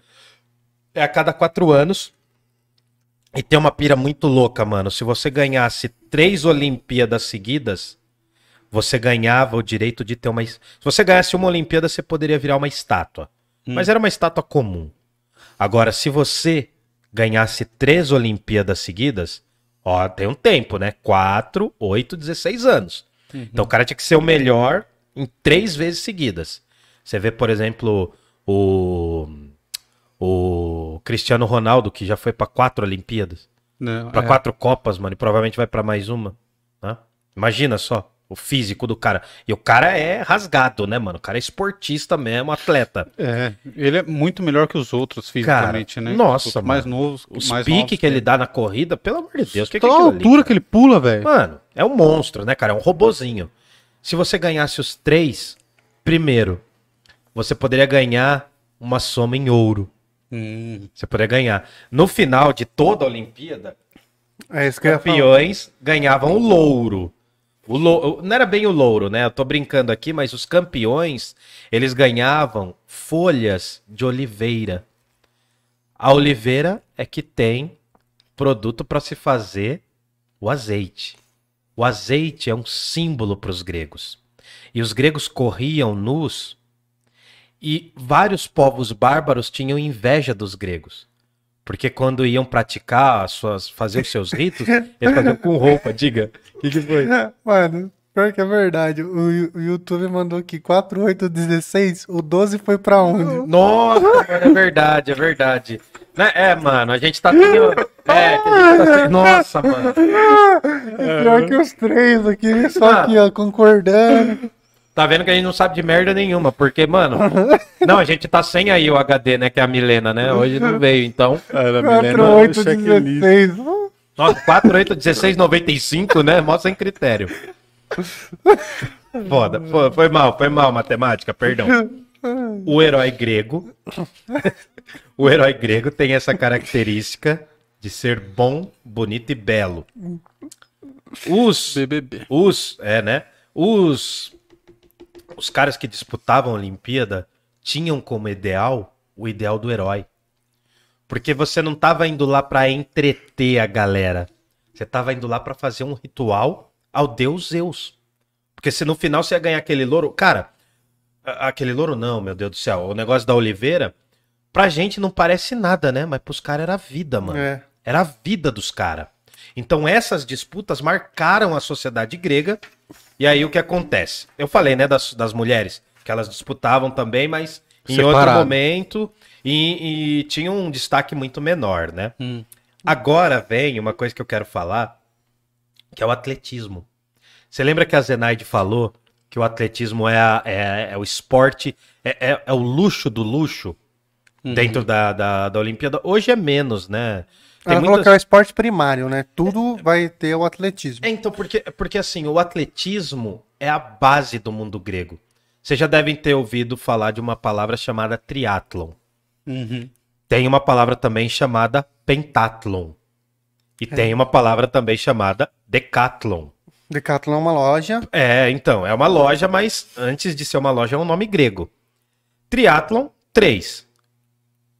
É a cada quatro anos. E tem uma pira muito louca, mano. Se você ganhasse três Olimpíadas seguidas, você ganhava o direito de ter uma. Se você ganhasse uma Olimpíada, você poderia virar uma estátua. Mas era uma estátua comum. Agora, se você ganhasse três Olimpíadas seguidas, ó, tem um tempo, né? 4, 8, 16 anos. Então o cara tinha que ser o melhor em três vezes seguidas. Você vê, por exemplo, o, o Cristiano Ronaldo, que já foi pra quatro Olimpíadas, pra é. quatro Copas, mano, e provavelmente vai pra mais uma. né? Imagina só. O físico do cara. E o cara é rasgado, né, mano? O cara é esportista mesmo, atleta. É, ele é muito melhor que os outros fisicamente, né? nossa, Quanto mais mano. novos, Os mais novos que ele dá na corrida, pelo amor de Deus, o que, que é Pela aquilo ali, altura que ele pula, velho. Mano, é um monstro, né, cara? É um robozinho. Se você ganhasse os três, primeiro, você poderia ganhar uma soma em ouro. Hum, Você poderia ganhar. No final de toda a Olimpíada, É campeões ganhavam o louro. O Não era bem o louro, né? Eu tô brincando aqui, mas os campeões, eles ganhavam folhas de oliveira. A oliveira é que tem produto para se fazer o azeite. O azeite é um símbolo para os gregos. E os gregos corriam nus e vários povos bárbaros tinham inveja dos gregos. Porque quando iam praticar as suas, fazer os seus ritos, eles faziam com roupa, diga. O que, que foi? Mano, pior que é verdade. O, o YouTube mandou aqui 4816, o 12 foi pra onde? Nossa, é verdade, é verdade. Né? É, mano, a gente tá tudo. É, que a gente tá Nossa, mano. Pior que os três aqui, só Ah. aqui, ó, concordando. Tá vendo que a gente não sabe de merda nenhuma, porque, mano. Não, a gente tá sem aí o HD, né? Que é a Milena, né? Hoje não veio, então. era 4816. Nossa, 48, 16, 95, né? Mó sem critério. Foda, foi, foi mal, foi mal, matemática, perdão. O herói grego. o herói grego tem essa característica de ser bom, bonito e belo. Os BBB. os, é, né? Os os caras que disputavam a Olimpíada tinham como ideal o ideal do herói. Porque você não tava indo lá pra entreter a galera. Você tava indo lá pra fazer um ritual ao deus Zeus. Porque se no final você ia ganhar aquele louro, cara, aquele louro não, meu Deus do céu, o negócio da oliveira, pra gente não parece nada, né? Mas pros caras era a vida, mano. É. Era a vida dos caras. Então essas disputas marcaram a sociedade grega. E aí o que acontece? Eu falei, né, das, das mulheres, que elas disputavam também, mas em outro Separado. momento e, e tinha um destaque muito menor, né? Hum. Agora vem uma coisa que eu quero falar, que é o atletismo. Você lembra que a Zenaide falou que o atletismo é, a- é- é o esporte, é, é- é o luxo do luxo dentro da, da, da Olimpíada? Hoje é menos, né? Tem Ela muitas- é o esporte primário, né? Tudo vai ter o atletismo. é, então, porque, porque assim, o atletismo é a base do mundo grego. Vocês já devem ter ouvido falar de uma palavra chamada triatlon. Uhum. Tem uma palavra também chamada pentatlon. E tem uma palavra também chamada decathlon. Decathlon é uma loja. É, então, é uma loja, mas antes de ser uma loja é um nome grego. Triatlon, três.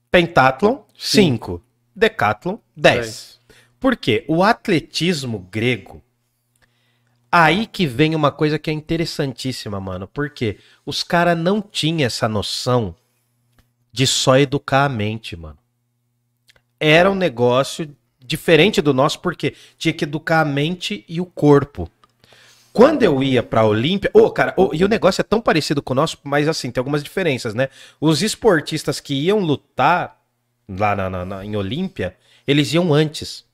Pentathlon, 5. Decathlon, 10. Dez. Por quê? O atletismo grego. Aí que vem uma coisa que é interessantíssima, mano. Porque os caras não tinham essa noção de só educar a mente, mano. Era um negócio diferente do nosso, porque tinha que educar a mente e o corpo. Quando eu ia pra Olímpia. Ô, cara, ô, e o negócio é tão parecido com o nosso, mas assim, tem algumas diferenças, né? Os esportistas que iam lutar lá na, na- na- em Olímpia, eles iam antes.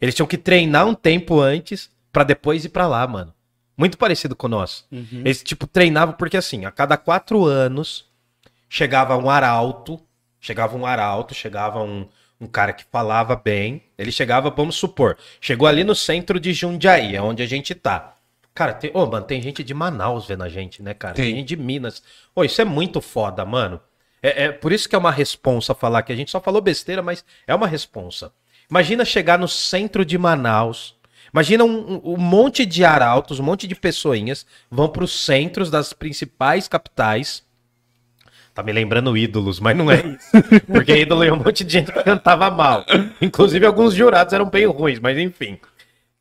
Eles tinham que treinar um tempo antes pra depois ir pra lá, mano. Muito parecido com o nosso. Eles, tipo, treinavam porque, assim, a cada quatro anos chegava um arauto, chegava um arauto, chegava um, um cara que falava bem. Ele chegava, vamos supor, chegou ali no centro de Jundiaí, é onde a gente tá. Cara, tem, ô, mano, tem gente de Manaus vendo a gente, né, cara? Tem, Tem. gente de Minas. Ô, isso é muito foda, mano. É, é por isso que é uma responsa falar que a gente só falou besteira, mas é uma responsa. Imagina chegar no centro de Manaus. Imagina um, um- um monte de arautos, um monte de pessoinhas vão para os centros das principais capitais. Tá me lembrando ídolos, mas não é isso. Porque ídolo é um monte de gente que cantava mal. Inclusive, alguns jurados eram bem ruins, mas enfim.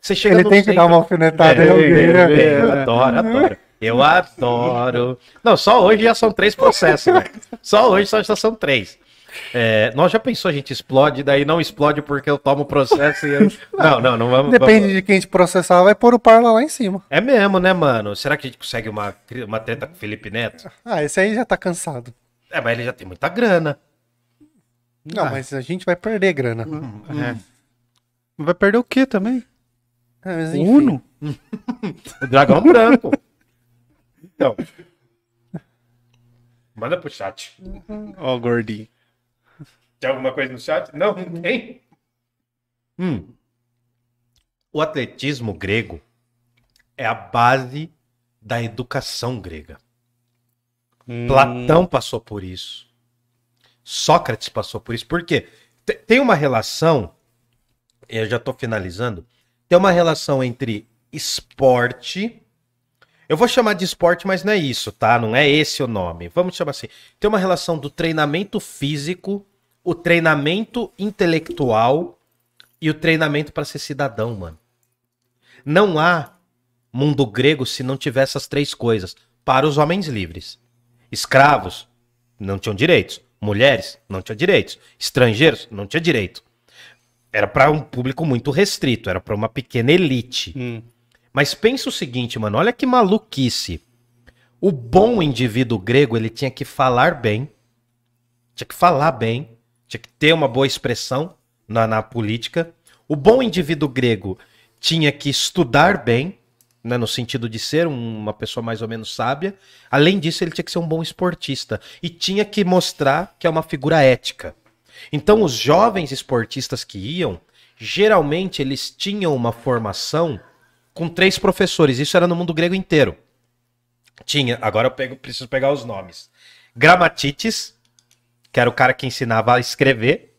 Você chega Ele tem que centro- dar uma alfinetada É, em alguém, né? é, eu adoro, adoro. Eu adoro. Não, só hoje já são três processos, né? Só hoje só já são três. É, nós já pensou, a gente explode, daí não explode porque eu tomo o processo e eu... Não, não, não vamos... Depende vamos- de quem te processar, vai pôr o Parla lá em cima. É mesmo, né, mano? Será que a gente consegue uma, uma treta com o Felipe Neto? Ah, esse aí já tá cansado. É, mas ele já tem muita grana. Não, mas a gente vai perder grana. É. Vai perder o quê também? É, mas O enfim. Uno? O dragão branco. Então. Manda pro chat. Ó, gordinho. Tem alguma coisa no chat? Não, não tem. Hum. O atletismo grego é a base da educação grega. Hum. Platão passou por isso. Sócrates passou por isso. Por quê? Te- Tem uma relação, eu já estou finalizando, tem uma relação entre esporte. Eu vou chamar de esporte, mas não é isso, tá? Não é esse o nome. Vamos chamar assim. Tem uma relação do treinamento físico, o treinamento intelectual e o treinamento para ser cidadão, mano. Não há mundo grego se não tiver essas três coisas para os homens livres. Escravos não tinham direitos. Mulheres não tinham direitos. Estrangeiros não tinham direito. Era para um público muito restrito, era para uma pequena elite. Hum. Mas pensa o seguinte, mano, olha que maluquice. O bom indivíduo grego, ele tinha que falar bem, tinha que falar bem, tinha que ter uma boa expressão na, na política. O bom indivíduo grego tinha que estudar bem, né, no sentido de ser um- uma pessoa mais ou menos sábia. Além disso, ele tinha que ser um bom esportista e tinha que mostrar que é uma figura ética. Então, os jovens esportistas que iam, geralmente eles tinham uma formação com três professores. Isso era no mundo grego inteiro. Tinha, agora eu pego- preciso pegar os nomes. Gramatites, que era o cara que ensinava a escrever.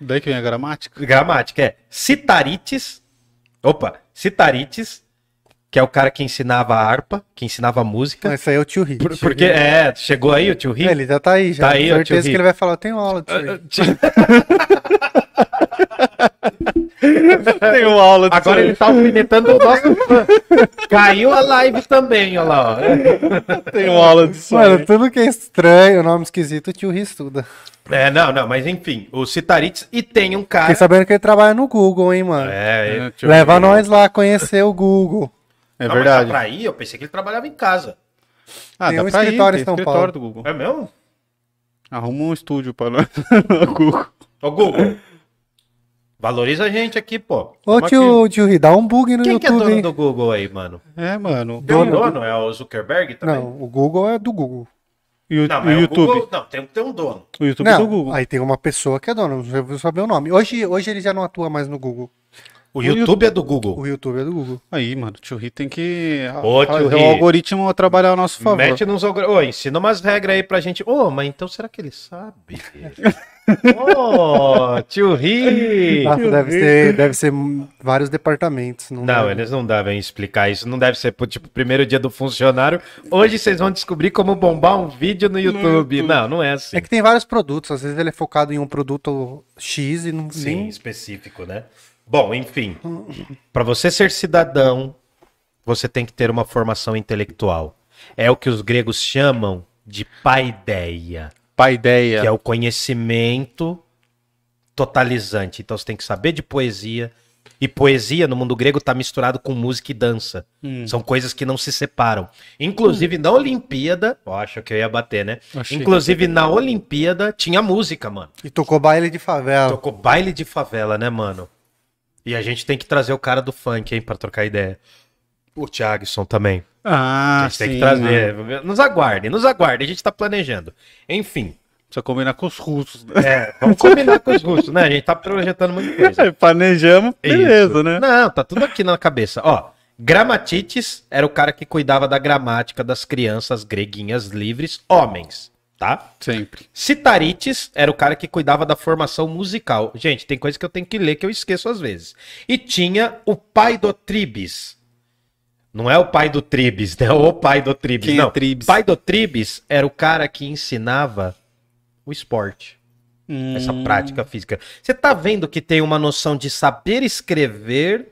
Daí que vem a gramática? Gramática é Citarites. Opa, Citarites, que é o cara que ensinava a harpa, que ensinava a música. Esse aí é o tio Hit. Por- porque, é, chegou aí o tio Rick? Ele já tá aí, já. Tá aí, certeza Rick. que ele vai falar, eu tenho aula tio Hit. Tenho aula de Agora ele tá alfinetando o nosso fã. Caiu a live também, olha lá. ó. tenho aula disso. Mano, tudo que é estranho, nome esquisito, o tio Hit estuda. É, não, não, mas enfim, o Citarites. E tem um cara. Fiquei sabendo que ele trabalha no Google, hein, mano. É, É, tio Leva nós lá conhecer o Google. É Não, mas verdade. dá pra ir? Eu pensei que ele trabalhava em casa. Ah, Tem dá um pra ir, escritório tem em São escritório Paulo. do Google. É mesmo? Arruma um estúdio pra nós no Google. Ô, Google. Valoriza a gente aqui, pô. Ô, Tamo tio, tio Hit, dá um bug no aqui. Quem que é YouTube, dono hein? do Google aí, mano? É, mano. Tem um Dono dono? É o Zuckerberg também? Não, o Google é do Google. E o, Não, o mas YouTube. o Google... Não, tem que ter um dono. O YouTube do Não, Google. aí tem uma pessoa que é dono, não vou saber o nome. Hoje, hoje ele já não atua mais no Google. O YouTube é do Google. O YouTube é do Google. Aí, mano, o tio Ri tem que Ô, tio Ri. o algoritmo a trabalhar ao nosso favor. Mete nos... algor- Ô, ensina umas regras aí pra gente. Ô, mas então será que ele sabe? Ô, tio Ri! Deve ser, deve ser vários departamentos. Não, Não, deve- eles não devem explicar isso. Não deve ser, tipo, primeiro dia do funcionário. Hoje vocês vão descobrir como bombar um vídeo no YouTube. Não, não é assim. É que tem vários produtos. Às vezes ele é focado em um produto X e não Sim, nem- específico, né? Bom, enfim. Para você ser cidadão, você tem que ter uma formação intelectual. É o que os gregos chamam de paideia, Paideia. que é o conhecimento totalizante. Então você tem que saber de poesia. E poesia no mundo grego está misturado com música e dança. Hum. São coisas que não se separam. Inclusive na Olimpíada, eu acho que eu ia bater, né? Achei. Inclusive na Olimpíada tinha música, mano. E tocou baile de favela. Tocou baile de favela, né, mano? E a gente tem que trazer o cara do funk, hein, pra trocar ideia. O Thiagson também. Ah, a gente tem sim, que mano. trazer. Nos aguardem, nos aguardem. A gente tá planejando. Enfim. Precisa combinar com os russos. né? É, vamos combinar com os russos, né? A gente tá projetando muita coisa. É, planejamos, beleza, Isso. né? Não, tá tudo aqui na cabeça. Ó, Gramatites era o cara que cuidava da gramática das crianças greguinhas livres, homens, tá? Sempre. Citarites era o cara que cuidava da formação musical. Gente, tem coisa que eu tenho que ler que eu esqueço às vezes. E tinha o pai do Tribes. Não é o pai do Tribes, né? O pai do Tribes. Quem é não. Tribes? pai do Tribes era o cara que ensinava o esporte, essa Hum, prática física. Você tá vendo que tem uma noção de saber escrever,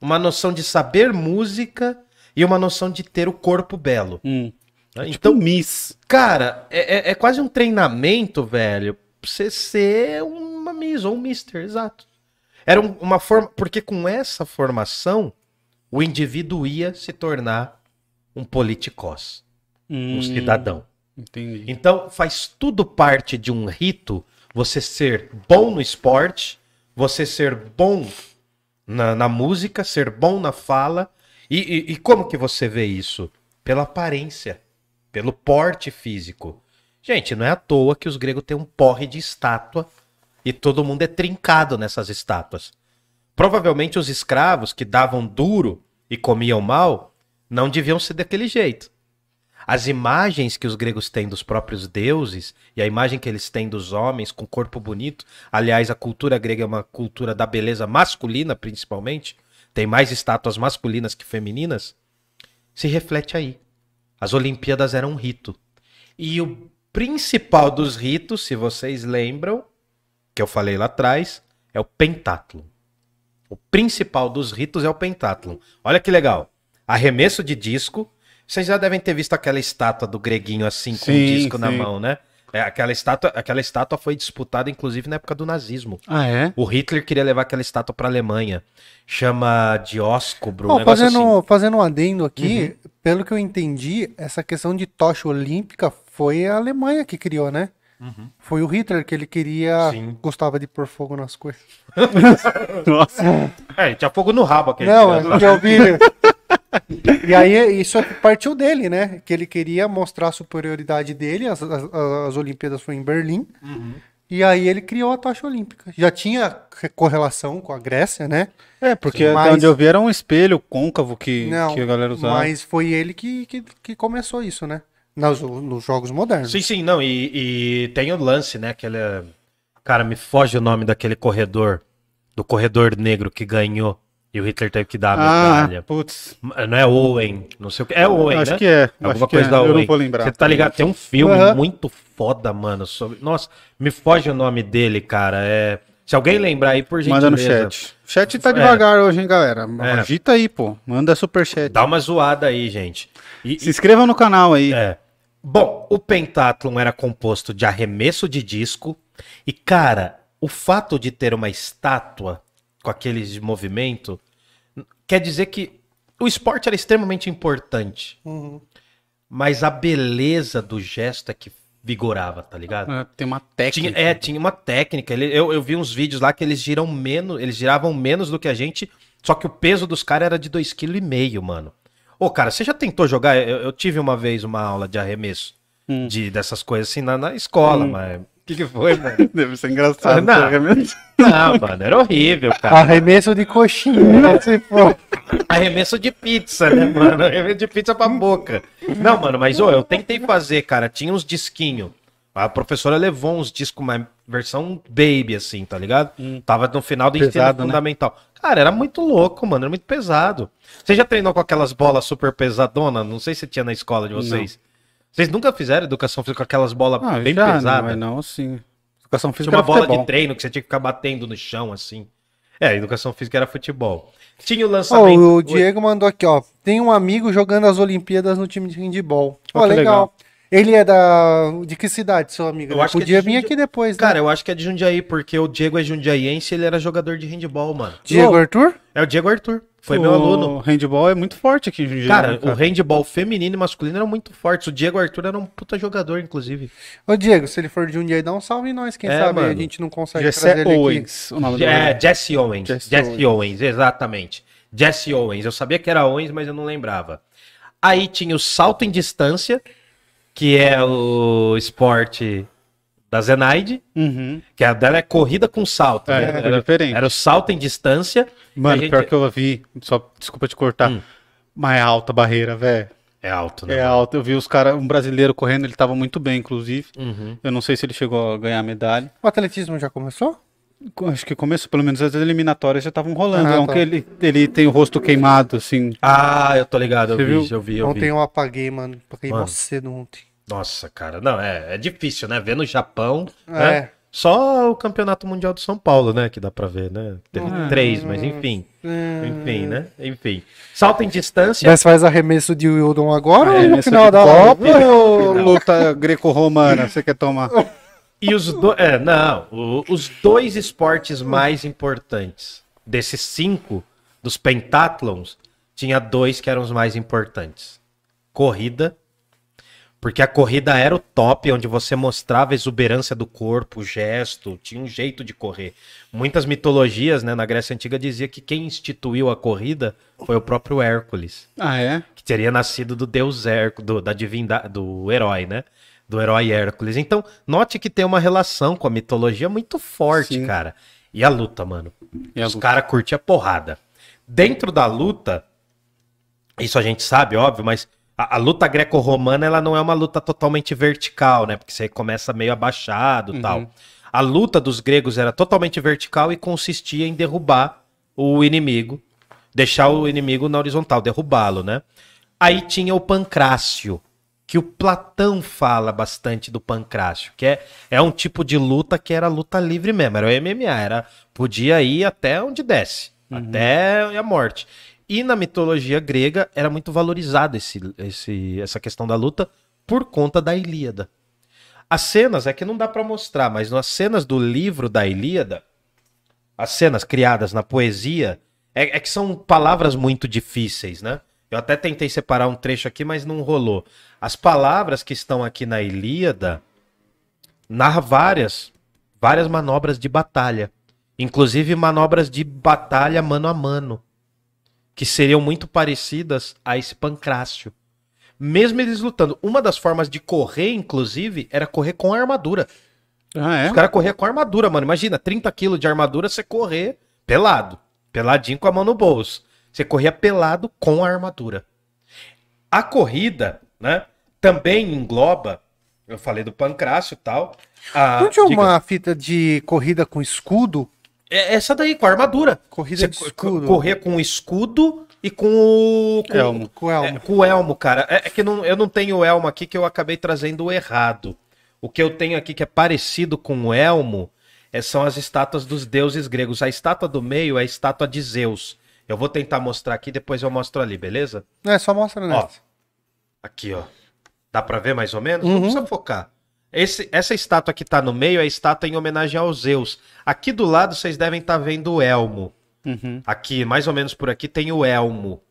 uma noção de saber música e uma noção de ter o corpo belo. Hum. né? Tipo Miss. Cara, é, é- é quase um treinamento, velho, pra você ser uma Miss ou um Mister, exato. Era um- uma forma. Porque com essa formação, o indivíduo ia se tornar um politicós, um Hum, cidadão. Entendi. Então, faz tudo parte de um rito você ser bom no esporte, você ser bom na, na música, ser bom na fala. E, e- e como que você vê isso? Pela aparência, pelo porte físico. Gente, não é à toa que os gregos têm um porre de estátua e todo mundo é trincado nessas estátuas. Provavelmente os escravos que davam duro e comiam mal não deviam ser daquele jeito. As imagens que os gregos têm dos próprios deuses e a imagem que eles têm dos homens com corpo bonito, aliás, a cultura grega é uma cultura da beleza masculina, principalmente, tem mais estátuas masculinas que femininas, se reflete aí. As Olimpíadas eram um rito. E o principal dos ritos, se vocês lembram, que eu falei lá atrás, é o pentátlon. O principal dos ritos é o pentátlon. Olha que legal. Arremesso de disco. Vocês já devem ter visto aquela estátua do greguinho assim, com um Sim, disco na sim. mão, né? É, aquela, estátua, aquela estátua foi disputada, inclusive, na época do nazismo. Ah, é? O Hitler queria levar aquela estátua para Alemanha. Chama Dioscobro, um Ó, negócio fazendo, assim. Uhum. fazendo um adendo aqui, pelo que eu entendi, essa questão de tocha olímpica foi a Alemanha que criou, né? Foi o Hitler que ele queria. Uhum. Sim. Gostava de pôr fogo nas coisas. Nossa. É, tinha fogo no rabo aquele Não, criança. é que eu vi. E aí, isso partiu dele, né? Que ele queria mostrar a superioridade dele. As, as, as Olimpíadas foi em Berlim. Uhum. E aí ele criou a tocha olímpica. Já tinha correlação com a Grécia, né? É, porque Sim, mas- onde eu vi era um espelho côncavo que, Não, que a galera usava. mas foi ele que, que, que começou isso, né? Nos, nos jogos modernos. Sim, sim, não. E, e tem o lance, né? Aquele. Cara, me foge o nome daquele corredor. Do corredor negro que ganhou. E o Hitler teve que dar a Ah, medalha. putz. Não é Owen, não sei o que. É Owen, acho né? que é. Alguma acho que coisa é. da Eu Owen. não vou lembrar. Você tá ligado? Tem um filme Aham. muito foda, mano. Sobre... Nossa, me foge o nome dele, cara. É... Se alguém lembrar aí, por gentileza. Manda no chat. O chat tá É. devagar hoje, hein, galera? É. Agita aí, pô. Manda superchat. Dá uma zoada aí, gente. E, Se inscreva no canal aí. É. Bom, o pentátlon era composto de arremesso de disco. E, cara, o fato de ter uma estátua com aqueles de movimento quer dizer que o esporte era extremamente importante. Uhum. Mas a beleza do gesto é que vigorava, tá ligado? É, Tem uma Tinha, técnica. é, tinha uma técnica. Ele- eu, eu vi uns vídeos lá que eles giram menos, eles giravam menos do que a gente, só que o peso dos caras era de 2,5 kg, mano. Ô, cara, você já tentou jogar? Eu, eu tive uma vez uma aula de arremesso Hum. de, dessas coisas assim na, na escola, Hum. mas. O que, que foi, mano? Deve ser engraçado. Ah, não. vendo? Não, mano, era horrível, cara. Arremesso de coxinha, né? Se for. Arremesso de pizza, né, mano? Arremesso de pizza pra boca. Não, mano, mas ô, eu tentei fazer, cara. Tinha uns disquinhos A professora levou uns discos, uma versão baby, assim, tá ligado? Tava no final do ensino Pesado, né? fundamental. Cara, era muito louco, mano. Era muito pesado. Você já treinou com aquelas bolas super pesadona? Não sei se tinha na escola de vocês. Vocês nunca fizeram educação física com aquelas bolas Ah, bem já, pesadas? Não, mas não assim. Educação Tinha física uma era bola futebol. de treino que você tinha que ficar batendo no chão, assim. É, educação física era futebol. Tinha o Ó, lançamento. o Diego mandou aqui, ó. Tem um amigo jogando as Olimpíadas no time de handball. Ó, Ó, que legal. legal. Ele é da. De que cidade, seu amigo? Eu Ele acho que é Podia de vir Jundia- aqui depois, né? Cara, eu acho que é de Jundiaí, porque o Diego é jundiaiense e ele era jogador de handball, mano. Diego Ô, Arthur? É o Diego Arthur. Foi o meu aluno. O handball é muito forte aqui em Jundiaí. Cara, né, o handball feminino e masculino eram muito fortes. O Diego Arthur era um puta jogador, inclusive. Ô, Diego, se ele for de um dia, dá um salve em nós. Quem É, sabe mano. a gente não consegue Jessé trazer ele aqui. Owens, o nome do É, Jesse Owens. Jesse Jesse, Owens. exatamente. Jesse Owens. Eu sabia que era Owens, mas eu não lembrava. Aí tinha o salto em distância, que é o esporte da Zenaide, Uhum. que a dela é corrida com salto. É, né? é era, diferente. era o salto em distância. Mano, a gente- pior que eu vi, só desculpa te cortar, Hum. mas é alta a barreira, velho. É alto, né? É alta. Eu vi os caras, um brasileiro correndo, ele tava muito bem, inclusive. Uhum. Eu não sei se ele chegou a ganhar medalha. O atletismo já começou? Acho que começou, pelo menos as eliminatórias já estavam rolando. Ah, é um tá. que ele, ele tem o rosto queimado, assim. Ah, eu tô ligado, eu Você vi, viu? eu vi, eu Ontem vi. eu apaguei, mano. Apaguei Mano. cedo ontem. Nossa, cara, não, é, é difícil, né? Ver no Japão, É. né? Só o Campeonato Mundial de São Paulo, né? Que dá pra ver, né? Teve Ah. três, mas enfim. Hum. Enfim, né? Enfim. Salto em distância. Mas faz arremesso de Wildon agora ou no final da live? ou luta greco-romana, você quer tomar? E os dois. É, não. o- os dois esportes mais importantes desses cinco, dos pentátlons, tinha dois que eram os mais importantes: corrida. Porque a corrida era o top, onde você mostrava a exuberância do corpo, o gesto, tinha um jeito de correr. Muitas mitologias, né, na Grécia Antiga dizia que quem instituiu a corrida foi o próprio Hércules Ah, é? que teria nascido do deus Hércules, da divindade, do herói, né? Do herói Hércules. Então, note que tem uma relação com a mitologia muito forte, Sim. cara. E a luta, mano. E a Os caras curtem a porrada. Dentro da luta, isso a gente sabe, óbvio, mas a, a luta greco-romana, ela não é uma luta totalmente vertical, né? Porque você começa meio abaixado e Uhum. tal. A luta dos gregos era totalmente vertical e consistia em derrubar o inimigo, deixar o inimigo na horizontal, derrubá-lo, né? Aí tinha o pancrácio, que o Platão fala bastante do pancrácio, que é, é um tipo de luta que era luta livre mesmo, era o MMA, era, podia ir até onde desce, até a morte. E na mitologia grega era muito valorizado esse, esse, essa questão da luta por conta da Ilíada. As cenas é que não dá pra mostrar, mas nas cenas do livro da Ilíada, as cenas criadas na poesia, é, é que são palavras muito difíceis, né? Eu até tentei separar um trecho aqui, mas não rolou. As palavras que estão aqui na Ilíada narra várias, várias manobras de batalha, inclusive manobras de batalha mano a mano, que seriam muito parecidas a esse pancrácio. Mesmo eles lutando, uma das formas de correr, inclusive, era correr com armadura. Ah, é? Os caras corriam com armadura, mano. Imagina, 30 quilos de armadura, você correr pelado. Peladinho com a mão no bolso. Você corria pelado com a armadura. A corrida, né, também engloba, eu falei do pancrácio e tal. A, Não tinha diga. uma fita de corrida com escudo? É essa daí, com a armadura. Corrida Você de escudo. correr com o escudo e com o... Com, Elmo. Com elmo. É, com o elmo, cara. É, é que não, eu não tenho o elmo aqui que eu acabei trazendo errado. O que eu tenho aqui que é parecido com o elmo é, são as estátuas dos deuses gregos. A estátua do meio é a estátua de Zeus. Eu vou tentar mostrar aqui, depois eu mostro ali, beleza? É, só mostra Ó, nessa. aqui, ó. Dá pra ver mais ou menos? Uhum. Não precisa focar. Esse, essa estátua que tá no meio é a estátua em homenagem aos Zeus. Aqui do lado vocês devem estar vendo o elmo. Uhum. Aqui, mais ou menos por aqui, tem o elmo.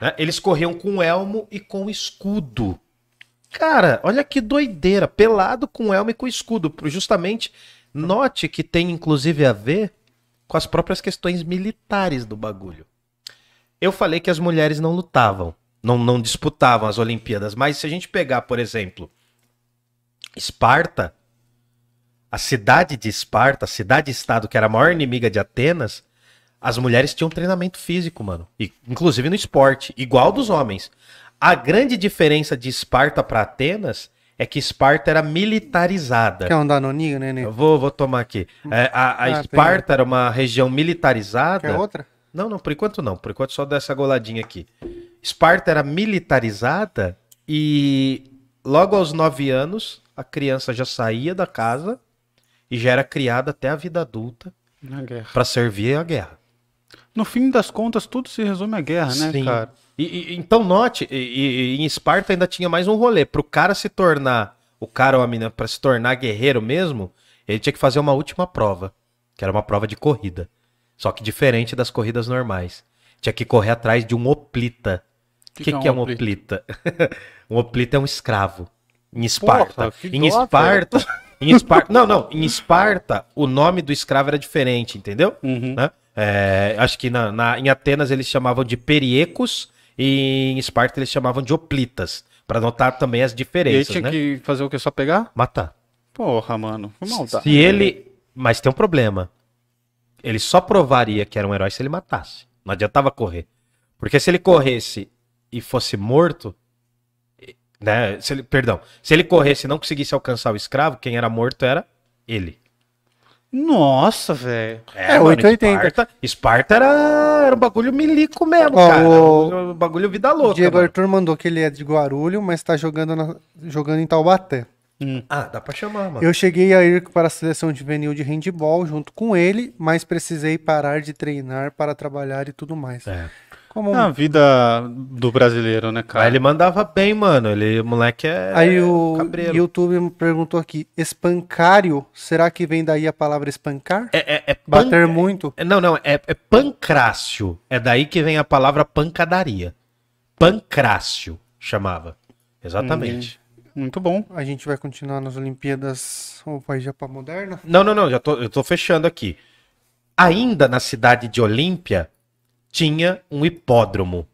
né? Eles corriam com elmo e com escudo. Cara, olha que doideira. Pelado com elmo e com escudo. Justamente, note que tem inclusive a ver com as próprias questões militares do bagulho. Eu falei que as mulheres não lutavam, não, não disputavam as Olimpíadas, mas se a gente pegar, por exemplo, Esparta, a cidade de Esparta, a cidade-estado que era a maior inimiga de Atenas, as mulheres tinham treinamento físico, mano. E, inclusive no esporte, igual dos homens. A grande diferença de Esparta para Atenas é que Esparta era militarizada. Quer um danoninho, neném? Eu vou, vou tomar aqui. É, a a Ah, Esparta era uma região militarizada. Quer outra? Não, não, por enquanto não. Por enquanto só dessa goladinha aqui. Esparta era militarizada e logo aos nove anos a criança já saía da casa e já era criada até a vida adulta para servir a guerra. No fim das contas, tudo se resume à guerra, né, Sim. cara? E, e- então note, e- em Esparta ainda tinha mais um rolê. Pro cara se tornar, o cara ou a menina, para se tornar guerreiro mesmo, ele tinha que fazer uma última prova, que era uma prova de corrida. Só que diferente das corridas normais. Tinha que correr atrás de um oplita. O que, que, é um oplita? um oplita é um escravo. Em Esparta. Porra, em dó, Esparta. Em Esparta. Não, não. Em Esparta, o nome do escravo era diferente, entendeu? Uhum. né? É, acho que na, na- em Atenas eles chamavam de periecos e em Esparta eles chamavam de oplitas, Pra notar também as E diferenças, tinha né? que fazer o que? Só pegar? Matar. Porra, mano. Que maldade. Se ele, mas tem um problema. Ele só provaria que era um herói se ele matasse. Não adiantava correr. Porque se ele corresse e fosse morto, né? Se ele, perdão, se ele corresse e não conseguisse alcançar o escravo, quem era morto era ele. Nossa, velho. É, 880. Esparta, Esparta era, era um bagulho milico mesmo, Ó, cara. o- Um bagulho vida louca. Diego mano. Arthur mandou que ele é de Guarulho, mas tá jogando, na- jogando em Taubaté. Ah, dá pra chamar, mano. Eu cheguei a ir para a seleção juvenil de handball junto com ele, mas precisei parar de treinar para trabalhar e tudo mais. É. Como É a vida do brasileiro, né, Mas cara? ele mandava bem, mano. Ele, o moleque é. Aí o cabreiro. YouTube me perguntou aqui, espancário, será que vem daí a palavra espancar? É, é, é pan- Bater muito? é- Não, não, é, é pancrácio. É daí que vem a palavra pancadaria. Pancrácio chamava. Exatamente. Muito bom. A gente vai continuar nas Olimpíadas ou vai já para moderna? Não, não, não, já tô, eu tô fechando aqui. Ainda na cidade de Olímpia tinha um hipódromo.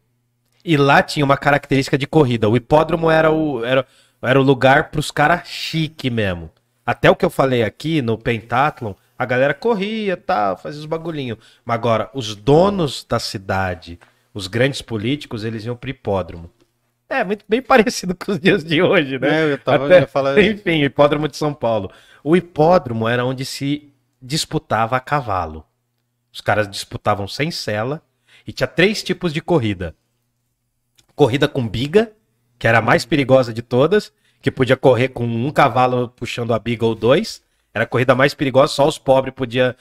E lá tinha uma característica de corrida. O hipódromo era o, era, era o lugar pros caras chique mesmo. Até o que eu falei aqui no Pentathlon, a galera corria, tal, fazia os bagulhinhos. Mas agora, os donos da cidade, os grandes políticos, eles iam pro hipódromo. É, muito bem parecido com os dias de hoje, né? É, eu tava- Até- isso. Enfim, hipódromo de São Paulo. O hipódromo era onde se disputava a cavalo. Os caras disputavam sem sela e tinha três tipos de corrida. Corrida com biga, que era a mais perigosa de todas, que podia correr com um cavalo puxando a biga ou dois. Era a corrida mais perigosa, só os pobres podiam.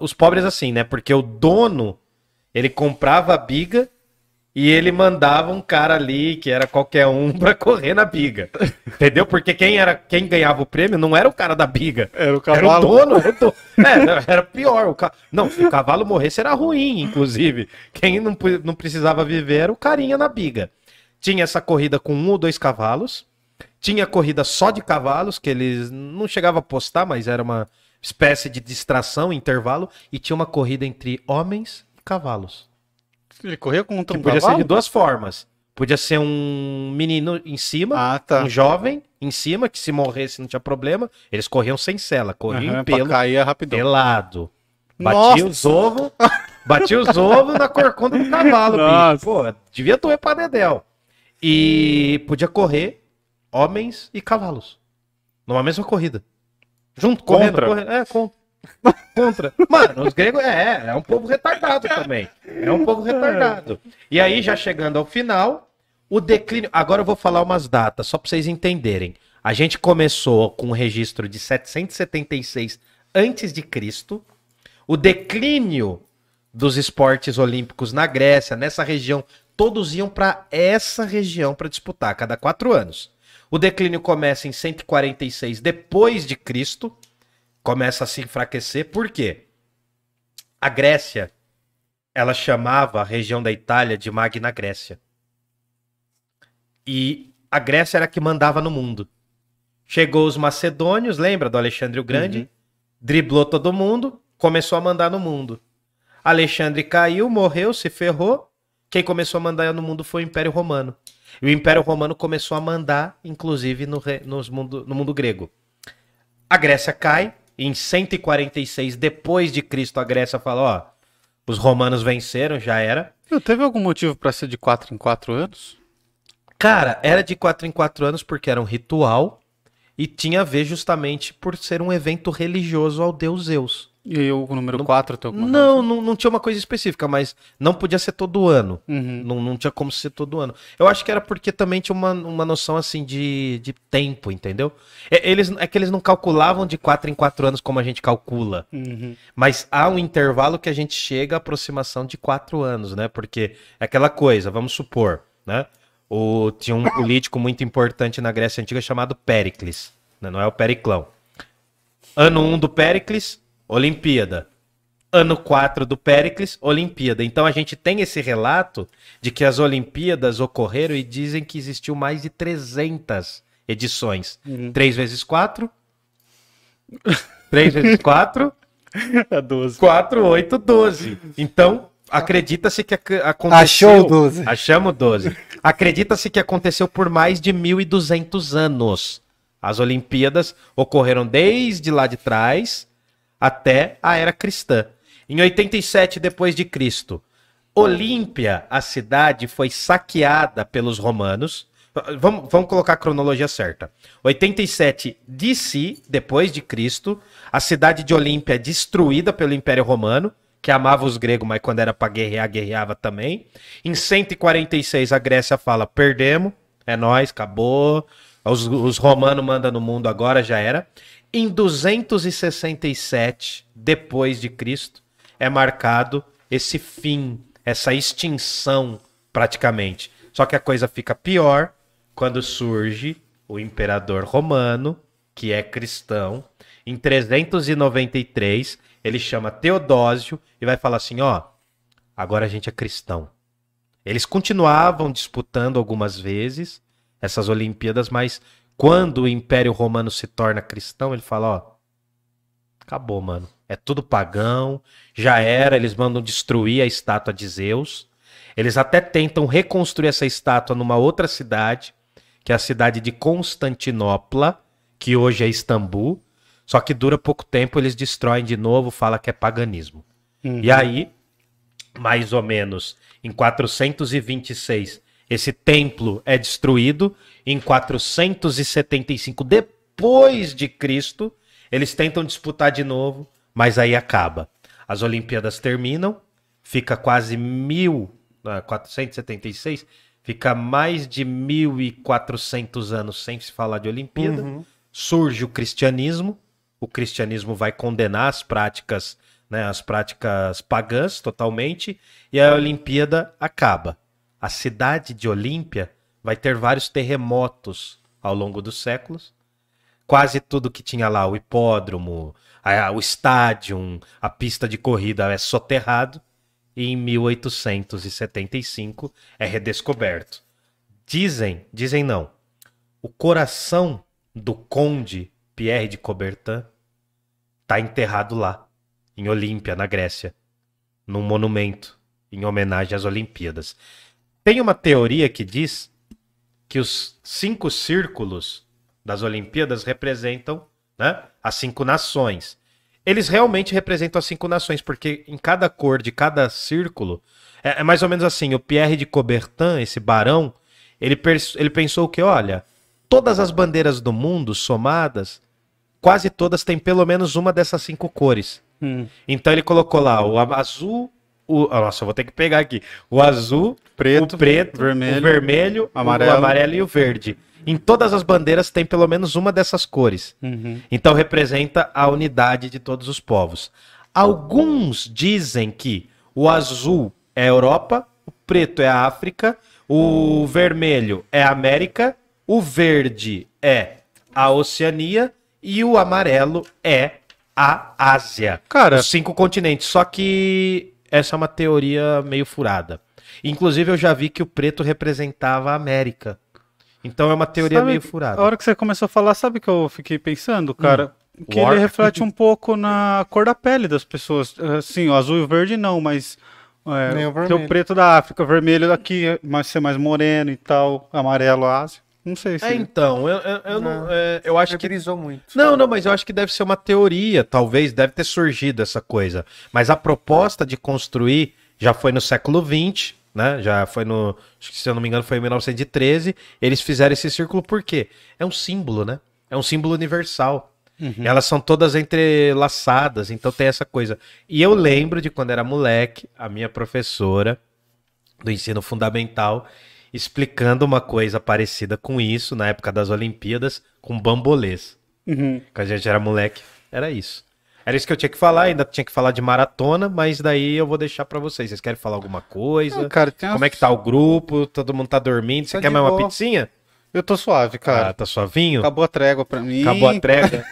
Os pobres assim, né? Porque o dono, ele comprava a biga e ele mandava um cara ali, que era qualquer um, pra correr na biga. Entendeu? Porque quem era quem ganhava o prêmio não era o cara da biga. Era o Era o dono. Era, o dono. É, era pior. O ca... Não, se o cavalo morresse era ruim, inclusive. Quem não, não precisava viver era o carinha na biga. Tinha essa corrida com um ou dois cavalos. Tinha corrida só de cavalos, que eles não chegavam a postar, mas era uma espécie de distração, intervalo. E tinha uma corrida entre homens e cavalos. Ele corria contra Que um podia ser cavalo? de duas formas. Podia ser um menino em cima, Ah, tá. um jovem em cima, que se morresse não tinha problema. Eles corriam sem cela, corriam Aham, em pra pelo, cair rapidão. pelado. Batia Nossa! os ovos, batia os ovos na corcunda do cavalo, Nossa. bicho. Pô, devia doer pra dedéu. E podia correr homens e cavalos. Numa mesma corrida. Junto, correndo, Contra? correndo. É, contra. Contra. Mano, os gregos é, é um povo retardado também. É um povo retardado. E aí, já chegando ao final, o declínio. Agora eu vou falar umas datas, só pra vocês entenderem. A gente começou com um registro de 776 antes de Cristo. O declínio dos esportes olímpicos na Grécia, nessa região, todos iam para essa região para disputar, cada quatro anos. O declínio começa em 146 depois de Cristo, começa a se enfraquecer. Por quê? A Grécia, ela chamava a região da Itália de Magna Grécia. E a Grécia era a que mandava no mundo. Chegou os macedônios, lembra do Alexandre o Grande? Driblou todo mundo, começou a mandar no mundo. Alexandre caiu, morreu, se ferrou. Quem começou a mandar no mundo foi o Império Romano. E o Império Romano começou a mandar, inclusive, no, re- mundo, no mundo grego. A Grécia cai. Em 146 depois de Cristo, a Grécia fala: ó, os romanos venceram, já era. Teve algum motivo pra ser de 4 em 4 anos? Cara, era de 4 em 4 anos porque era um ritual E tinha a ver justamente por ser um evento religioso ao deus Zeus. E o número 4 tem alguma Não, não, não tinha uma coisa específica, mas não podia ser todo ano. Uhum. Não, não tinha como ser todo ano. Eu acho que era porque também tinha uma, uma noção assim de, de tempo, entendeu? É, eles, é que eles não calculavam de 4 em 4 anos como a gente calcula. Uhum. Mas há um intervalo que a gente chega à aproximação de 4 anos, né? Porque é aquela coisa, vamos supor, né? O, tinha um político muito importante na Grécia Antiga chamado Péricles. né? Não é o Periclão. Ano 1 do Péricles, Olimpíada. Ano 4 do Péricles, Olimpíada. Então a gente tem esse relato de que as Olimpíadas ocorreram e dizem que existiu mais de 300 edições. Uhum. 3 vezes 4? 3 vezes 4? É 12. 4, 8, 12. Então, acredita-se que ac- aconteceu... Achou 12. Achamos 12. Acredita-se que aconteceu por mais de 1.200 anos. As Olimpíadas ocorreram desde lá de trás até a era cristã. Em 87 depois de Cristo, Olímpia, a cidade, foi saqueada pelos romanos. Vamos, vamos colocar a cronologia certa. 87 DC, depois de Cristo, a cidade de Olímpia é destruída pelo Império Romano, que amava os gregos, mas quando era para guerrear, guerreava também. Em 146 a Grécia fala: "Perdemos, é nós, acabou. Os, os romanos mandam no mundo agora, já era". Em 267 depois de Cristo é marcado esse fim, essa extinção praticamente. Só que a coisa fica pior quando surge o imperador romano, que é cristão. Em 393, ele chama Teodósio e vai falar assim: ó, agora a gente é cristão. Eles continuavam disputando algumas vezes essas Olimpíadas, mas quando o Império Romano se torna cristão, ele fala: ó, acabou, mano. É tudo pagão, já era. Eles mandam destruir a estátua de Zeus. Eles até tentam reconstruir essa estátua numa outra cidade, que é a cidade de Constantinopla, que hoje é Istambul. Só que dura pouco tempo, eles destroem de novo, fala que é paganismo. Uhum. E aí, mais ou menos em 426, esse templo é destruído. Em 475 depois de Cristo, eles tentam disputar de novo, mas aí acaba. As Olimpíadas terminam, fica quase mil, ah, 476, fica mais de 1400 anos sem se falar de Olimpíada. Uhum. Surge o cristianismo, o cristianismo vai condenar as práticas, né, as práticas pagãs totalmente, e a Olimpíada acaba. A cidade de Olímpia vai ter vários terremotos ao longo dos séculos. Quase tudo que tinha lá, o hipódromo, a- o estádio, a pista de corrida é soterrado. E em 1875 é redescoberto. Dizem, dizem não, o coração do conde Pierre de Coubertin está enterrado lá, em Olímpia, na Grécia, num monumento em homenagem às Olimpíadas. Tem uma teoria que diz que os cinco círculos das Olimpíadas representam né, as cinco nações. Eles realmente representam as cinco nações, porque em cada cor de cada círculo é, é mais ou menos assim. O Pierre de Coubertin, esse barão, ele, ele pensou que, olha, todas as bandeiras do mundo somadas, quase todas têm pelo menos uma dessas cinco cores. Hum. Então ele colocou lá o azul, o, nossa, eu vou ter que pegar aqui. O azul, Preto, o preto, vermelho, o vermelho, amarelo. o amarelo e o verde. Em todas as bandeiras tem pelo menos uma dessas cores. Uhum. Então representa a unidade de todos os povos. Alguns dizem que o azul é a Europa, o preto é a África, o vermelho é a América, o verde é a Oceania e o amarelo é a Ásia. Cara- os cinco continentes. Só que essa é uma teoria meio furada. Inclusive eu já vi que o preto representava a América. Então é uma teoria Sabe, meio furada. A hora que você começou a falar, sabe o que eu fiquei pensando, cara? Que War. ele reflete um pouco na cor da pele das pessoas. Assim, o azul e o verde não, mas. É, o tem o preto da África, o vermelho daqui, mas ser mais moreno e tal, amarelo Ásia. Não sei se. É, então, eu, eu, eu não, Não. é, eu acho que muito. Não, não, mas eu acho que deve ser uma teoria, talvez, deve ter surgido essa coisa. Mas a proposta de construir já foi no século XX, né? Já foi no, acho que se eu não me engano foi em 1913. Eles fizeram esse círculo por quê? É um símbolo, né? É um símbolo universal. Uhum. Elas são todas entrelaçadas, então tem essa coisa. E eu lembro de quando era moleque, a minha professora do ensino fundamental explicando uma coisa parecida com isso na época das Olimpíadas com bambolês. Uhum. Quando a gente era moleque, era isso. Era isso que eu tinha que falar, ainda tinha que falar de maratona, mas daí eu vou deixar pra vocês. Vocês querem falar alguma coisa? Ah, cara, Como umas- é que tá o grupo? Todo mundo tá dormindo? Você Tá quer mais uma boa. pizzinha? Eu tô suave, Ah, cara. tá suavinho? Acabou a trégua pra mim. Acabou a trégua.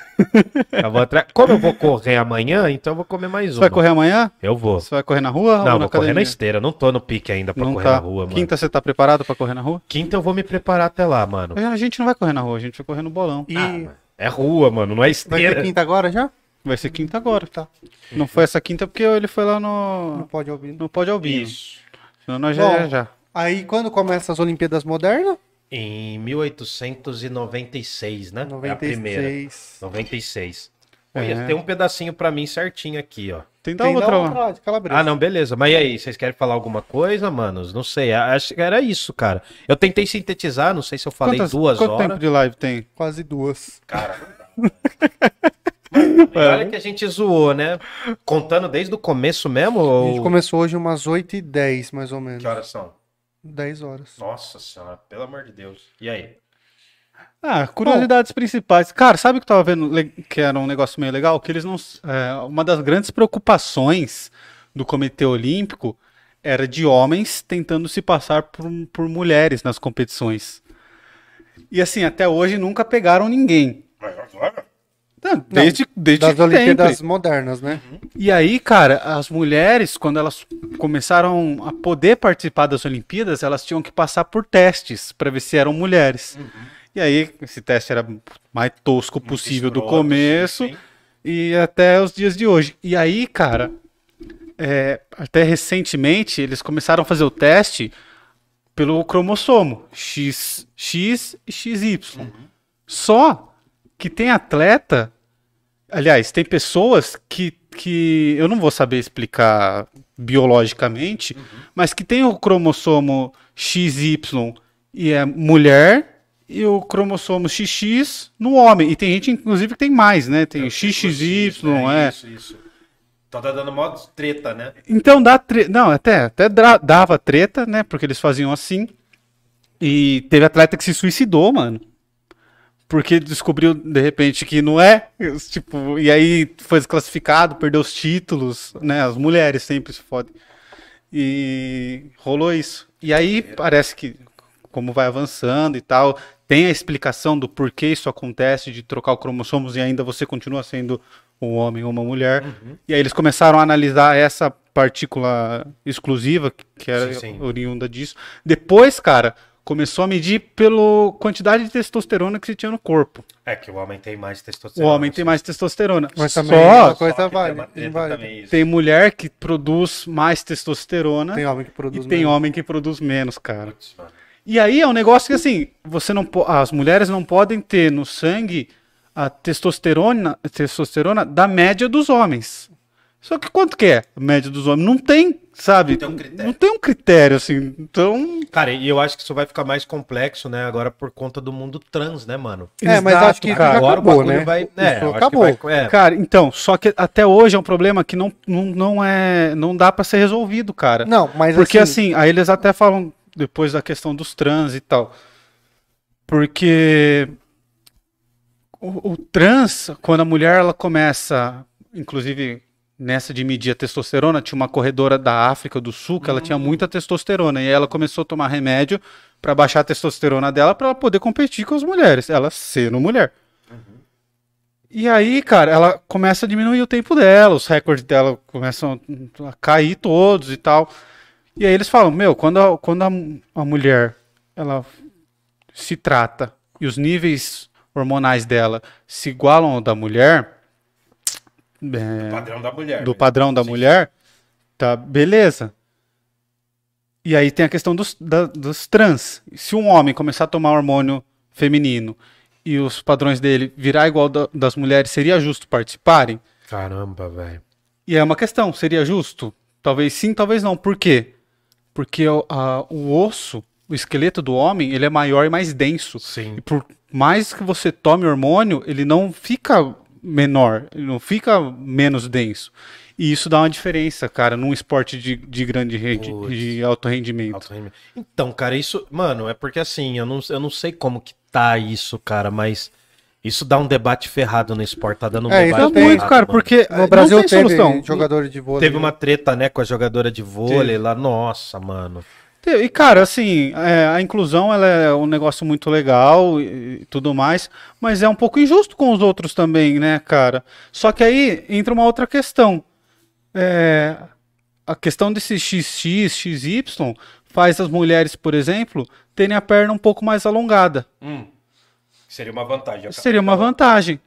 Acabou a trégua. Como eu vou correr amanhã, então eu vou comer mais Você uma. vai correr amanhã? Eu vou. Você vai correr na rua ou Não, na vou correr na academia? esteira. Não tô no pique ainda pra Não correr tá. na rua, mano. Quinta você tá preparado pra correr na rua? Quinta eu vou me preparar até lá, mano. A gente não vai correr na rua, a gente vai correr no bolão. E É rua, mano, não é vai esteira. ter quinta agora já? Vai ser quinta agora, tá? Não foi essa quinta porque ele foi lá Não no. pode ouvir. No Pode Albino. Isso. Senão nós já Bom. ia já. Aí quando começam as Olimpíadas Modernas? Em 1896, né? É a primeira. 96. 96. É. Olha, tem um pedacinho pra mim certinho aqui, ó. Tem da Tem outra outra de Calabresa. Ah, não, beleza. Mas e aí, vocês querem falar alguma coisa, manos? Não sei. Acho que era isso, cara. Eu tentei sintetizar, não sei se eu falei Quantas- duas quanto horas. tempo de live tem? Quase duas. Cara. Mano, e olha que a gente zoou, né? Contando desde o começo mesmo? A gente Ou... começou hoje umas 8h10, mais ou menos. Que horas são? 10 horas. Nossa senhora, pelo amor de Deus. E aí? Ah, curiosidades principais. Cara, sabe o que eu tava vendo que era um negócio meio legal? Que eles não. é, uma das grandes preocupações do Comitê Olímpico era de homens tentando se passar por, por mulheres nas competições. E assim, até hoje nunca pegaram ninguém. Não, desde desde Das Olimpíadas sempre. modernas, né? E aí, cara, as mulheres, quando elas começaram a poder participar das Olimpíadas, elas tinham que passar por testes para ver se eram mulheres. E aí, esse teste era o mais tosco possível do escroto, começo sim, sim. e até os dias de hoje. E aí, cara, é, até recentemente eles começaram a fazer o teste pelo cromossomo X, X e XY. Só que tem atleta, aliás, tem pessoas que, que eu não vou saber explicar biologicamente, mas que tem o cromossomo XY e é mulher e o cromossomo XX no homem. E tem gente, inclusive, que tem mais, né? Tem o XXY, é. Isso, isso. Então tá dando mó treta, né? Então dá tre... Não, até, até dava treta, né? Porque eles faziam assim. E teve atleta que se suicidou, mano. Porque descobriu, de repente, que não é. Tipo, e aí foi desclassificado, perdeu os títulos, né? As mulheres sempre se fodem. E rolou isso. E aí parece que, como vai avançando e tal, tem a explicação do porquê isso acontece, de trocar o cromossomos e ainda você continua sendo um homem ou uma mulher. E aí eles começaram a analisar essa partícula exclusiva, que era Sim, sim. oriunda disso. Depois, cara, começou a medir pela quantidade de testosterona que se tinha no corpo. É que o homem tem mais O testosterona. homem tem mais testosterona. Mas também Só uma coisa Só que vale. tem isso. tem mulher que produz mais testosterona Tem homem que produz e tem menos. homem que produz menos, cara. Putz. E aí é um negócio que assim, você não as mulheres não podem ter no sangue a testosterona, testosterona da média dos homens. Só que quanto que é a média dos homens? Não tem, sabe? Não tem um critério. Não tem um critério, assim. Então, Cara, e eu acho que isso vai ficar mais complexo, né? Agora por conta do mundo trans, né, mano? É, mas Exato, acho que cara. Agora o acabou, bagulho né? vai- é, acabou. vai- é. cara, então, só que até hoje é um problema que não, não, não é, não dá pra ser resolvido, cara. Não, mas Porque assim, assim, aí eles até falam depois da questão dos trans e tal. Porque o, o trans, quando a mulher ela começa, inclusive nessa de medir a testosterona, tinha uma corredora da África do Sul que ela tinha muita testosterona e ela começou a tomar remédio pra baixar a testosterona dela pra ela poder competir com as mulheres, ela sendo mulher. E aí, cara, ela começa a diminuir o tempo dela, os recordes dela começam a cair todos e tal. E aí eles falam, meu, quando a, quando a, a mulher ela se trata e os níveis hormonais dela se igualam ao da mulher, é, Padrão da mulher. do né? padrão da Sim. mulher, tá, beleza. E aí tem a questão dos, da- dos trans. Se um homem começar a tomar hormônio feminino e os padrões dele virar igual da- das mulheres, seria justo participarem? Caramba, velho. E é uma questão, seria justo? Talvez sim, talvez não. Por quê? Porque o, a- o osso, o esqueleto do homem, ele é maior e mais denso. Sim. E por mais que você tome hormônio, ele não fica menor, ele não fica menos denso. E isso dá uma diferença, cara, num esporte de, de grande rede, Putz. de alto rendimento. Alto rendimento. Então, cara, isso. Mano, é porque assim, eu não, eu não sei como que tá isso, cara, mas isso dá um debate ferrado no esporte. Tá dando um É, isso debate Tá muito, ferrado, cara, mano. porque No Brasil não tem teve solução. jogador de vôlei. Teve uma treta, né, com a jogadora de vôlei lá. Nossa, mano. E, cara, assim, é, a inclusão ela é um negócio muito legal e, e tudo mais, mas é um pouco injusto com os outros também, né, cara? Só que aí entra uma outra questão. É, a questão desse XX, XY faz as mulheres, por exemplo, terem a perna um pouco mais alongada. Seria uma vantagem. Seria uma vantagem.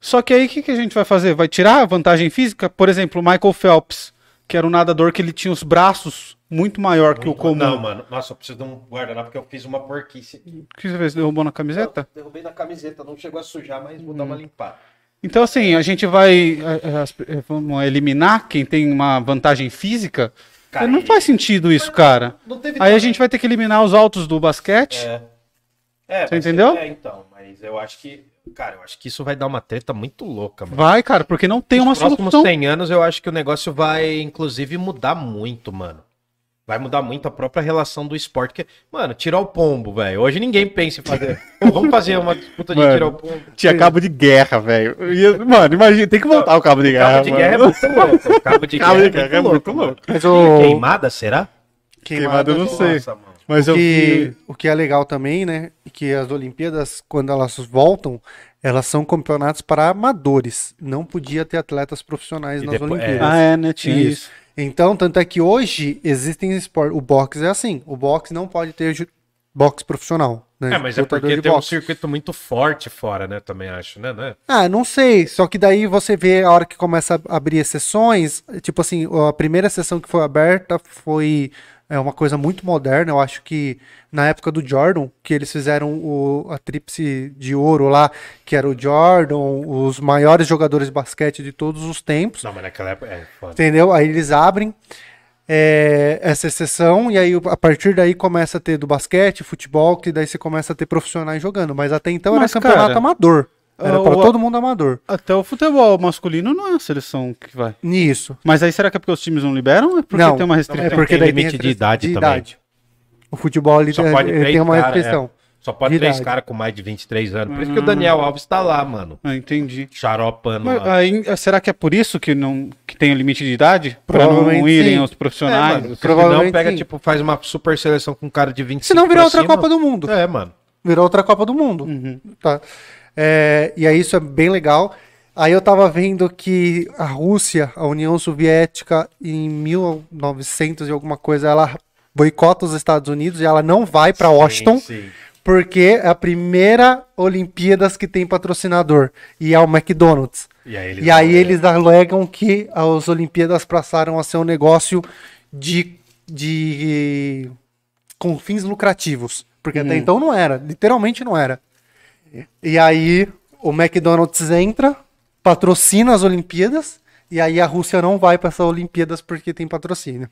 Só que aí o que, que a gente vai fazer? Vai tirar a vantagem física? Por exemplo, o Michael Phelps, que era um nadador que ele tinha os braços muito maior que o comum. Não, mano. Nossa, eu preciso de um guardanapo porque eu fiz uma porquice aqui. O que você fez? Derrubou na camiseta? Derrubei na camiseta, não chegou a sujar, mas vou dar uma limpada. Então, assim, a gente vai eh, vamos eliminar quem tem uma vantagem física. Cara, não faz sentido isso, cara. Não teve Aí a gente vai ter que eliminar os altos do basquete. É. É, Você entendeu? É, então, mas eu acho que. Cara, eu acho que isso vai dar uma treta muito louca, mano. Vai, cara, porque não tem uma Nos próximos solução. 100 anos, eu acho que o negócio vai, inclusive, mudar muito, mano. Vai mudar muito a própria relação do esporte. Que, mano, tirar o pombo, velho. Hoje ninguém pensa em fazer. Vamos fazer uma disputa de Mano, tirar o pombo. Tinha cabo de guerra, velho. E, Mano, imagina, tem que voltar o cabo de guerra. Cabo de guerra é mano. muito louco. Cabo de Cabo guerra, de guerra é muito louco. louco. Mas o Queimada, será? Queimada eu não sei. Nossa, mano. Mas eu que, vi. o que é legal também, né? é Que as Olimpíadas, quando elas voltam, elas são campeonatos para amadores. Não podia ter atletas profissionais E nas depois- Olimpíadas. Ah, é, né? Tinha Isso. isso. Então, tanto é que hoje existem esportes. O boxe é assim. O boxe não pode ter boxe profissional. Né? É, mas é Lutador porque de tem um boxe. circuito muito forte fora, né? Também acho, né? né? Ah, não sei. Só que daí você vê a hora que começa a abrir exceções. Tipo assim, a primeira sessão que foi aberta foi é uma coisa muito moderna. Eu acho que na época do Jordan, que eles fizeram o, a tríplice de ouro lá, que era o Jordan, os maiores jogadores de basquete de todos os tempos. Não, mas naquela época. É, foda. Entendeu? Aí eles abrem é, essa exceção e aí a partir daí começa a ter do basquete, futebol, que daí você começa a ter profissionais jogando. Mas até então Mas, era campeonato cara, amador. Era ah, para o- todo mundo amador. Até o futebol masculino não é a seleção que vai. Nisso. Mas aí será que é porque os times não liberam? É porque Não, tem uma É restrição? porque tem limite de idade também. idade. O futebol ele, Só tem- pode ele tem uma cara, restrição. é. Só pode De três caras com mais de 23 anos. Por isso que o Daniel Alves tá lá, mano. Ah, entendi. Xaropando Mas lá. aí, será que é por isso que não que tem o limite de idade? Pra não irem sim. os profissionais? É, mano, provavelmente senão pega, sim. tipo, faz uma super seleção com um cara de 25 Se não virar outra cima. Copa do Mundo. É, mano. Virou outra Copa do Mundo. Uhum. Tá. É, e aí isso é bem legal. Aí eu tava vendo que a Rússia, a União Soviética, em 1900 e alguma coisa, ela boicota os Estados Unidos e ela não vai pra Washington. Sim. Porque é a primeira Olimpíadas que tem patrocinador. E é o McDonald's. E aí eles E aí né? eles alegam que as Olimpíadas passaram a ser um negócio de, de com fins lucrativos. Porque até então não era, literalmente não era. E aí o McDonald's entra, patrocina as Olimpíadas, e aí a Rússia não vai para essas Olimpíadas porque tem patrocínio.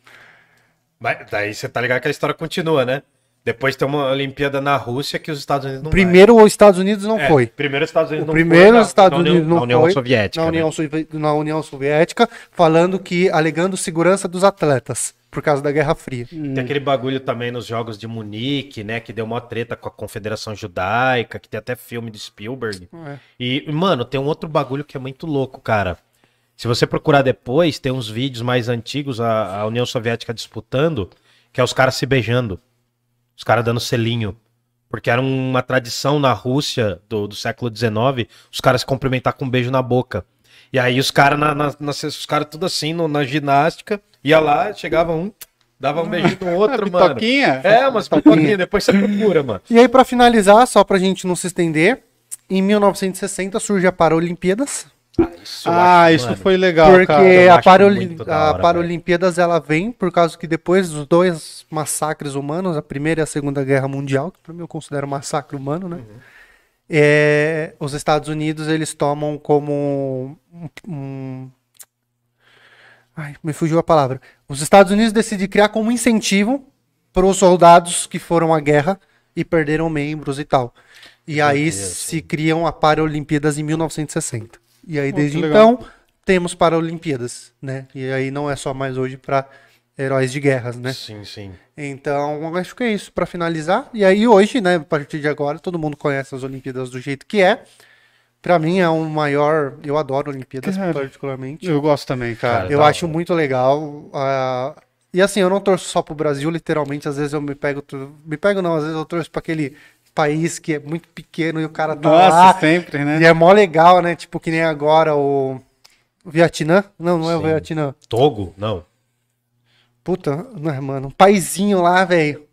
Mas daí você tá ligado que a história continua, né? Depois tem uma Olimpíada na Rússia que os Estados Unidos não Primeiro os Estados Unidos não vai. É, foi. Primeiro os Estados O Unidos não primeiro foi, os Estados na União- Unidos não na União foi, Soviética. na né? União, na União Soviética, falando que alegando segurança dos atletas por causa da Guerra Fria. Tem aquele bagulho também nos Jogos de Munique, né? Que deu uma treta com a Confederação Judaica, que tem até filme de Spielberg. É. E, mano, tem um outro bagulho que é muito louco, cara. Se você procurar depois, tem uns vídeos mais antigos, a, a União Soviética disputando, que é os caras se beijando. Os caras dando selinho. Porque era uma tradição na Rússia do, do século XIX, os caras se cumprimentar com um beijo na boca. E aí os caras na, na, na- os caras tudo assim, no- na ginástica, ia lá, chegava um, dava um beijo no outro, mano. Pitoquinha? É, umas pipoquinhas, depois você procura, mano. E aí, para finalizar, só pra gente não se estender, em 1960 surge a Paralimpíadas, Isso eu Ah, acho, isso foi legal, porque cara. a, hora, a Paralimpíadas ela vem por causa que depois dos dois massacres humanos, a Primeira e a Segunda Guerra Mundial, que pra mim eu considero um massacre humano, né? É, os Estados Unidos eles tomam como um, um- Ai, me fugiu a palavra. Os Estados Unidos decidem criar como incentivo para os soldados que foram à guerra e perderam membros e tal. E aí Deus, se criam a Paralimpíadas em 1960. E aí desde legal. então temos Paralimpíadas, né? E aí não é só mais hoje para heróis de guerras, né? Sim, sim. Então, acho que é isso para finalizar. E aí hoje, né, a partir de agora, todo mundo conhece as Olimpíadas do jeito que é. Pra mim é um maior, eu adoro Olimpíadas Cara, particularmente. Eu gosto também, cara. Cara, Eu da acho muito legal. ah, e assim, eu não torço só pro Brasil, literalmente. Às vezes eu me pego. Me pego não, às vezes eu torço pra aquele país que é muito pequeno e o cara tá Nossa, lá. sempre, né? E é mó legal, né? Tipo, que nem agora o. Vietnã? Não, não é o. Vietnã. Togo? Não. Puta, não é, mano. Um paizinho lá, velho.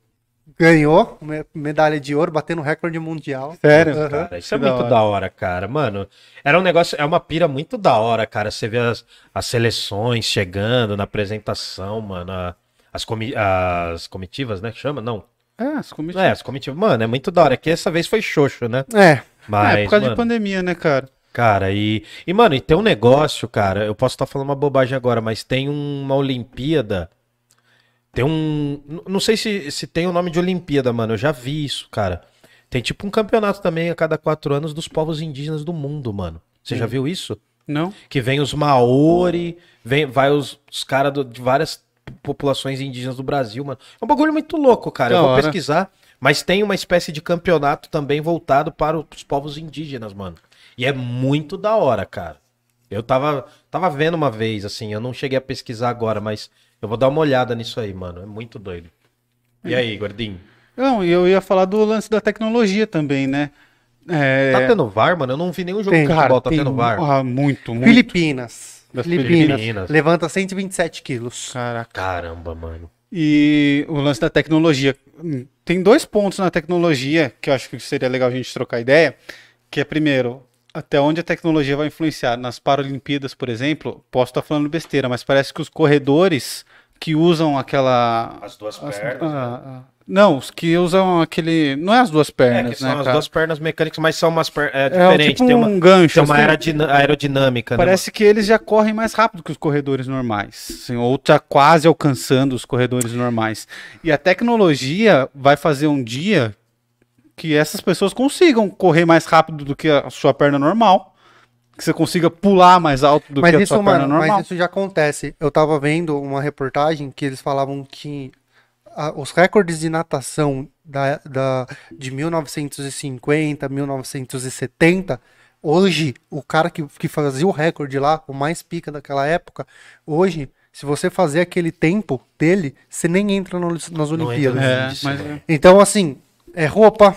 Ganhou me- medalha de ouro, batendo recorde mundial. Sério? Aham. Cara, isso é da muito hora. da hora, cara. Mano, era um negócio, é uma pira muito da hora, cara. Você vê as, as seleções chegando na apresentação, mano. a- as, comi as comitivas, né? Chama? Não. É, as comitivas. É, as comitivas. Mano, é muito da hora. Que essa vez foi xoxo, né? É. Mas, é, por causa mano, de pandemia, né, cara? Cara, e, e, mano, e tem um negócio, cara, eu posso estar falando uma bobagem agora, mas tem uma Olimpíada. Tem um. Não sei se, se tem o nome de Olimpíada, mano. Eu já vi isso, cara. Tem tipo um campeonato também a cada quatro anos dos povos indígenas do mundo, mano. Você já viu isso? Não? Que vem os Maori, vem, vai os, os caras de várias populações indígenas do Brasil, mano. É um bagulho muito louco, cara. Da eu vou hora. pesquisar. Mas tem uma espécie de campeonato também voltado para os povos indígenas, mano. E é muito da hora, cara. Eu tava, tava vendo uma vez, assim, eu não cheguei a pesquisar agora, mas eu vou dar uma olhada nisso aí, mano. É muito doido. E aí, gordinho? Não, e eu ia falar do lance da tecnologia também, né? É... Tá tendo VAR, mano? Eu não vi nenhum jogo Tem, de futebol, tá tendo VAR. Ah, muito, muito. Filipinas. Das Filipinas. Filipinas. Levanta 127 quilos. Caraca. Caramba, mano. E o lance da tecnologia. Hum, Tem dois pontos na tecnologia que eu acho que seria legal a gente trocar ideia. Que é, primeiro, até onde a tecnologia vai influenciar. Nas Paralimpíadas, por exemplo, posso estar falando besteira, mas parece que os corredores que usam aquela. As duas as- pernas. ah, ah, não, os que usam aquele. Não é as duas É, pernas, que são né? as cara? duas pernas mecânicas, mas são umas pernas é, É diferentes. tipo tem uma, um gancho. tem uma assim. aerodinâmica, Parece que eles já correm mais rápido que os corredores normais, assim, ou tá quase alcançando os corredores normais. E a tecnologia vai fazer um dia que essas pessoas consigam correr mais rápido do que a sua perna normal, que você consiga pular mais alto do Mas que a isso, sua perna mano, normal. mas isso já acontece. Eu tava vendo uma reportagem que eles falavam que a- os recordes de natação da, da, de 1950, 1970, hoje, o cara que, que fazia o recorde lá, o mais pica daquela época, hoje, se você fazer aquele tempo dele, você nem entra no- nas Não entra Olimpíadas. no- É, mas mano. Então, assim, é roupa,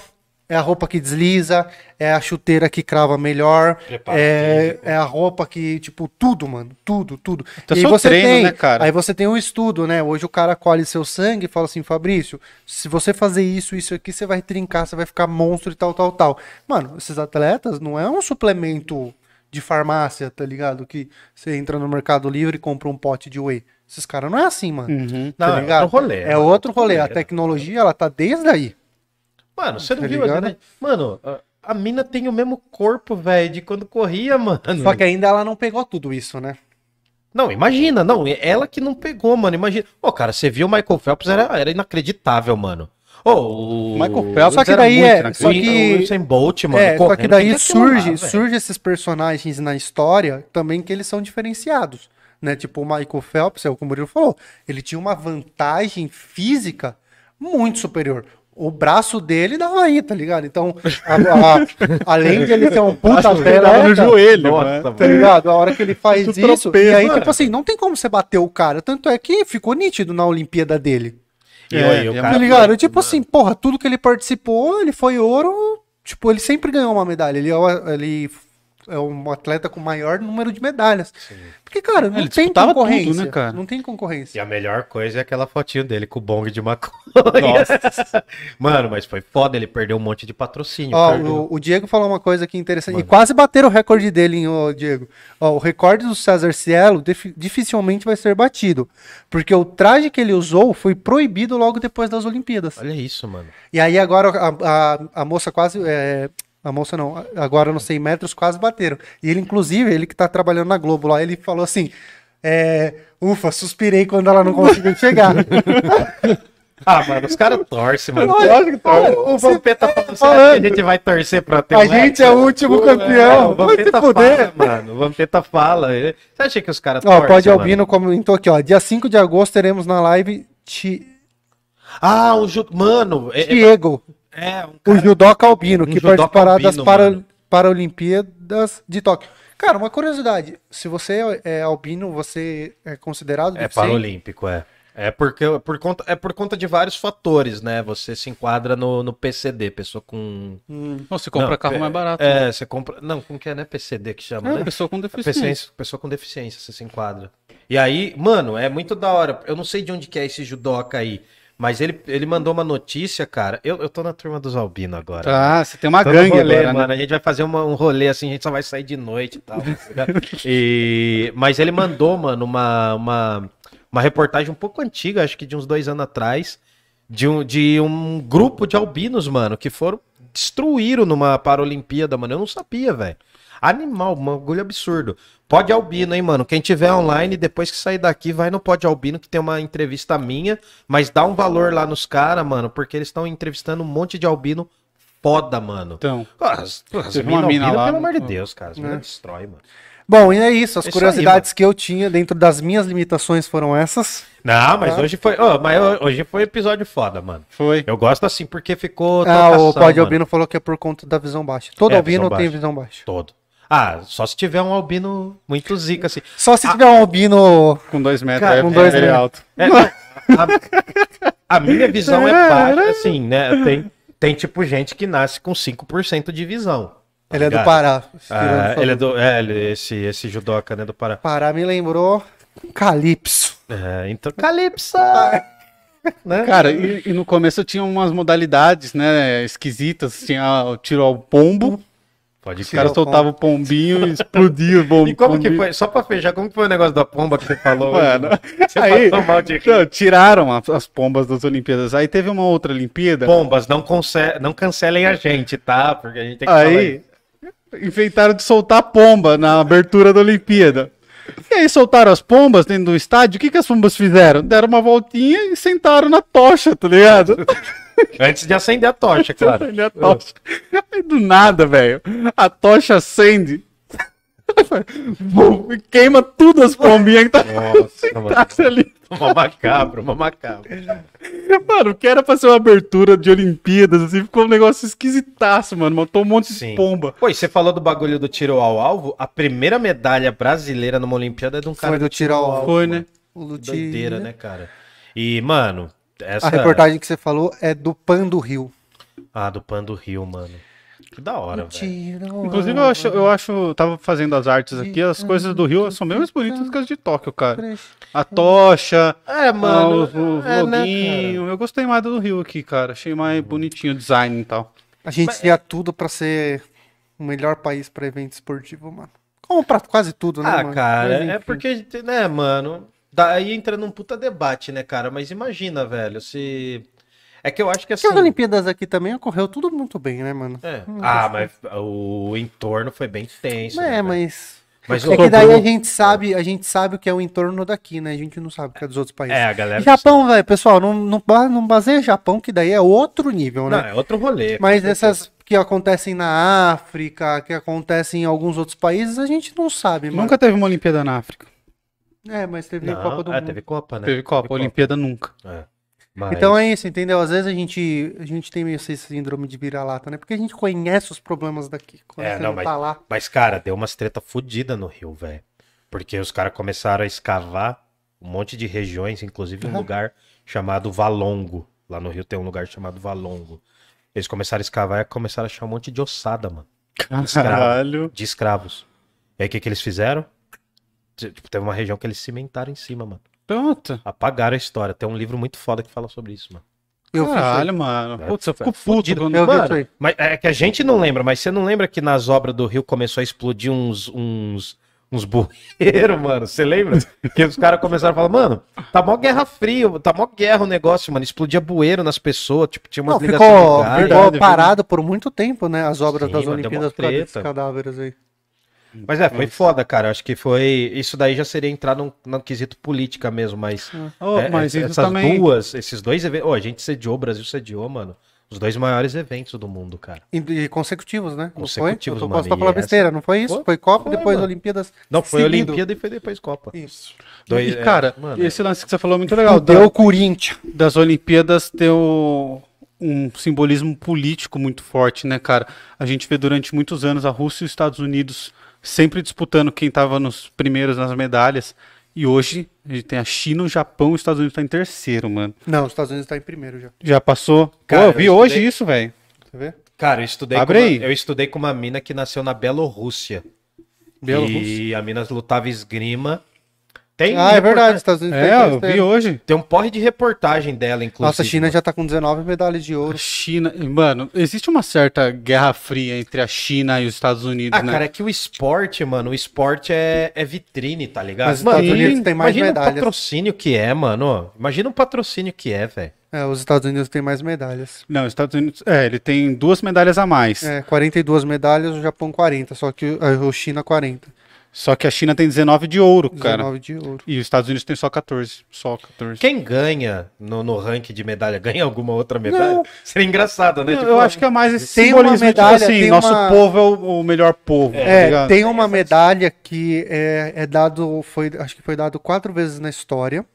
é a roupa que desliza, é a chuteira que crava melhor, é, físico. é a roupa que, tipo, tudo, mano, tudo, tudo. Até e aí você treino, tem, né, cara? aí você tem um estudo, né? Hoje o cara colhe seu sangue e fala assim, Fabrício, se você fazer isso, isso aqui, você vai trincar, você vai ficar monstro e tal, tal, tal. Mano, esses atletas não é um suplemento de farmácia, tá ligado? Que você entra no Mercado Livre e compra um pote de whey. Esses caras não é assim, mano. Uhum. Tá Não, é ligado? outro rolê, É mano, outro rolê. A rolê. tecnologia, ela tá desde aí. Mano, você não Tá viu? ligado? né? Mano, a, mina tem o mesmo corpo, velho, de quando corria, mano. Só que ainda ela não pegou tudo isso, né? Não, imagina, não, ela que não pegou, mano, imagina. Ô, cara, você viu o Michael Phelps, era, era inacreditável, mano. Ô, o... Michael Phelps Só que daí é- só que- Usain Bolt, mano, é, só que daí lá, surge, velho. surge esses personagens na história também que eles são diferenciados, né? Tipo o Michael Phelps, é o que o Murilo falou, ele tinha uma vantagem física muito superior. O braço dele dava aí, tá ligado? Então, a- a- além de ele ser um puta Tava no atleta, joelho, Nossa, mano. Tá ligado? A hora que ele faz isso, tropeça, e aí, mano. tipo assim, não tem como você bater o cara. Tanto é que ficou nítido na Olimpíada dele. E, É, aí, o é cara tá ligado? foi- tipo assim, porra, tudo que ele participou, ele foi ouro. Tipo, ele sempre ganhou uma medalha. Ele é, o- ele é um atleta com maior número de medalhas. Porque, cara, não Ele tem disputava tudo, concorrência. né, cara? Não tem E concorrência. a melhor coisa é aquela fotinho dele com o bong de maconha. Nossa. Mano, mas foi foda, ele perdeu um monte de patrocínio. Ó, o, o Diego falou uma coisa aqui interessante. E Mano. quase bateram o recorde dele, hein, ô, Diego. Ó, o recorde do César Cielo difi- dificilmente vai ser batido. Porque o traje que ele usou foi proibido logo depois das Olimpíadas. Olha isso, mano. E aí agora a, a, a moça quase. é, a moça não, agora nos 100 metros quase bateram. E ele, inclusive, ele que tá trabalhando na Globo lá, ele falou assim: é, Ufa, suspirei quando ela não conseguiu chegar. Ah, mano, os caras torcem, mano. Lógico que torce. O, o Vampeta será falando. que a gente vai torcer pra ter A um gente é o último É, o campeão. Vai se Vampeta fala, mano. O Vampeta fala. Você acha que os caras Ó, torcem, Pode mano? Albino comentou aqui, ó. Dia 5 de agosto teremos na live Ti- Ah, o Ju... Mano, é, é, Diego, é um o cara... judoca albino, um que judoca participará das para... Paralimpíadas de Tóquio. Cara, uma curiosidade. Se você é albino, você é considerado É paralímpico, é. É porque por conta, é por conta de vários fatores, né? Você se enquadra no, no PCD, pessoa com. Hum. Não, você compra Não, carro é- mais barato. É, você compra. Não, como que é, né? PCD que chama, É, né? pessoa com deficiência. Deficiência, pessoa com deficiência, você se enquadra. E aí, mano, é muito da hora. Eu não sei de onde que é esse judoca aí, mas ele, ele mandou uma notícia, cara. Eu, eu tô na turma dos albinos agora. Tá, você tem uma Tô gangue rolê, agora, né? mano. A gente vai fazer uma- um rolê assim, a gente só vai sair de noite e tal. tá e... Mas ele mandou, mano, uma, uma, uma reportagem um pouco antiga, acho que de uns dois anos atrás, de um, de um grupo de albinos, mano, que foram. Destruíram numa Paralimpíada, mano. Eu não sabia, velho. Animal, um bagulho absurdo. Pode albino, hein, mano? Quem tiver online, depois que sair daqui, vai no Pode Albino, que tem uma entrevista minha, mas dá um valor lá nos caras, mano, porque eles estão entrevistando um monte de albino foda, mano. Então, Ah, As, as mina uma mina lá, pelo amor de né? Deus, cara. As É. minas destrói, mano. Bom, e é isso. As isso curiosidades que eu tinha dentro das minhas limitações foram essas. Não, mas Tá. hoje foi. ó, mas ho- hoje foi episódio foda, mano. foi. Eu gosto assim porque ficou. Ah, o Pode. Albino falou que é por conta da visão baixa. Todo É, albino tem visão baixa. Todo. Ah, só se tiver um albino muito zica, assim. Só se tiver um albino. Com dois metros, Cara, é, com dois é metros. alto. É, a, a minha visão é baixa, assim, né? Tem, tem tipo gente que nasce com 5% de visão. tá Ele é do? Pará. Ah, ele é do. É, ele- esse, esse judoca, né? Do Pará. Pará me lembrou Calypso. É, então. Calypso! né? Cara, e, e no começo tinha umas modalidades, né, esquisitas. Tinha o tiro ao pombo. Pode Os caras soltavam o pombinho e explodia o pombo. E como que pombinho. foi? Só pra fechar, como que foi o negócio da pomba que você falou? Mano, Você aí- passou mal de rir. Não, tiraram as, as pombas das Olimpíadas. Aí teve uma outra Olimpíada. Pombas, não, conce- não cancelem a gente, tá? Porque a gente tem que falar Aí isso. inventaram de soltar pomba na abertura da Olimpíada. E aí soltaram as pombas dentro do estádio. O que, que as pombas fizeram? Deram uma voltinha e sentaram na tocha, tá ligado? Antes de acender a tocha, claro. Acende a tocha. Aí do nada, velho. A tocha acende. Bum, e queima tudo as pombinhas que tá Nossa, mano. sentadas ali. Uma macabra, uma macabra. Mano, o que era pra ser uma abertura de Olimpíadas, assim, ficou um negócio esquisitaço, mano. Matou um monte Sim. de pomba. Pô, e você falou do bagulho do tiro ao alvo? A primeira medalha brasileira numa Olimpíada é de um cara Foi do tiro ao alvo. Foi, né? Doideira, né, cara? E, mano, essa. A reportagem que você falou é do Pan do Rio. Ah, do Pan do Rio, mano. Que da hora, velho. Inclusive, eu acho, eu acho, tava fazendo as artes aqui, as coisas do Rio são bem mais bonitas que as de Tóquio, cara. A tocha, É, mano. o, o é, né, loguinho. eu gostei mais do Rio aqui, cara. Achei mais bonitinho o design e tal. A gente tinha tudo pra ser o melhor país pra evento esportivo, mano. Como pra quase tudo, né, Ah, mano? cara, Mas, é porque, né, mano, daí entra num puta debate, né, cara? Mas imagina, velho, se. É que eu acho que assim. Porque as Olimpíadas aqui também ocorreu tudo muito bem, né, mano? É. Ah, mas o entorno foi bem tenso. né, É, velho? mas. Mas é que daí a gente sabe, a gente sabe o que é o entorno daqui, né? A gente não sabe o que é dos outros países. É, a galera. Japão, velho, pessoal, não, não, não baseia Japão, que daí é outro nível, Não, né? é outro rolê. Mas essas que acontecem na África, que acontecem em alguns outros países, a gente não sabe, mano. Nunca teve uma Olimpíada na África. É, mas teve Não, Copa do é, Mundo. teve Copa, né? Teve Copa, Olimpíada nunca. É. Mas- Então é isso, entendeu? Às vezes a gente, a gente tem meio esse síndrome de vira-lata, né? Porque a gente conhece os problemas daqui. Quando É, você não, não, mas- tá lá. Mas, cara, deu umas treta fodida no Rio, velho. Porque os caras começaram a escavar um monte de regiões, inclusive um Uhum. lugar chamado Valongo. Lá no Rio tem um lugar chamado Valongo. Eles começaram a escavar e começaram a achar um monte de ossada, mano. Caralho. De escravos. E aí o que, que eles fizeram? Tipo, teve uma região que eles cimentaram em cima, mano. Pronto. Apagaram a história. Tem um livro muito foda que fala sobre isso, mano. Eu. Caralho, mano. É, Putz, eu fico é puto fudido. quando... Eu Mano. Mas é que a gente não lembra, mas você não lembra que nas obras do Rio começou a explodir uns, uns, uns bueiros, mano? Você lembra? Que os caras começaram a falar, mano, tá mó guerra fria, tá mó guerra o negócio, mano. Explodia bueiro nas pessoas, tipo, tinha umas Não, ligações ficou, ficou Verdade, parado por muito tempo, né? As obras Sim, das Olimpíadas mó por causa desses treta. cadáveres aí. Mas é, foi foda, cara. Acho que foi. Isso daí já seria entrar num, num quesito política mesmo, mas. Oh, é, mas é, isso essas também. duas, esses dois eventos. Ô, a gente sediou, o Brasil sediou, mano. Os dois maiores eventos do mundo, cara. E, consecutivos, né? Consecutivos, não foi? Eu tô, mano, posso essa- besteira, não foi isso? Foi, Copa, foi, depois mano. Olimpíadas. Não, foi seguido. Olimpíada e foi depois Copa. Isso. Dois, E, cara, é, mano, esse lance que você falou é muito legal. Deu o Corinthians. das Olimpíadas ter o- um simbolismo político muito forte, né, cara? A gente vê durante muitos anos a Rússia e os Estados Unidos sempre disputando quem tava nos primeiros nas medalhas. E hoje a gente tem a China, o Japão e os Estados Unidos tá em terceiro, mano. Não, os Estados Unidos tá em primeiro já. Já passou? Cara, Pô, eu eu vi estudei- hoje isso, velho. Você vê? Cara, eu estudei, Abre com uma, aí. eu estudei com uma mina que nasceu na Bielorrússia. Bielorrússia. E a mina lutava esgrima. Tem Ah, é verdade, os Estados Unidos É, eu vi hoje. Tem um porre de reportagem dela, inclusive. Nossa, a China já tá com 19 medalhas de A ouro. China, mano, existe uma certa guerra fria entre a China e os Estados Unidos, Ah, né? cara, é que o esporte, mano, o esporte é, é vitrine, tá ligado? Mas os Estados Unidos tem mais imagina o medalhas. patrocínio que é, mano. Imagina o patrocínio que é, velho. É, os Estados Unidos têm mais medalhas. Não, os Estados Unidos, é, ele tem duas medalhas a mais. É, 42 medalhas, o Japão 40, só que a o China 40. Só que a China tem 19 de ouro, cara. 19 de ouro. E os Estados Unidos tem só 14. Só 14. Quem ganha no, no ranking de medalha, ganha alguma outra medalha? Seria engraçado, né? Eu, Tipo, eu acho que é mais esse Tem uma simbolismo medalha, tipo assim, tem nosso uma- povo é o, o melhor povo, tá É, ligado? tem uma medalha que é, é dado, foi, acho que foi dado quatro vezes na história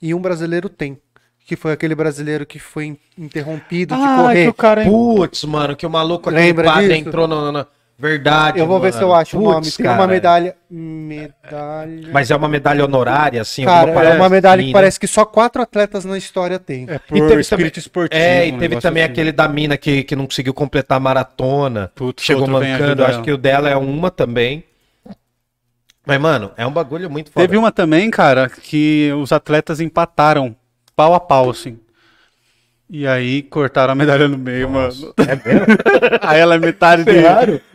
e um brasileiro tem, que foi aquele brasileiro que foi in- interrompido de Ah, que correr. o cara... Putz, mano, que o maluco aquele Lembra padre disso? entrou no, no- no- Verdade. Eu vou ver mano. se eu acho o nome. Tem uma cara. medalha, medalha. Mas é uma medalha honorária, assim? Cara, é uma medalha assim, que né? parece que só quatro atletas na história têm. É por E teve espírito também- esportivo. É, um e teve também assim. aquele da mina que, que não conseguiu completar a maratona. Putz, chegou mancando. Acho que o dela é uma também. Mas, mano, é um bagulho muito foda. Teve uma também, cara, que os atletas empataram pau a pau, assim. E aí cortaram a medalha no meio, mano. É mesmo? Aí ela é metade de.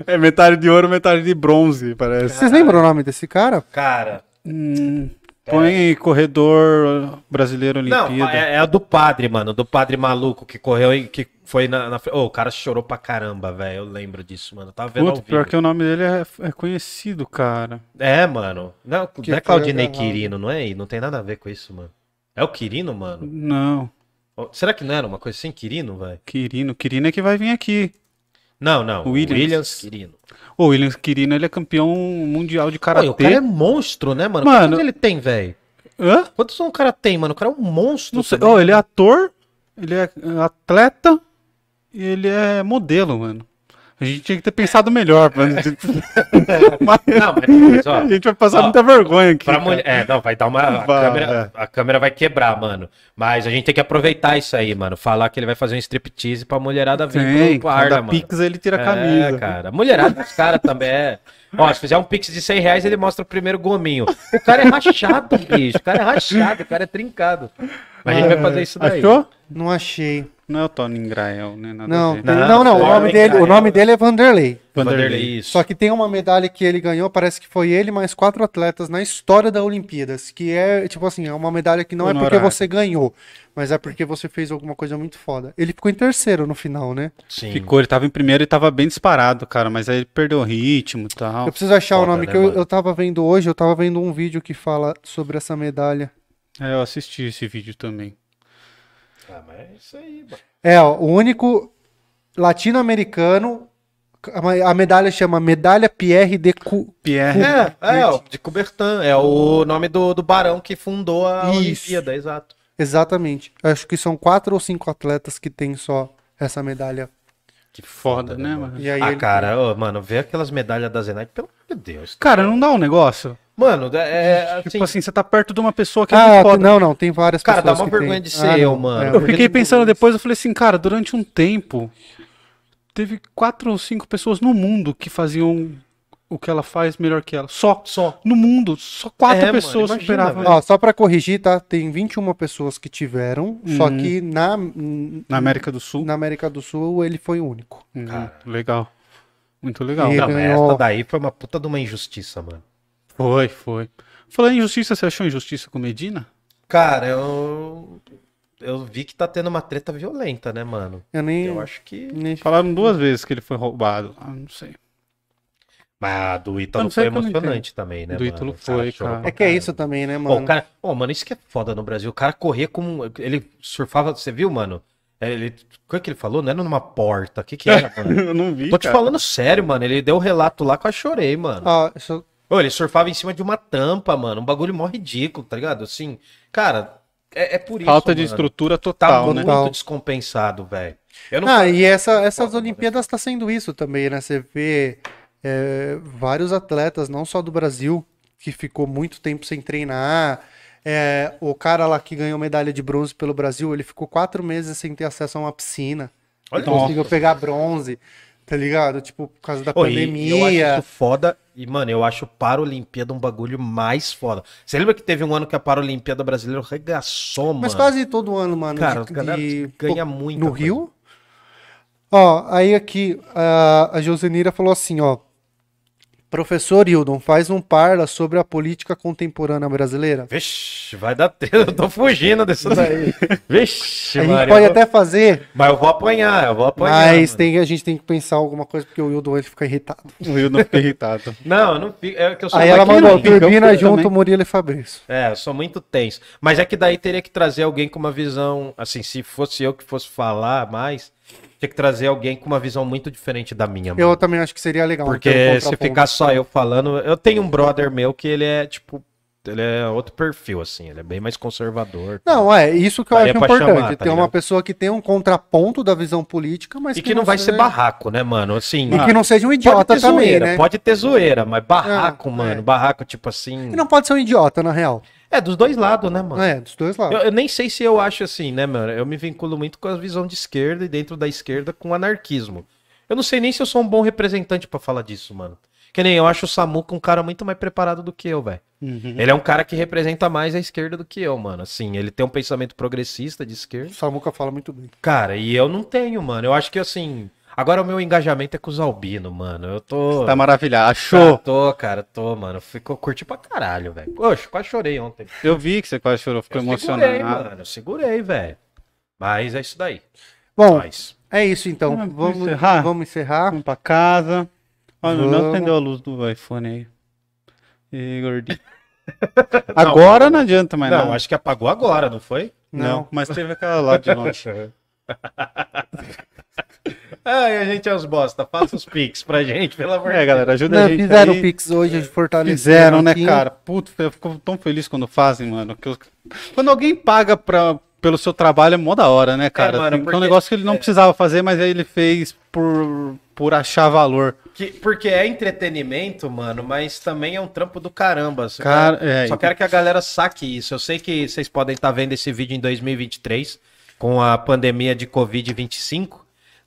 É metade de ouro, metade de bronze, parece. Vocês lembram o nome desse cara? Cara. Hum, põe corredor brasileiro Não, Olimpíada. é, é a do padre, mano. Do padre maluco que correu e que foi na. na... Ô, o cara chorou pra caramba, velho. Eu lembro disso, mano. Eu tava vendo Puta, ao pior vivo. que o nome dele é, é conhecido, cara. É, mano. Não, Que não é Claudinei agarrado. Quirino, não é? Não tem nada a ver com isso, mano. É o Quirino, mano? Não, Será que não era uma coisa assim, Quirino, velho? Quirino. Quirino é que vai vir aqui. Não, não. Williams. Williams, Quirino. O William Quirino, ele é campeão mundial de Pô, e o cara karatê. é monstro, né, mano? Mano- Quantos ele tem, velho? Hã? Quantos o cara tem, mano? O cara é um monstro. Não sei. também. Oh, ele é ator, ele é atleta e ele é modelo, mano. A gente tinha que ter pensado melhor. Mas- Não, mas, ó, a gente vai passar ó, muita vergonha aqui. Cara. mulher, é, não, vai dar uma. A, câmera, a câmera vai quebrar, mano. Mas a gente tem que aproveitar isso aí, mano. Falar que ele vai fazer um striptease pra mulherada vir pro cada mano. Pix ele tira a É, camisa. cara. A mulherada dos caras também é. Ó, se fizer um pix de 100 reais, ele mostra o primeiro gominho. O cara é rachado, bicho. O cara é rachado, o cara é trincado. Mas a gente vai fazer isso daí. Achou? Não achei. Não é o Tony Ingrael, né? Nada Não, Não, não, não. O nome, dele, o nome dele é Vanderlei. Vanderlei, isso. Só que tem uma medalha que ele ganhou, parece que foi ele mais quatro atletas na história da Olimpíadas, que é, tipo assim, é uma medalha que não é porque Honorário. você ganhou, mas é porque você fez alguma coisa muito foda. Ele ficou em terceiro no final, né? Sim. Ficou, ele tava em primeiro e tava bem disparado, cara, mas aí ele perdeu o ritmo e tal. Eu preciso achar o foda, nome né, que eu, eu tava vendo hoje, eu tava vendo um vídeo que fala sobre essa medalha. É, eu assisti esse vídeo também. Ah, mas é isso aí, mano. É, ó, o único latino-americano, a medalha chama Medalha Pierre de Cou... Pierre. É, é, de Coubertin. É o nome do, do barão que fundou a Isso. Olimpíada, exato. Exatamente. Acho que são quatro ou cinco atletas que tem só essa medalha. Que Foda, né, mano? E aí ah, ele- cara, ô, mano, vê aquelas medalhas da Zenaide, pelo amor de Deus. Cara, não dá um negócio? Mano, é, assim, Tipo assim, você tá perto de uma pessoa que é Ah, foda. não, não, tem várias Cara, dá pessoas uma que vergonha tem. de ser Ah, eu, não, mano. é. Eu fiquei Porque pensando depois, eu falei assim, cara, durante um tempo, teve quatro ou cinco pessoas no mundo que faziam o que ela faz melhor que ela. Só. Só. No mundo, só quatro É, mano, pessoas imagina, superavam. Ó, só pra corrigir, tá? Tem 21 pessoas que tiveram, só Uhum. que na, Na América do Sul. na América do Sul ele foi o único. Uhum, Cara. Legal. Muito legal. E- Não, ganhou- essa daí foi uma puta de uma injustiça, mano. Foi, foi. Falando em injustiça, você achou injustiça com Medina? Cara, eu. Eu vi que tá tendo uma treta violenta, né, mano? Eu nem. Eu acho que. nem- Falaram duas vezes que ele foi roubado. Ah, não sei. Mas a do Ítalo foi emocionante também, né? Do mano? Ítalo cara foi, cara. pra É que é isso também, né, Pô, mano? o cara, Pô, mano, isso que é foda no Brasil. O cara corria como. Ele surfava, você viu, mano? É, Ele, o que, que ele falou? Não era numa porta. O que, que era, mano? Eu não vi, Tô te cara. falando sério, mano. Ele deu o relato lá que eu chorei, mano. Ó, isso- Ô, ele surfava em cima de uma tampa, mano. Um bagulho mó ridículo, tá ligado? Assim, cara, é, é por isso. Falta de mano. estrutura Tá total, muito né? Descompensado, velho. Eu não Ah, e essa, essas Foda, Olimpíadas tá sendo isso também, né? Você vê é, vários atletas, não só do Brasil, que ficou muito tempo sem treinar. É, o cara lá que ganhou medalha de bronze pelo Brasil, ele ficou quatro meses sem ter acesso a uma piscina. Olha Não conseguiu pegar bronze, tá ligado? Tipo, por causa da Ô, e- e eu acho pandemia. isso foda. E, mano, eu acho Paralimpíada um bagulho mais foda. Você lembra que teve um ano que a Paralimpíada brasileira arregaçou, mano? Mas quase todo ano, mano. Cara, de- galera de- ganha muito. No Rio? Ó, aí aqui a, a Josenira falou assim, ó. Professor Hildon, faz um parla sobre a política contemporânea brasileira. Vixe, vai dar tempo. Eu tô fugindo disso daí. Vixe, A gente Maria, pode vou- até fazer, Mas eu vou apanhar, eu vou apanhar. mas mano. tem, a gente tem que pensar alguma coisa, porque o Hildon ele fica irritado. O não fica irritado. Não, eu não fico. É que eu sou Aí ela mandou, turbina junto, também. Murilo e Fabrício. É, eu sou muito tenso. Mas é que daí teria que trazer alguém com uma visão. Assim, se fosse eu que fosse falar mais, tinha que trazer alguém com uma visão muito diferente da minha. mano. Eu também acho que seria legal. Porque se contraponto. ficar só eu falando. Eu tenho um brother meu que ele é, tipo. Ele é outro perfil, assim. Ele é bem mais conservador. Não, é isso que eu Daria acho importante. chamar, tá ter uma pessoa que tem um contraponto da visão política, mas E que não vai ser seja- barraco, né, mano? Assim. E que não seja um idiota também, zoeira, né? pode ter zoeira, mas barraco, Ah, mano. é. Barraco, tipo assim. E não pode ser um idiota, na real. É, dos dois lados, né, mano? É, dos dois lados. Eu, eu nem sei se eu acho assim, né, mano? Eu me vinculo muito com a visão de esquerda e dentro da esquerda com o anarquismo. Eu não sei nem se eu sou um bom representante pra falar disso, mano. Que nem eu acho o Samuca um cara muito mais preparado do que eu, velho. Uhum. Ele é um cara que representa mais a esquerda do que eu, mano. Assim, ele tem um pensamento progressista de esquerda. O Samuca fala muito bem. Cara, e eu não tenho, mano. Eu acho que assim. Agora o meu engajamento é com os albinos, mano. Eu tô. Tá maravilhado. Achou? tô, cara, tô, mano. Ficou curti pra caralho, velho. Poxa, quase chorei ontem. Eu vi que você quase chorou, ficou Eu segurei, emocionado. mano. Eu segurei, velho. Mas é isso daí. Bom, Mas. é isso então. Ah, vamos, vamos encerrar? vamos encerrar. Vamos pra casa. Olha, não acendeu a luz do iPhone aí. E gordinho. Agora não adianta mais não, não. acho que apagou agora, não foi? Não, Não. mas teve aquela lá de longe. Ai, a gente é os bosta. Faça os pics pra gente, pelo amor de É, Deus. galera, ajuda Não, a gente fizeram aí. Pix hoje, fortaleceram. Fizeram, né, cara? Putz, eu fico tão feliz quando fazem, mano. que eu- Quando alguém paga pra... pelo seu trabalho é mó da hora, né, cara? mano, Assim, que É porque- um negócio que ele não precisava fazer, mas aí ele fez por, por achar valor. Que- porque é entretenimento, mano, mas também é um trampo do caramba. Só, Cara, quero, é, só quero que a galera saque isso. Eu sei que vocês podem estar vendo esse vídeo em 2023, com a pandemia de Covid-25.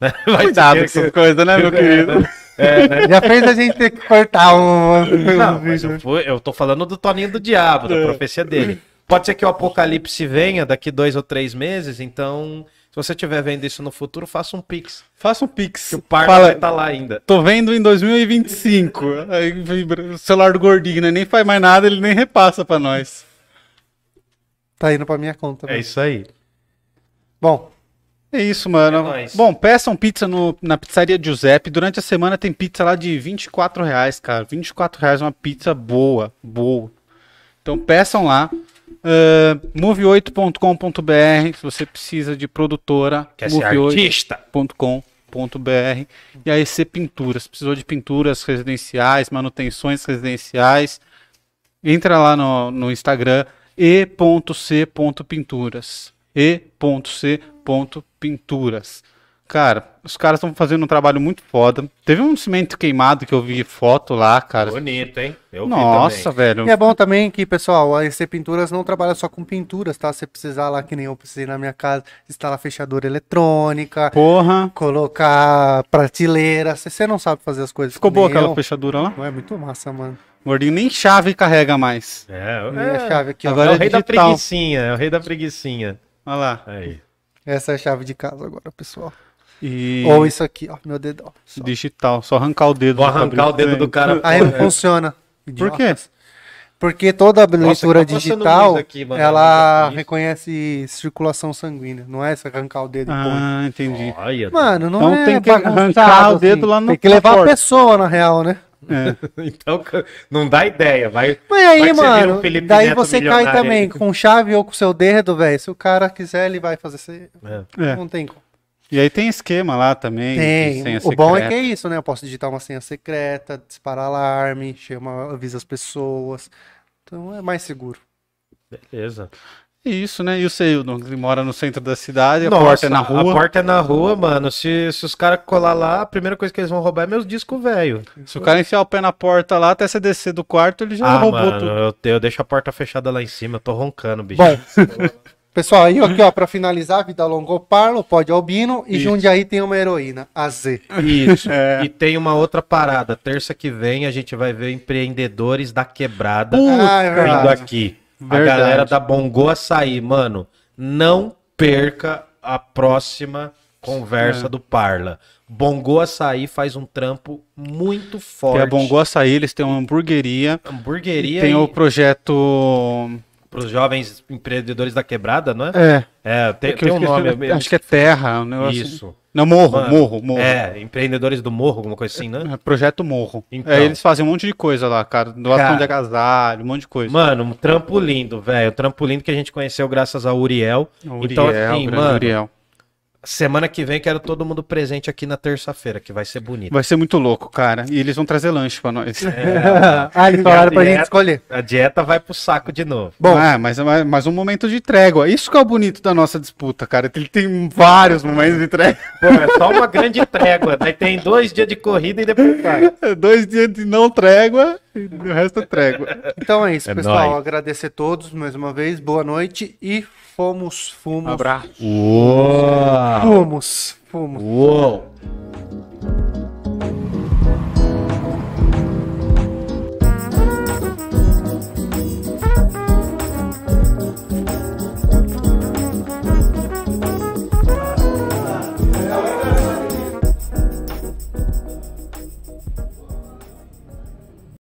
Né? Vai Cuidado com essas coisas, né, meu querido? É, né? Já fez a gente ter que cortar um, Não, mas vídeo. eu, fui- eu tô falando do Toninho do Diabo, da profecia dele. Pode ser que o apocalipse venha daqui dois ou três meses, então, se você estiver vendo isso no futuro, faça um pix. Faça um pix. Que o par Fala, vai estar lá ainda. tô vendo em 2025. Aí vibra o celular do gordinho, né? Nem faz mais nada, ele nem repassa pra nós. Tá indo pra minha conta. É né? isso aí. Bom, É isso, mano. É. Bom, peçam pizza no- na pizzaria Giuseppe. Durante a semana tem pizza lá de 24 reais, cara. 24 reais uma pizza boa, boa. Então peçam lá. Uh, move8.com.br se você precisa de produtora. Quer ser move8 artista? .com.br e a EC Pinturas. Precisou de pinturas residenciais, manutenções residenciais. Entra lá no, no Instagram e.c.pinturas. e.c.pinturas. Cara, os caras estão fazendo um trabalho muito foda. Teve um cimento queimado que eu vi foto lá, cara. Bonito, hein? Eu vi Nossa, também. velho. e é bom também que, pessoal, a EC Pinturas não trabalha só com pinturas, tá? Se precisar lá, que nem eu precisei na minha casa, instalar fechadura eletrônica, Porra. colocar prateleira. Se você não sabe fazer as coisas Ficou boa aquela eu, fechadura lá? Não é muito massa, mano. Gordinho nem chave carrega mais. É, é, a chave aqui. Agora é o rei da digital. preguicinha, é o rei da preguicinha. Olha lá. Aí. Essa é a chave de casa agora, pessoal. E Ou isso aqui, ó, meu dedão. Só. digital. Só arrancar o dedo. Vou arrancar o dedo do cara. Aí não É. funciona. Por quê? Porque toda leitura tá passando digital, aqui, mano, ela reconhece circulação sanguínea. Não é só arrancar o dedo e põe. Ah, entendi. Olha, Mano, não Então é tem que arrancar o dedo lá no- Tem que levar a pessoa, na real, né? Então, não dá ideia. Vai, Mas vai aí, vira mano, um Felipe daí Neto você cai também com chave ou com seu dedo, velho. Se o cara quiser, ele vai fazer. Você... É. É. Não tem como. E aí tem esquema lá também. Tem. O bom é que é isso, né? Eu posso digitar uma senha secreta, disparar alarme, chama, avisa as pessoas. Então é mais seguro. Beleza. Isso, né? E o Seildon, que mora no centro da cidade, a Nossa, porta é na rua. A porta é na rua, mano. Se, se os caras colar lá, a primeira coisa que eles vão roubar é meus discos velho. Se o cara enfiar o pé na porta lá, até você descer do quarto, ele já Ah, roubou mano, tudo. eu, eu deixo a porta fechada lá em cima. Eu tô roncando, bicho. Bom, pessoal, aí aqui, ó, pra finalizar, Vida Longa ao Parlo, Pode Albino e Isso. Jundiaí tem uma heroína, a Z. Isso. É. E tem uma outra parada. Terça que vem a gente vai ver empreendedores da quebrada Ah, é vindo aqui. Verdade. A galera da Bongo Açaí, mano, não perca a próxima conversa É. do Parla. Bongo Açaí faz um trampo muito Tem forte. a Bongo Açaí, eles têm uma hamburgueria. Hamburgueria Tem e o projeto. pros jovens empreendedores da quebrada, não é? É. É, tem, eu tem um nome. Acho que é Terra. Um negócio. Isso. Não, Morro, Mano, Morro, Morro. É, empreendedores do morro, alguma coisa assim, né? É, Projeto Morro. Então. É, eles fazem um monte de coisa lá, cara. Doação de agasalho, um monte de coisa. Mano, um trampo lindo, velho. Um trampo lindo que a gente conheceu graças ao Uriel. Então, Uriel, assim, o grande mano, Uriel. Semana que vem quero todo mundo presente aqui na terça-feira, que vai ser bonito. Vai ser muito louco, cara. E eles vão trazer lanche pra nós. ah, eles falaram pra gente dieta- escolher. A dieta vai pro saco de novo. Bom. Ah, mas, mas, mas um momento de trégua. Isso que é o bonito da nossa disputa, cara. Ele tem vários momentos de trégua. Pô, é só uma grande trégua. Daí tem dois dias de corrida e depois vai. Dois dias de não trégua e o resto é trégua. Então é isso, É pessoal. nóis. Agradecer a todos mais uma vez. Boa noite e fomos, Um fomos, abraço. Uou! fomos, fomos. Uou!